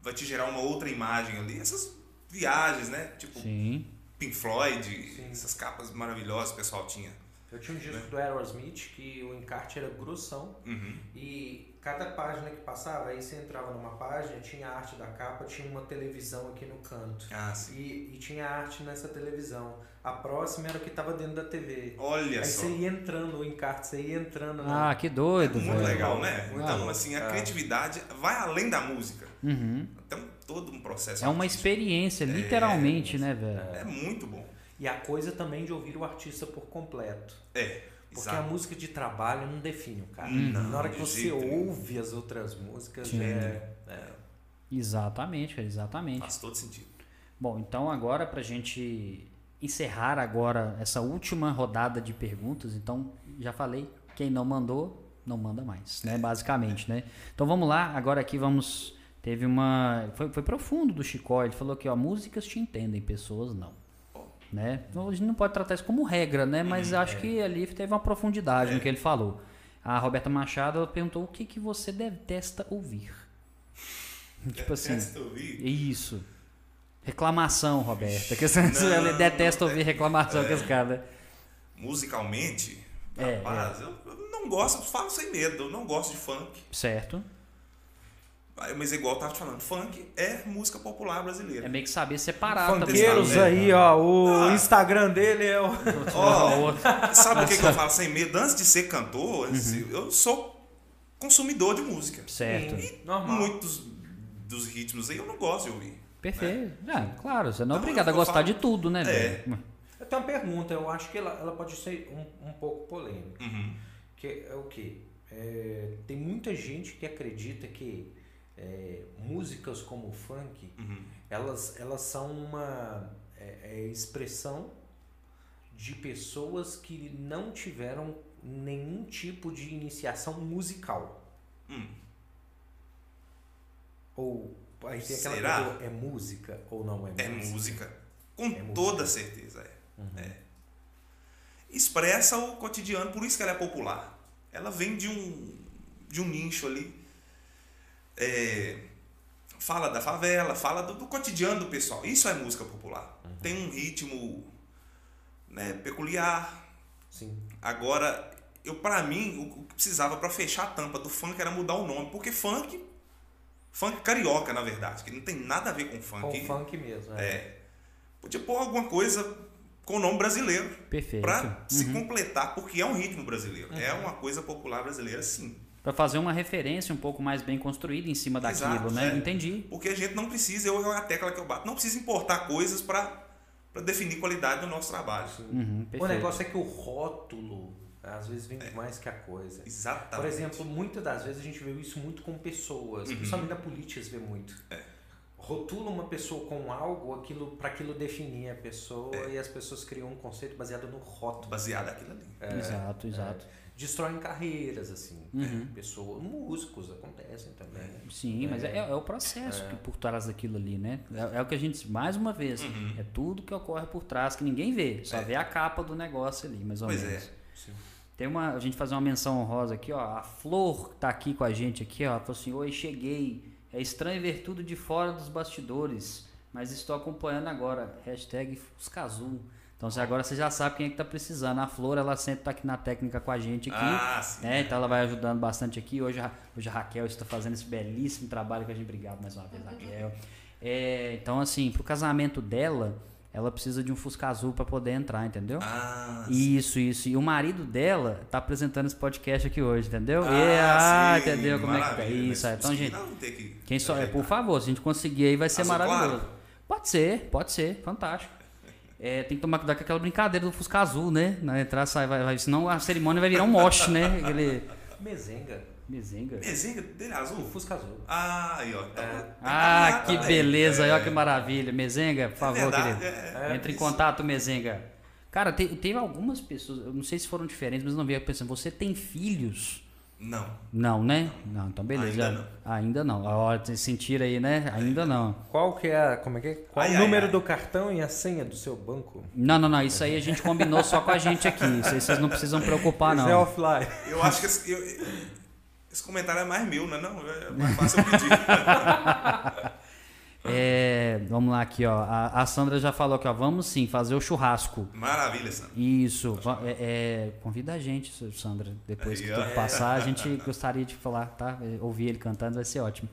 vai te gerar uma outra imagem ali. Essas viagens, né? Tipo Sim. Pink Floyd, essas capas maravilhosas que o pessoal tinha. Eu tinha um disco do Aerosmith que o encarte era grossão Uhum. e cada página que passava, aí você entrava numa página, tinha a arte da capa, tinha uma televisão aqui no canto. Ah, sim. E, e tinha arte nessa televisão. A próxima era o que estava dentro da TV. Olha Aí só. você ia entrando, o encarte, você ia entrando na. Ah, que doido, Muito velho. legal, né? Ah. Então, assim, a Ah. criatividade vai além da música. Uhum. Tem todo um processo. É uma artístico. experiência, literalmente, né, velho? É muito bom. E a coisa também de ouvir o artista por completo. É, Porque a exato. música de trabalho não define o cara. Não, Na hora que você ouve as outras músicas, é, é, Exatamente, exatamente. Faz todo sentido. Bom, então agora pra gente encerrar agora essa última rodada de perguntas, então já falei, quem não mandou, não manda mais, né? Basicamente, né? Então vamos lá, agora aqui vamos. Teve uma. Foi, foi profundo do Chicó, ele falou que ó, músicas te entendem, pessoas não. Né? Então, a gente não pode tratar isso como regra, né? Mas acho que ali teve uma profundidade no que ele falou. A Roberta Machado perguntou o que, que você detesta ouvir. tipo assim. Detesta ouvir? Isso. Reclamação, Roberta. Que você Não, ela detesta ouvir é- reclamação é. com esse cara. Musicalmente, É, rapaz, Eu, eu não gosto, falo sem medo, eu não gosto de funk. Certo. Mas igual eu tava te falando, funk é música popular brasileira. É meio que saber separar também. Funkeiros É. aí, ó. O Ah. Instagram dele é o. Ó, sabe o que, que eu falo sem medo? Antes de ser cantor, Uhum. eu sou consumidor de música. Certo. Sim, normal. Muitos dos ritmos aí eu não gosto de ouvir. Perfeito. Ah, claro, você não é Então, obrigado a gostar falo- de tudo, né, É. velho? Eu tenho uma pergunta, eu acho que ela, ela pode ser um, um pouco polêmica. Uhum. Que é o quê? É, tem muita gente que acredita que é, músicas como o funk, Uhum. elas, elas são uma é, é expressão de pessoas que não tiveram nenhum tipo de iniciação musical. Hum. Ou aí tem aquela Será? coisa, é música ou não é música? É música. Com É música. toda certeza é. É. Expressa o cotidiano, por isso que ela é popular. Ela vem de um, de um nicho ali. É, fala da favela, fala do, do cotidiano do pessoal. Isso é música popular. Tem um ritmo né, peculiar. Sim. Agora, eu para mim, o, o que precisava para fechar a tampa do funk era mudar o nome. Porque funk. Funk carioca, na verdade, que não tem nada a ver com funk. Com funk mesmo. É. É. Podia pôr alguma coisa com o nome brasileiro. Perfeito. Pra se Uhum. completar, porque é um ritmo brasileiro. É uma coisa popular brasileira, sim. Pra fazer uma referência um pouco mais bem construída em cima daquilo, Exato, né? é. Entendi. Porque a gente não precisa, eu é a tecla que eu bato, não precisa importar coisas para definir qualidade do nosso trabalho. Uhum, O negócio é que o rótulo às vezes vem mais que a coisa. Exatamente. Por exemplo, muitas das vezes a gente vê isso muito com pessoas, Uhum. principalmente na política se vê muito. É. Rotula uma pessoa com algo aquilo para aquilo definir a pessoa É. e as pessoas criam um conceito baseado no rótulo. baseado naquilo ali. É, exato, exato. Destroem carreiras, assim. Uhum. Pessoas, músicos acontecem também. né? Sim, mas é, é o processo que por trás daquilo ali, né? É, é o que a gente, mais uma vez, Uhum. é tudo que ocorre por trás, que ninguém vê, só É. vê a capa do negócio ali, mais ou Pois menos. é. Sim. Tem uma, a gente fazer uma menção honrosa aqui, ó. A Flor tá aqui com a gente aqui, ó. Falou assim: Oi, cheguei. É estranho ver tudo de fora dos bastidores, mas estou acompanhando agora. Hashtag Fuscazul. Então você, agora você já sabe quem é que tá precisando. A Flor, ela sempre tá aqui na técnica com a gente aqui. Ah, sim. né? Então ela vai ajudando bastante aqui. Hoje, a- hoje a Raquel está fazendo esse belíssimo trabalho com a gente. Obrigado mais uma vez, Raquel. É, então, assim, pro casamento dela, ela precisa de um Fusca Azul para poder entrar, entendeu? Ah, Isso, isso. E o marido dela tá apresentando esse podcast aqui hoje, entendeu? Ah, ah, sim, entendeu como é que tá? Isso, é. Mas Então, gente, que quem só, é, por favor, se a gente conseguir aí vai ser Azul maravilhoso. claro? Pode ser, pode ser, fantástico. É, tem que tomar cuidado com aquela brincadeira do Fusca Azul, né? Na entrada sai, vai, vai, senão a cerimônia vai virar um moche, né? Aquele... Mezenga. Mezenga? Mezenga dele é azul? Fusca azul. Ah, aí, ó. Tá, tá Ah, que beleza, É, olha que maravilha. Mezenga, por favor, verdade, querido. é, Entre em contato, Mezenga. Cara, te- teve algumas pessoas, eu não sei se foram diferentes, mas não vi pensando, você tem filhos? Não. Não, né? Não, então beleza. Ainda Ainda não. Ó, vocês sentiram aí, né? Ainda não. Qual que é a, como é que é? Qual Ai, o número ai. do cartão e a senha do seu banco? Não, não, não. Isso aí a gente combinou só com a gente aqui. Isso aí vocês não precisam preocupar, Isso é não. offline. Eu acho que esse, eu- esse comentário é mais meu, né? Não, é mais fácil eu pedir. É, vamos lá aqui, ó. A, a Sandra já falou que ó, vamos sim fazer o churrasco. Maravilha, Sandro. Isso. va- é, é, convida a gente, Sandra. Depois Aí, que ó. tudo passar, a gente gostaria de falar, tá? É, Ouvir ele cantando vai ser ótimo.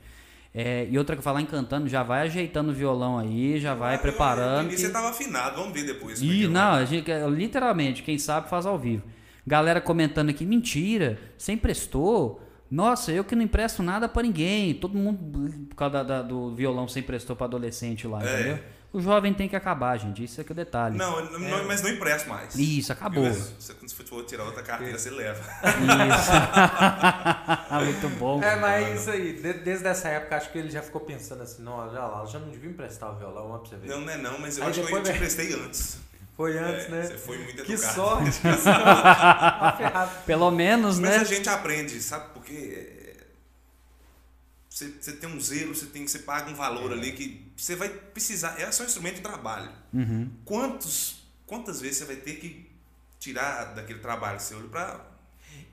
É, e outra que falar em cantando, já vai ajeitando o violão aí, já vai No preparando. início que- você tava afinado, vamos ver depois. é que não, a gente, literalmente, quem sabe faz ao vivo. Galera comentando aqui, mentira, você emprestou? Nossa, eu que não empresto nada pra ninguém. Todo mundo, por causa da- da- do violão, você emprestou pra adolescente lá, É. entendeu? O jovem tem que acabar, gente. Isso é que é o detalhe. Não, eu não- mas não empresto mais. Isso, acabou. Se quando você for tirar outra carteira, você leva. Isso. Muito bom. É, mas isso aí, de- desde essa época, acho que ele já ficou pensando assim, não, já lá, eu já não devia emprestar o violão, ó, pra você ver. Não, não é não, mas eu Aí acho que eu te emprestei antes. Foi antes, É, né? Você foi muito Que educado. sorte, que sorte. Pelo menos, Mas né? a gente aprende, sabe? Porque é, você, você tem um zelo, você, tem, você paga um valor ali que você vai precisar. É só um instrumento de trabalho. Uhum. Quantos, quantas vezes você vai ter que tirar daquele trabalho seu para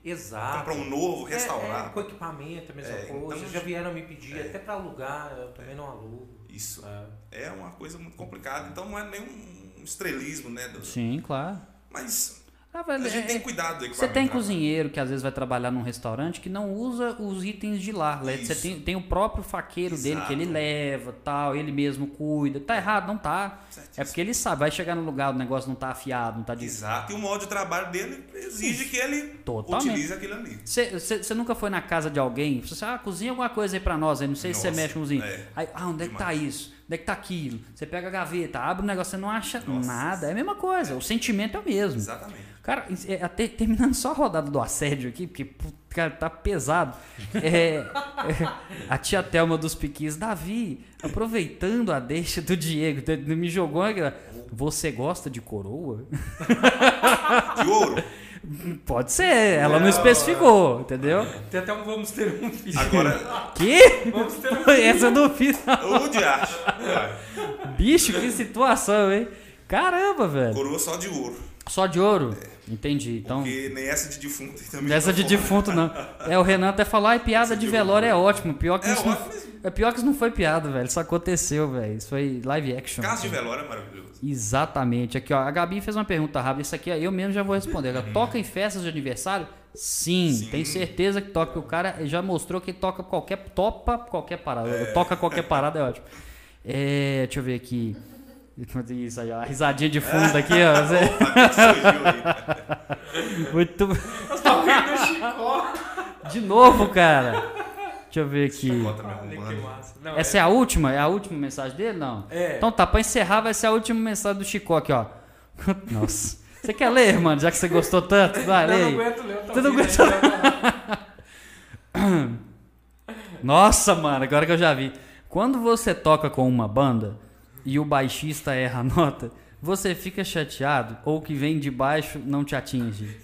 Exato. comprar um novo, É, restaurar? é, com equipamento, a mesma É, coisa. então- já vieram me pedir até pra alugar, eu também não alugo. Isso É. é uma coisa muito complicada. Então não é nenhum estrelismo, né? do- Sim, claro. Mas Ah, velho, a gente é- tem cuidado do Você tem trabalho. cozinheiro que às vezes vai trabalhar num restaurante que não usa os itens de lá. né? Você tem, tem o próprio faqueiro dele que ele Exato. leva, tal, ele mesmo cuida. Tá errado? Não tá. Certíssimo. É porque ele sabe, vai chegar no lugar, o negócio não tá afiado, não tá de. Exato. E o modo de trabalho dele exige que ele Totalmente. utilize aquilo ali. Você nunca foi na casa de alguém? Você ah, cozinha alguma coisa aí pra nós. Aí não sei se você Nossa, mexe com cozinha. é. Aí, ah, onde é que tá isso? Onde é que tá aquilo? Você pega a gaveta, abre o negócio, você não acha Nossa. nada. É a mesma coisa. O sentimento é o mesmo. Exatamente. Cara, é, até terminando só a rodada do assédio aqui, porque cara, tá pesado. É, é, a tia Thelma dos Piquis, Davi, aproveitando a deixa do Diego, me jogou Você gosta de coroa? De ouro. Pode ser, ela não especificou, entendeu? Tem até um vamos ter um filho. Agora, Que? Vamos ter um Essa eu não fiz. o de arte. Vai. Bicho, que situação, hein? Caramba, velho. Coroa só de ouro. Só de ouro? Entendi. Então, Porque nem essa de defunto também. dessa tá de fora. defunto não. É, o Renan até falou, ai, piada de velório é ótimo. Pior que É isso não, ótimo mesmo. é pior que isso não foi piada, velho. Isso aconteceu, velho. Isso foi live action. Caso de velório é maravilhoso. Exatamente. Aqui, ó. A Gabi fez uma pergunta rápida. Isso aqui ó, eu mesmo já vou responder. Ela toca em festas de aniversário? Sim, Sim. tenho certeza que toca. O cara já mostrou que toca qualquer. Topa qualquer parada. Toca qualquer parada é ótimo. É, deixa eu ver aqui. Isso aí, ó. A risadinha de fundo aqui, ó. Você- Opa, que surgiu aí. Muito. De novo, cara. Deixa eu ver aqui. Não, Essa é a última? É a última mensagem dele? Não. É. Então tá, pra encerrar vai ser a última mensagem do Chicó aqui, ó. Nossa. Você quer ler, mano? Já que você gostou tanto? Vai, Não, lê não aí. aguento ler, eu tô Tu não aguenta- Nossa, mano, agora que eu já vi. Quando você toca com uma banda e o baixista erra a nota, você fica chateado ou o que vem de baixo não te atinge?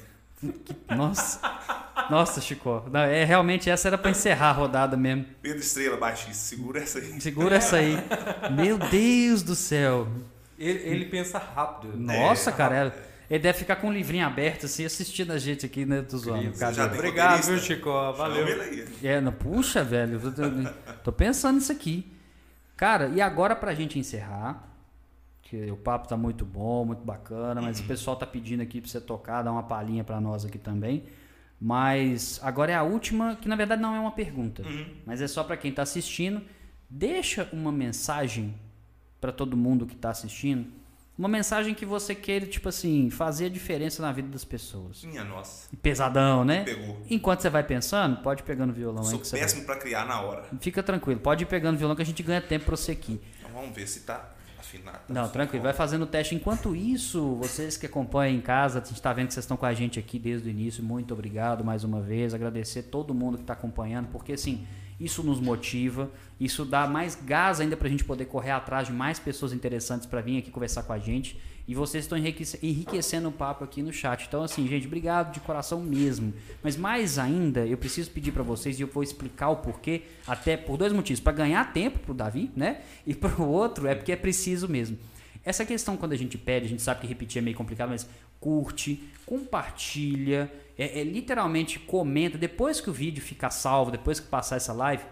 Nossa. Nossa, Chico. Não, é, realmente essa era pra encerrar a rodada mesmo. Pedro Estrela, baixista. Segura essa aí. Segura essa aí. Meu Deus do céu. Ele, ele pensa rápido. Nossa, cara. é- Ele deve ficar com o livrinho aberto, assim, assistindo a gente aqui, né, do Zoando. Você já tem Obrigado, viu, Chico? Valeu. É, não, puxa, velho. Tô, tô pensando nisso aqui. Cara, e agora pra gente encerrar, que o papo tá muito bom, muito bacana, mas o pessoal tá pedindo aqui pra você tocar, dar uma palhinha pra nós aqui também. Mas agora é a última, que na verdade não é uma pergunta, mas é só pra quem tá assistindo. Deixa uma mensagem pra todo mundo que tá assistindo. Uma mensagem que você queira, tipo assim, fazer a diferença na vida das pessoas. Minha nossa. Pesadão, né? Pegou. Enquanto você vai pensando, pode ir pegando o violão aí Sou você vai. péssimo pra criar na hora. Fica tranquilo, pode ir pegando o violão que a gente ganha tempo pra você aqui. Então vamos ver se tá afinar. tá Não, tranquilo, vai fazendo o teste. Enquanto isso, vocês que acompanham em casa, a gente está vendo que vocês estão com a gente aqui desde o início. Muito obrigado mais uma vez. Agradecer todo mundo que está acompanhando, porque assim, isso nos motiva, isso dá mais gás ainda para a gente poder correr atrás de mais pessoas interessantes para vir aqui conversar com a gente. E vocês estão enriquece- enriquecendo o papo aqui no chat. Então, assim, gente, obrigado de coração mesmo. Mas mais ainda, eu preciso pedir para vocês, e eu vou explicar o porquê, até por dois motivos. Para ganhar tempo pro Davi, né? E pro outro é porque é preciso mesmo. Essa questão, quando a gente pede, a gente sabe que repetir é meio complicado, mas curte, compartilha, é, é literalmente comenta. Depois que o vídeo ficar salvo, depois que passar essa live,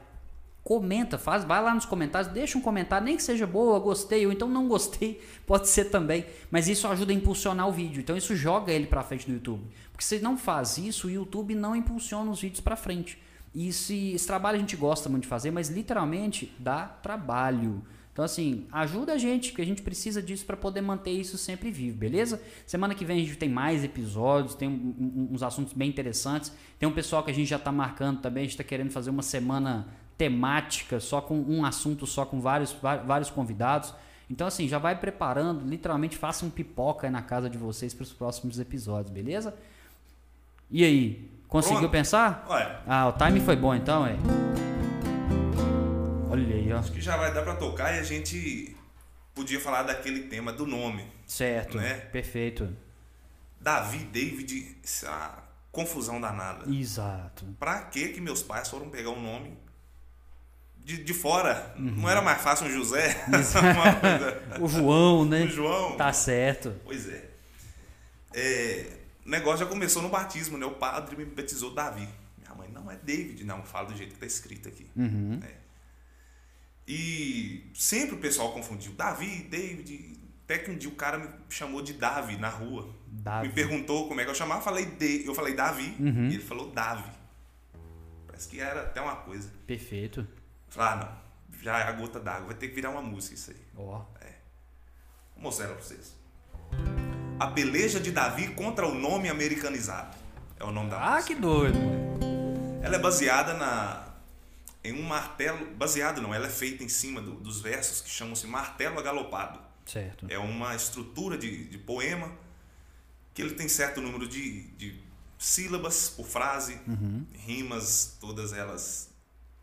comenta, faz, vai lá nos comentários, deixa um comentário, nem que seja boa, gostei, ou então não gostei, pode ser também, mas isso ajuda a impulsionar o vídeo, então isso joga ele pra frente do YouTube, porque se não faz isso, o YouTube não impulsiona os vídeos pra frente, e esse, esse trabalho a gente gosta muito de fazer, mas literalmente dá trabalho, então assim, ajuda a gente, porque a gente precisa disso para poder manter isso sempre vivo, beleza? Semana que vem a gente tem mais episódios, tem um- uns assuntos bem interessantes, tem um pessoal que a gente já tá marcando também, a gente tá querendo fazer uma semana temática, só com um assunto, só com vários, vários convidados. Então, assim, já vai preparando, literalmente faça um pipoca aí na casa de vocês para os próximos episódios, beleza? E aí, conseguiu Pronto. pensar? Olha, Ah, o time foi bom então, é? Olha aí, ó. acho que já vai dar pra tocar e a gente podia falar daquele tema do nome. Certo, Né? perfeito. Davi, David, essa confusão danada. Exato. Pra que que meus pais foram pegar um nome de, de fora? Uhum. Não era mais fácil um José? O João, né? O João? Tá certo. Pois é. É, O negócio já começou no batismo, né? O padre me batizou Davi. Minha mãe, não é David, não, fala do jeito que tá escrito aqui. Uhum. E sempre o pessoal confundiu Davi, David. Até que um dia o cara me chamou de Davi na rua. Davi. Me perguntou como é que eu chamava, falei, de, eu falei Davi. Uhum. E ele falou Davi. Parece que era até uma coisa. Perfeito. Falei, ah, não, já é a gota d'água, vai ter que virar uma música isso aí. Ó. Vou mostrar ela pra vocês. A peleja de Davi contra o nome americanizado. É o nome da Ah, música. que doido. Ela é baseada na em um martelo, baseado não, ela é feita em cima do- dos versos que chamam-se martelo agalopado. Certo. É uma estrutura de, de poema que ele tem certo número de, de sílabas por frase, rimas, todas elas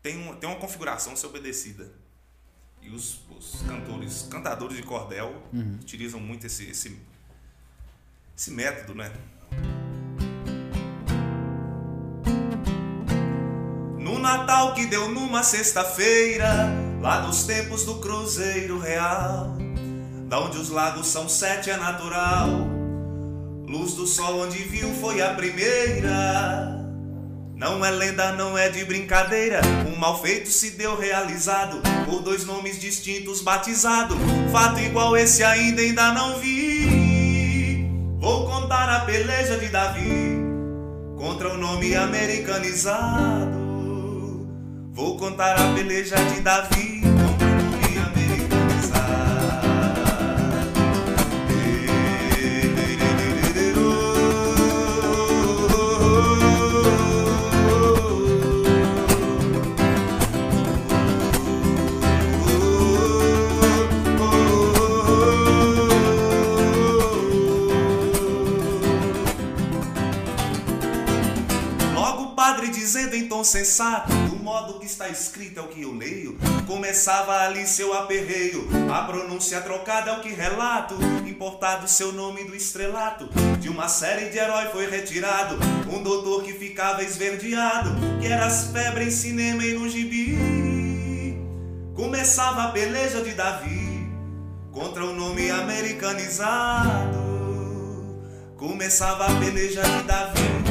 tem uma, uma configuração a ser obedecida. E os, os cantores, cantadores de cordel utilizam muito esse, esse, esse método, né? Natal que deu numa sexta-feira, lá dos tempos do Cruzeiro Real, da onde os lagos são sete é natural. Luz do sol onde viu foi a primeira. Não é lenda, não é de brincadeira. Um mal feito se deu realizado. Por dois nomes distintos batizado. Fato igual esse ainda ainda não vi. Vou contar a peleja de Davi contra o nome americanizado. Vou contar a peleja de Davi dizendo em tom sensato, do modo que está escrito é o que eu leio, começava ali seu aperreio, a pronúncia trocada é o que relato, importado seu nome do estrelato, de uma série de herói foi retirado, um doutor que ficava esverdeado, que era as febres em cinema e no gibi. Começava a peleja de Davi contra o nome americanizado. Começava a peleja de Davi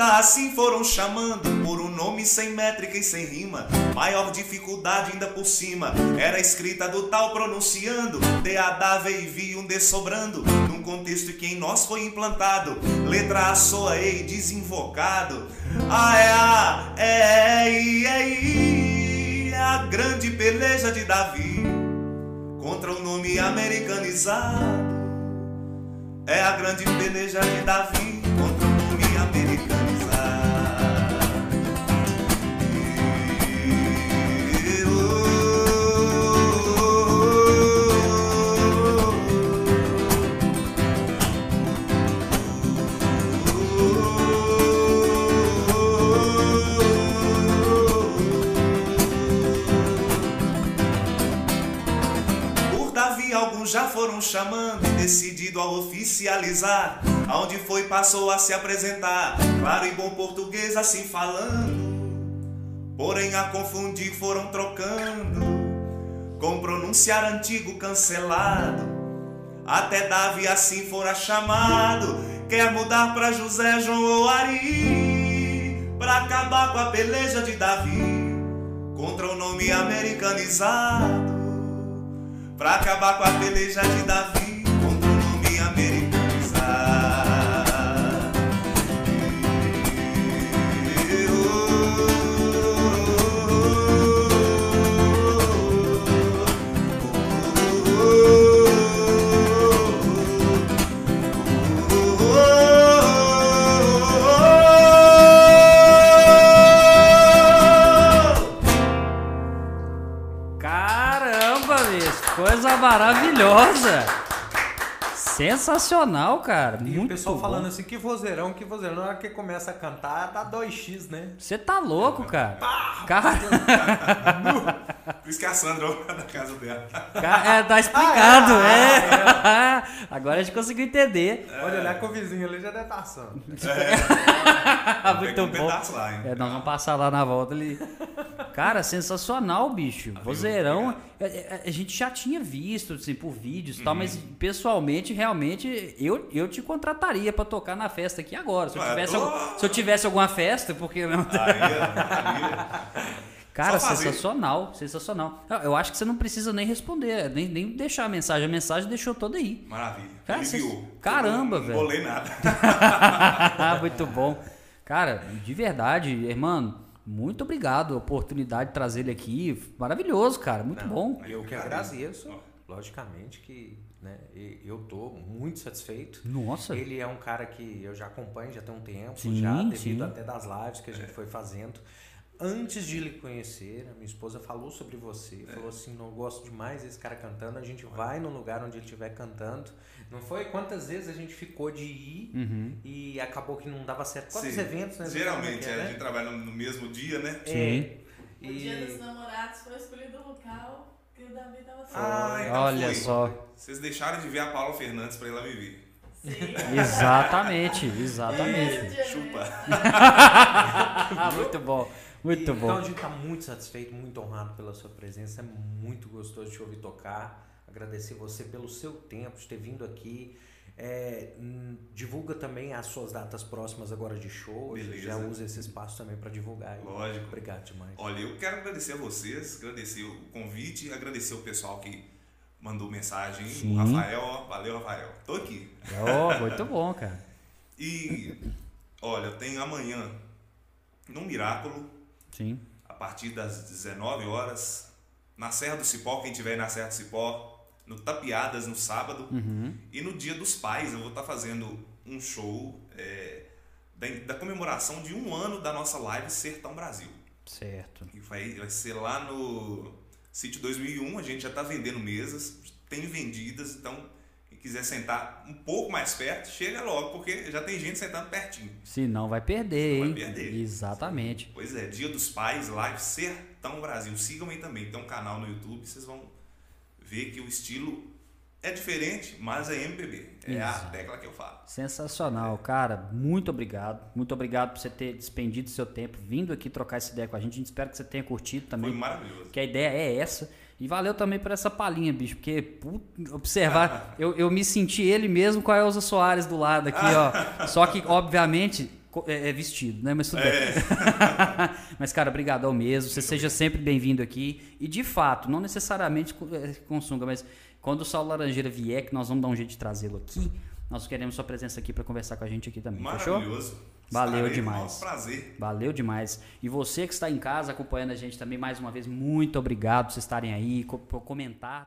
Assim foram chamando por um nome sem métrica e sem rima. Maior dificuldade ainda por cima. Era escrita do tal pronunciando. DAD, V e um D sobrando. Num contexto que em nós foi implantado. Letra A soa E desinvocado. A é A, é é I, é a grande peleja de Davi contra o nome americanizado. É a grande peleja de Davi contra o nome americanizado. Já foram chamando decidido a oficializar. Aonde foi passou a se apresentar, claro e bom português assim falando. Porém a confundir foram trocando, com pronunciar antigo cancelado. Até Davi assim fora chamado, quer mudar pra José, João ou Ari, pra acabar com a peleja de Davi, contra o nome americanizado. Pra acabar com a peleja de Davi contra o nome americanizado. Sensacional, cara. E Muito o pessoal bom. falando assim, que vozeirão, que vozeirão. Na hora que começa a cantar, dá 2x, né? Você tá louco, cara. Cara, Por isso que a Sandra é da casa dela. é, tá explicado, é. Agora a gente conseguiu entender. Olha, olhar com o vizinho ali já deve estar assando. Ah, Pega muito um bom. lá, hein? É, nós vamos passar lá na volta ali. Cara, sensacional, bicho. Vozeirão. A, a- a gente já tinha visto, assim, por vídeos e tal, mas pessoalmente, realmente, eu, eu te contrataria pra tocar na festa aqui agora. Se eu tivesse, algum- se eu tivesse alguma festa, porque não. Aí. Cara, sensacional, sensacional. Eu- acho que você não precisa nem responder, nem, nem deixar a mensagem. A mensagem deixou toda aí. Maravilha. Cara, viu. Caramba, não, velho. Não bolei nada. Muito bom. Cara, de verdade, irmão, muito obrigado a oportunidade de trazer ele aqui. Maravilhoso, cara, muito bom. Eu que Agradeço. Logicamente que né, eu tô muito satisfeito. Nossa. Ele é um cara que eu já acompanho já tem um tempo, Sim, já devido sim. até das lives que a gente foi fazendo. Antes de lhe conhecer, a minha esposa falou sobre você, falou assim, não gosto demais desse cara cantando, a gente vai no lugar onde ele estiver cantando. Não foi quantas vezes a gente ficou de ir Uhum. e acabou que não dava certo. Quantos Sim. eventos, né? Geralmente, é, é, a né? gente trabalha no mesmo dia, né? Sim. O dia dos E namorados foi escolhido o local que o Davi tava Ah, então Olha foi. só. Vocês deixaram de ver a Paula Fernandes pra ir lá me ver. Sim. Exatamente, exatamente. Chupa. muito bom, muito E, bom. Então a gente está muito satisfeito, muito honrado pela sua presença. É muito gostoso te ouvir tocar. Agradecer você pelo seu tempo, de ter vindo aqui. É, divulga também as suas datas próximas agora de show. Beleza. Já usa esse espaço também para divulgar. aí. Lógico. Obrigado demais. Olha, eu quero agradecer a vocês, agradecer o convite, agradecer o pessoal que mandou mensagem. Sim. O Rafael, ó, valeu, Rafael. Tô aqui. Oh, muito bom, cara. E, olha, eu tenho amanhã, no Miráculo, Sim. a partir das 19 horas, na Serra do Cipó, quem tiver aí na Serra do Cipó, no Tapiadas no sábado, Uhum. e no Dia dos Pais eu vou estar fazendo um show é, da, da comemoração de um ano da nossa live Sertão Brasil. Certo. E vai, vai ser lá no Sítio 2001, a gente já está vendendo mesas, tem vendidas, então quem quiser sentar um pouco mais perto, chega logo, porque já tem gente sentando pertinho. Se não vai perder, Senão hein? vai perder. Exatamente. Pois é, Dia dos Pais, live Sertão Brasil. Sigam aí também, tem um canal no YouTube, vocês vão ver que o estilo é diferente, mas é MPB. É a tecla que eu falo. Sensacional, cara. Muito obrigado. Muito obrigado por você ter despendido seu tempo, vindo aqui trocar essa ideia com a gente. A gente espera que você tenha curtido Foi também. maravilhoso. Que a ideia é essa. E valeu também por essa palhinha, bicho, porque put- observar, eu, eu me senti ele mesmo com a Elza Soares do lado aqui, ó. Só que, obviamente, é, é vestido, né? Mas tudo bem. Mas, cara, obrigadão mesmo. Você seja sempre bem-vindo aqui. E, de fato, não necessariamente com, é, sunga, mas quando o Saulo Laranjeira vier, que nós vamos dar um jeito de trazê-lo aqui, nós queremos sua presença aqui para conversar com a gente aqui também. Fechou? Maravilhoso. Valeu Estarei, demais. maior prazer. Valeu demais. E você que está em casa acompanhando a gente também, mais uma vez, muito obrigado por vocês estarem aí, por comentar.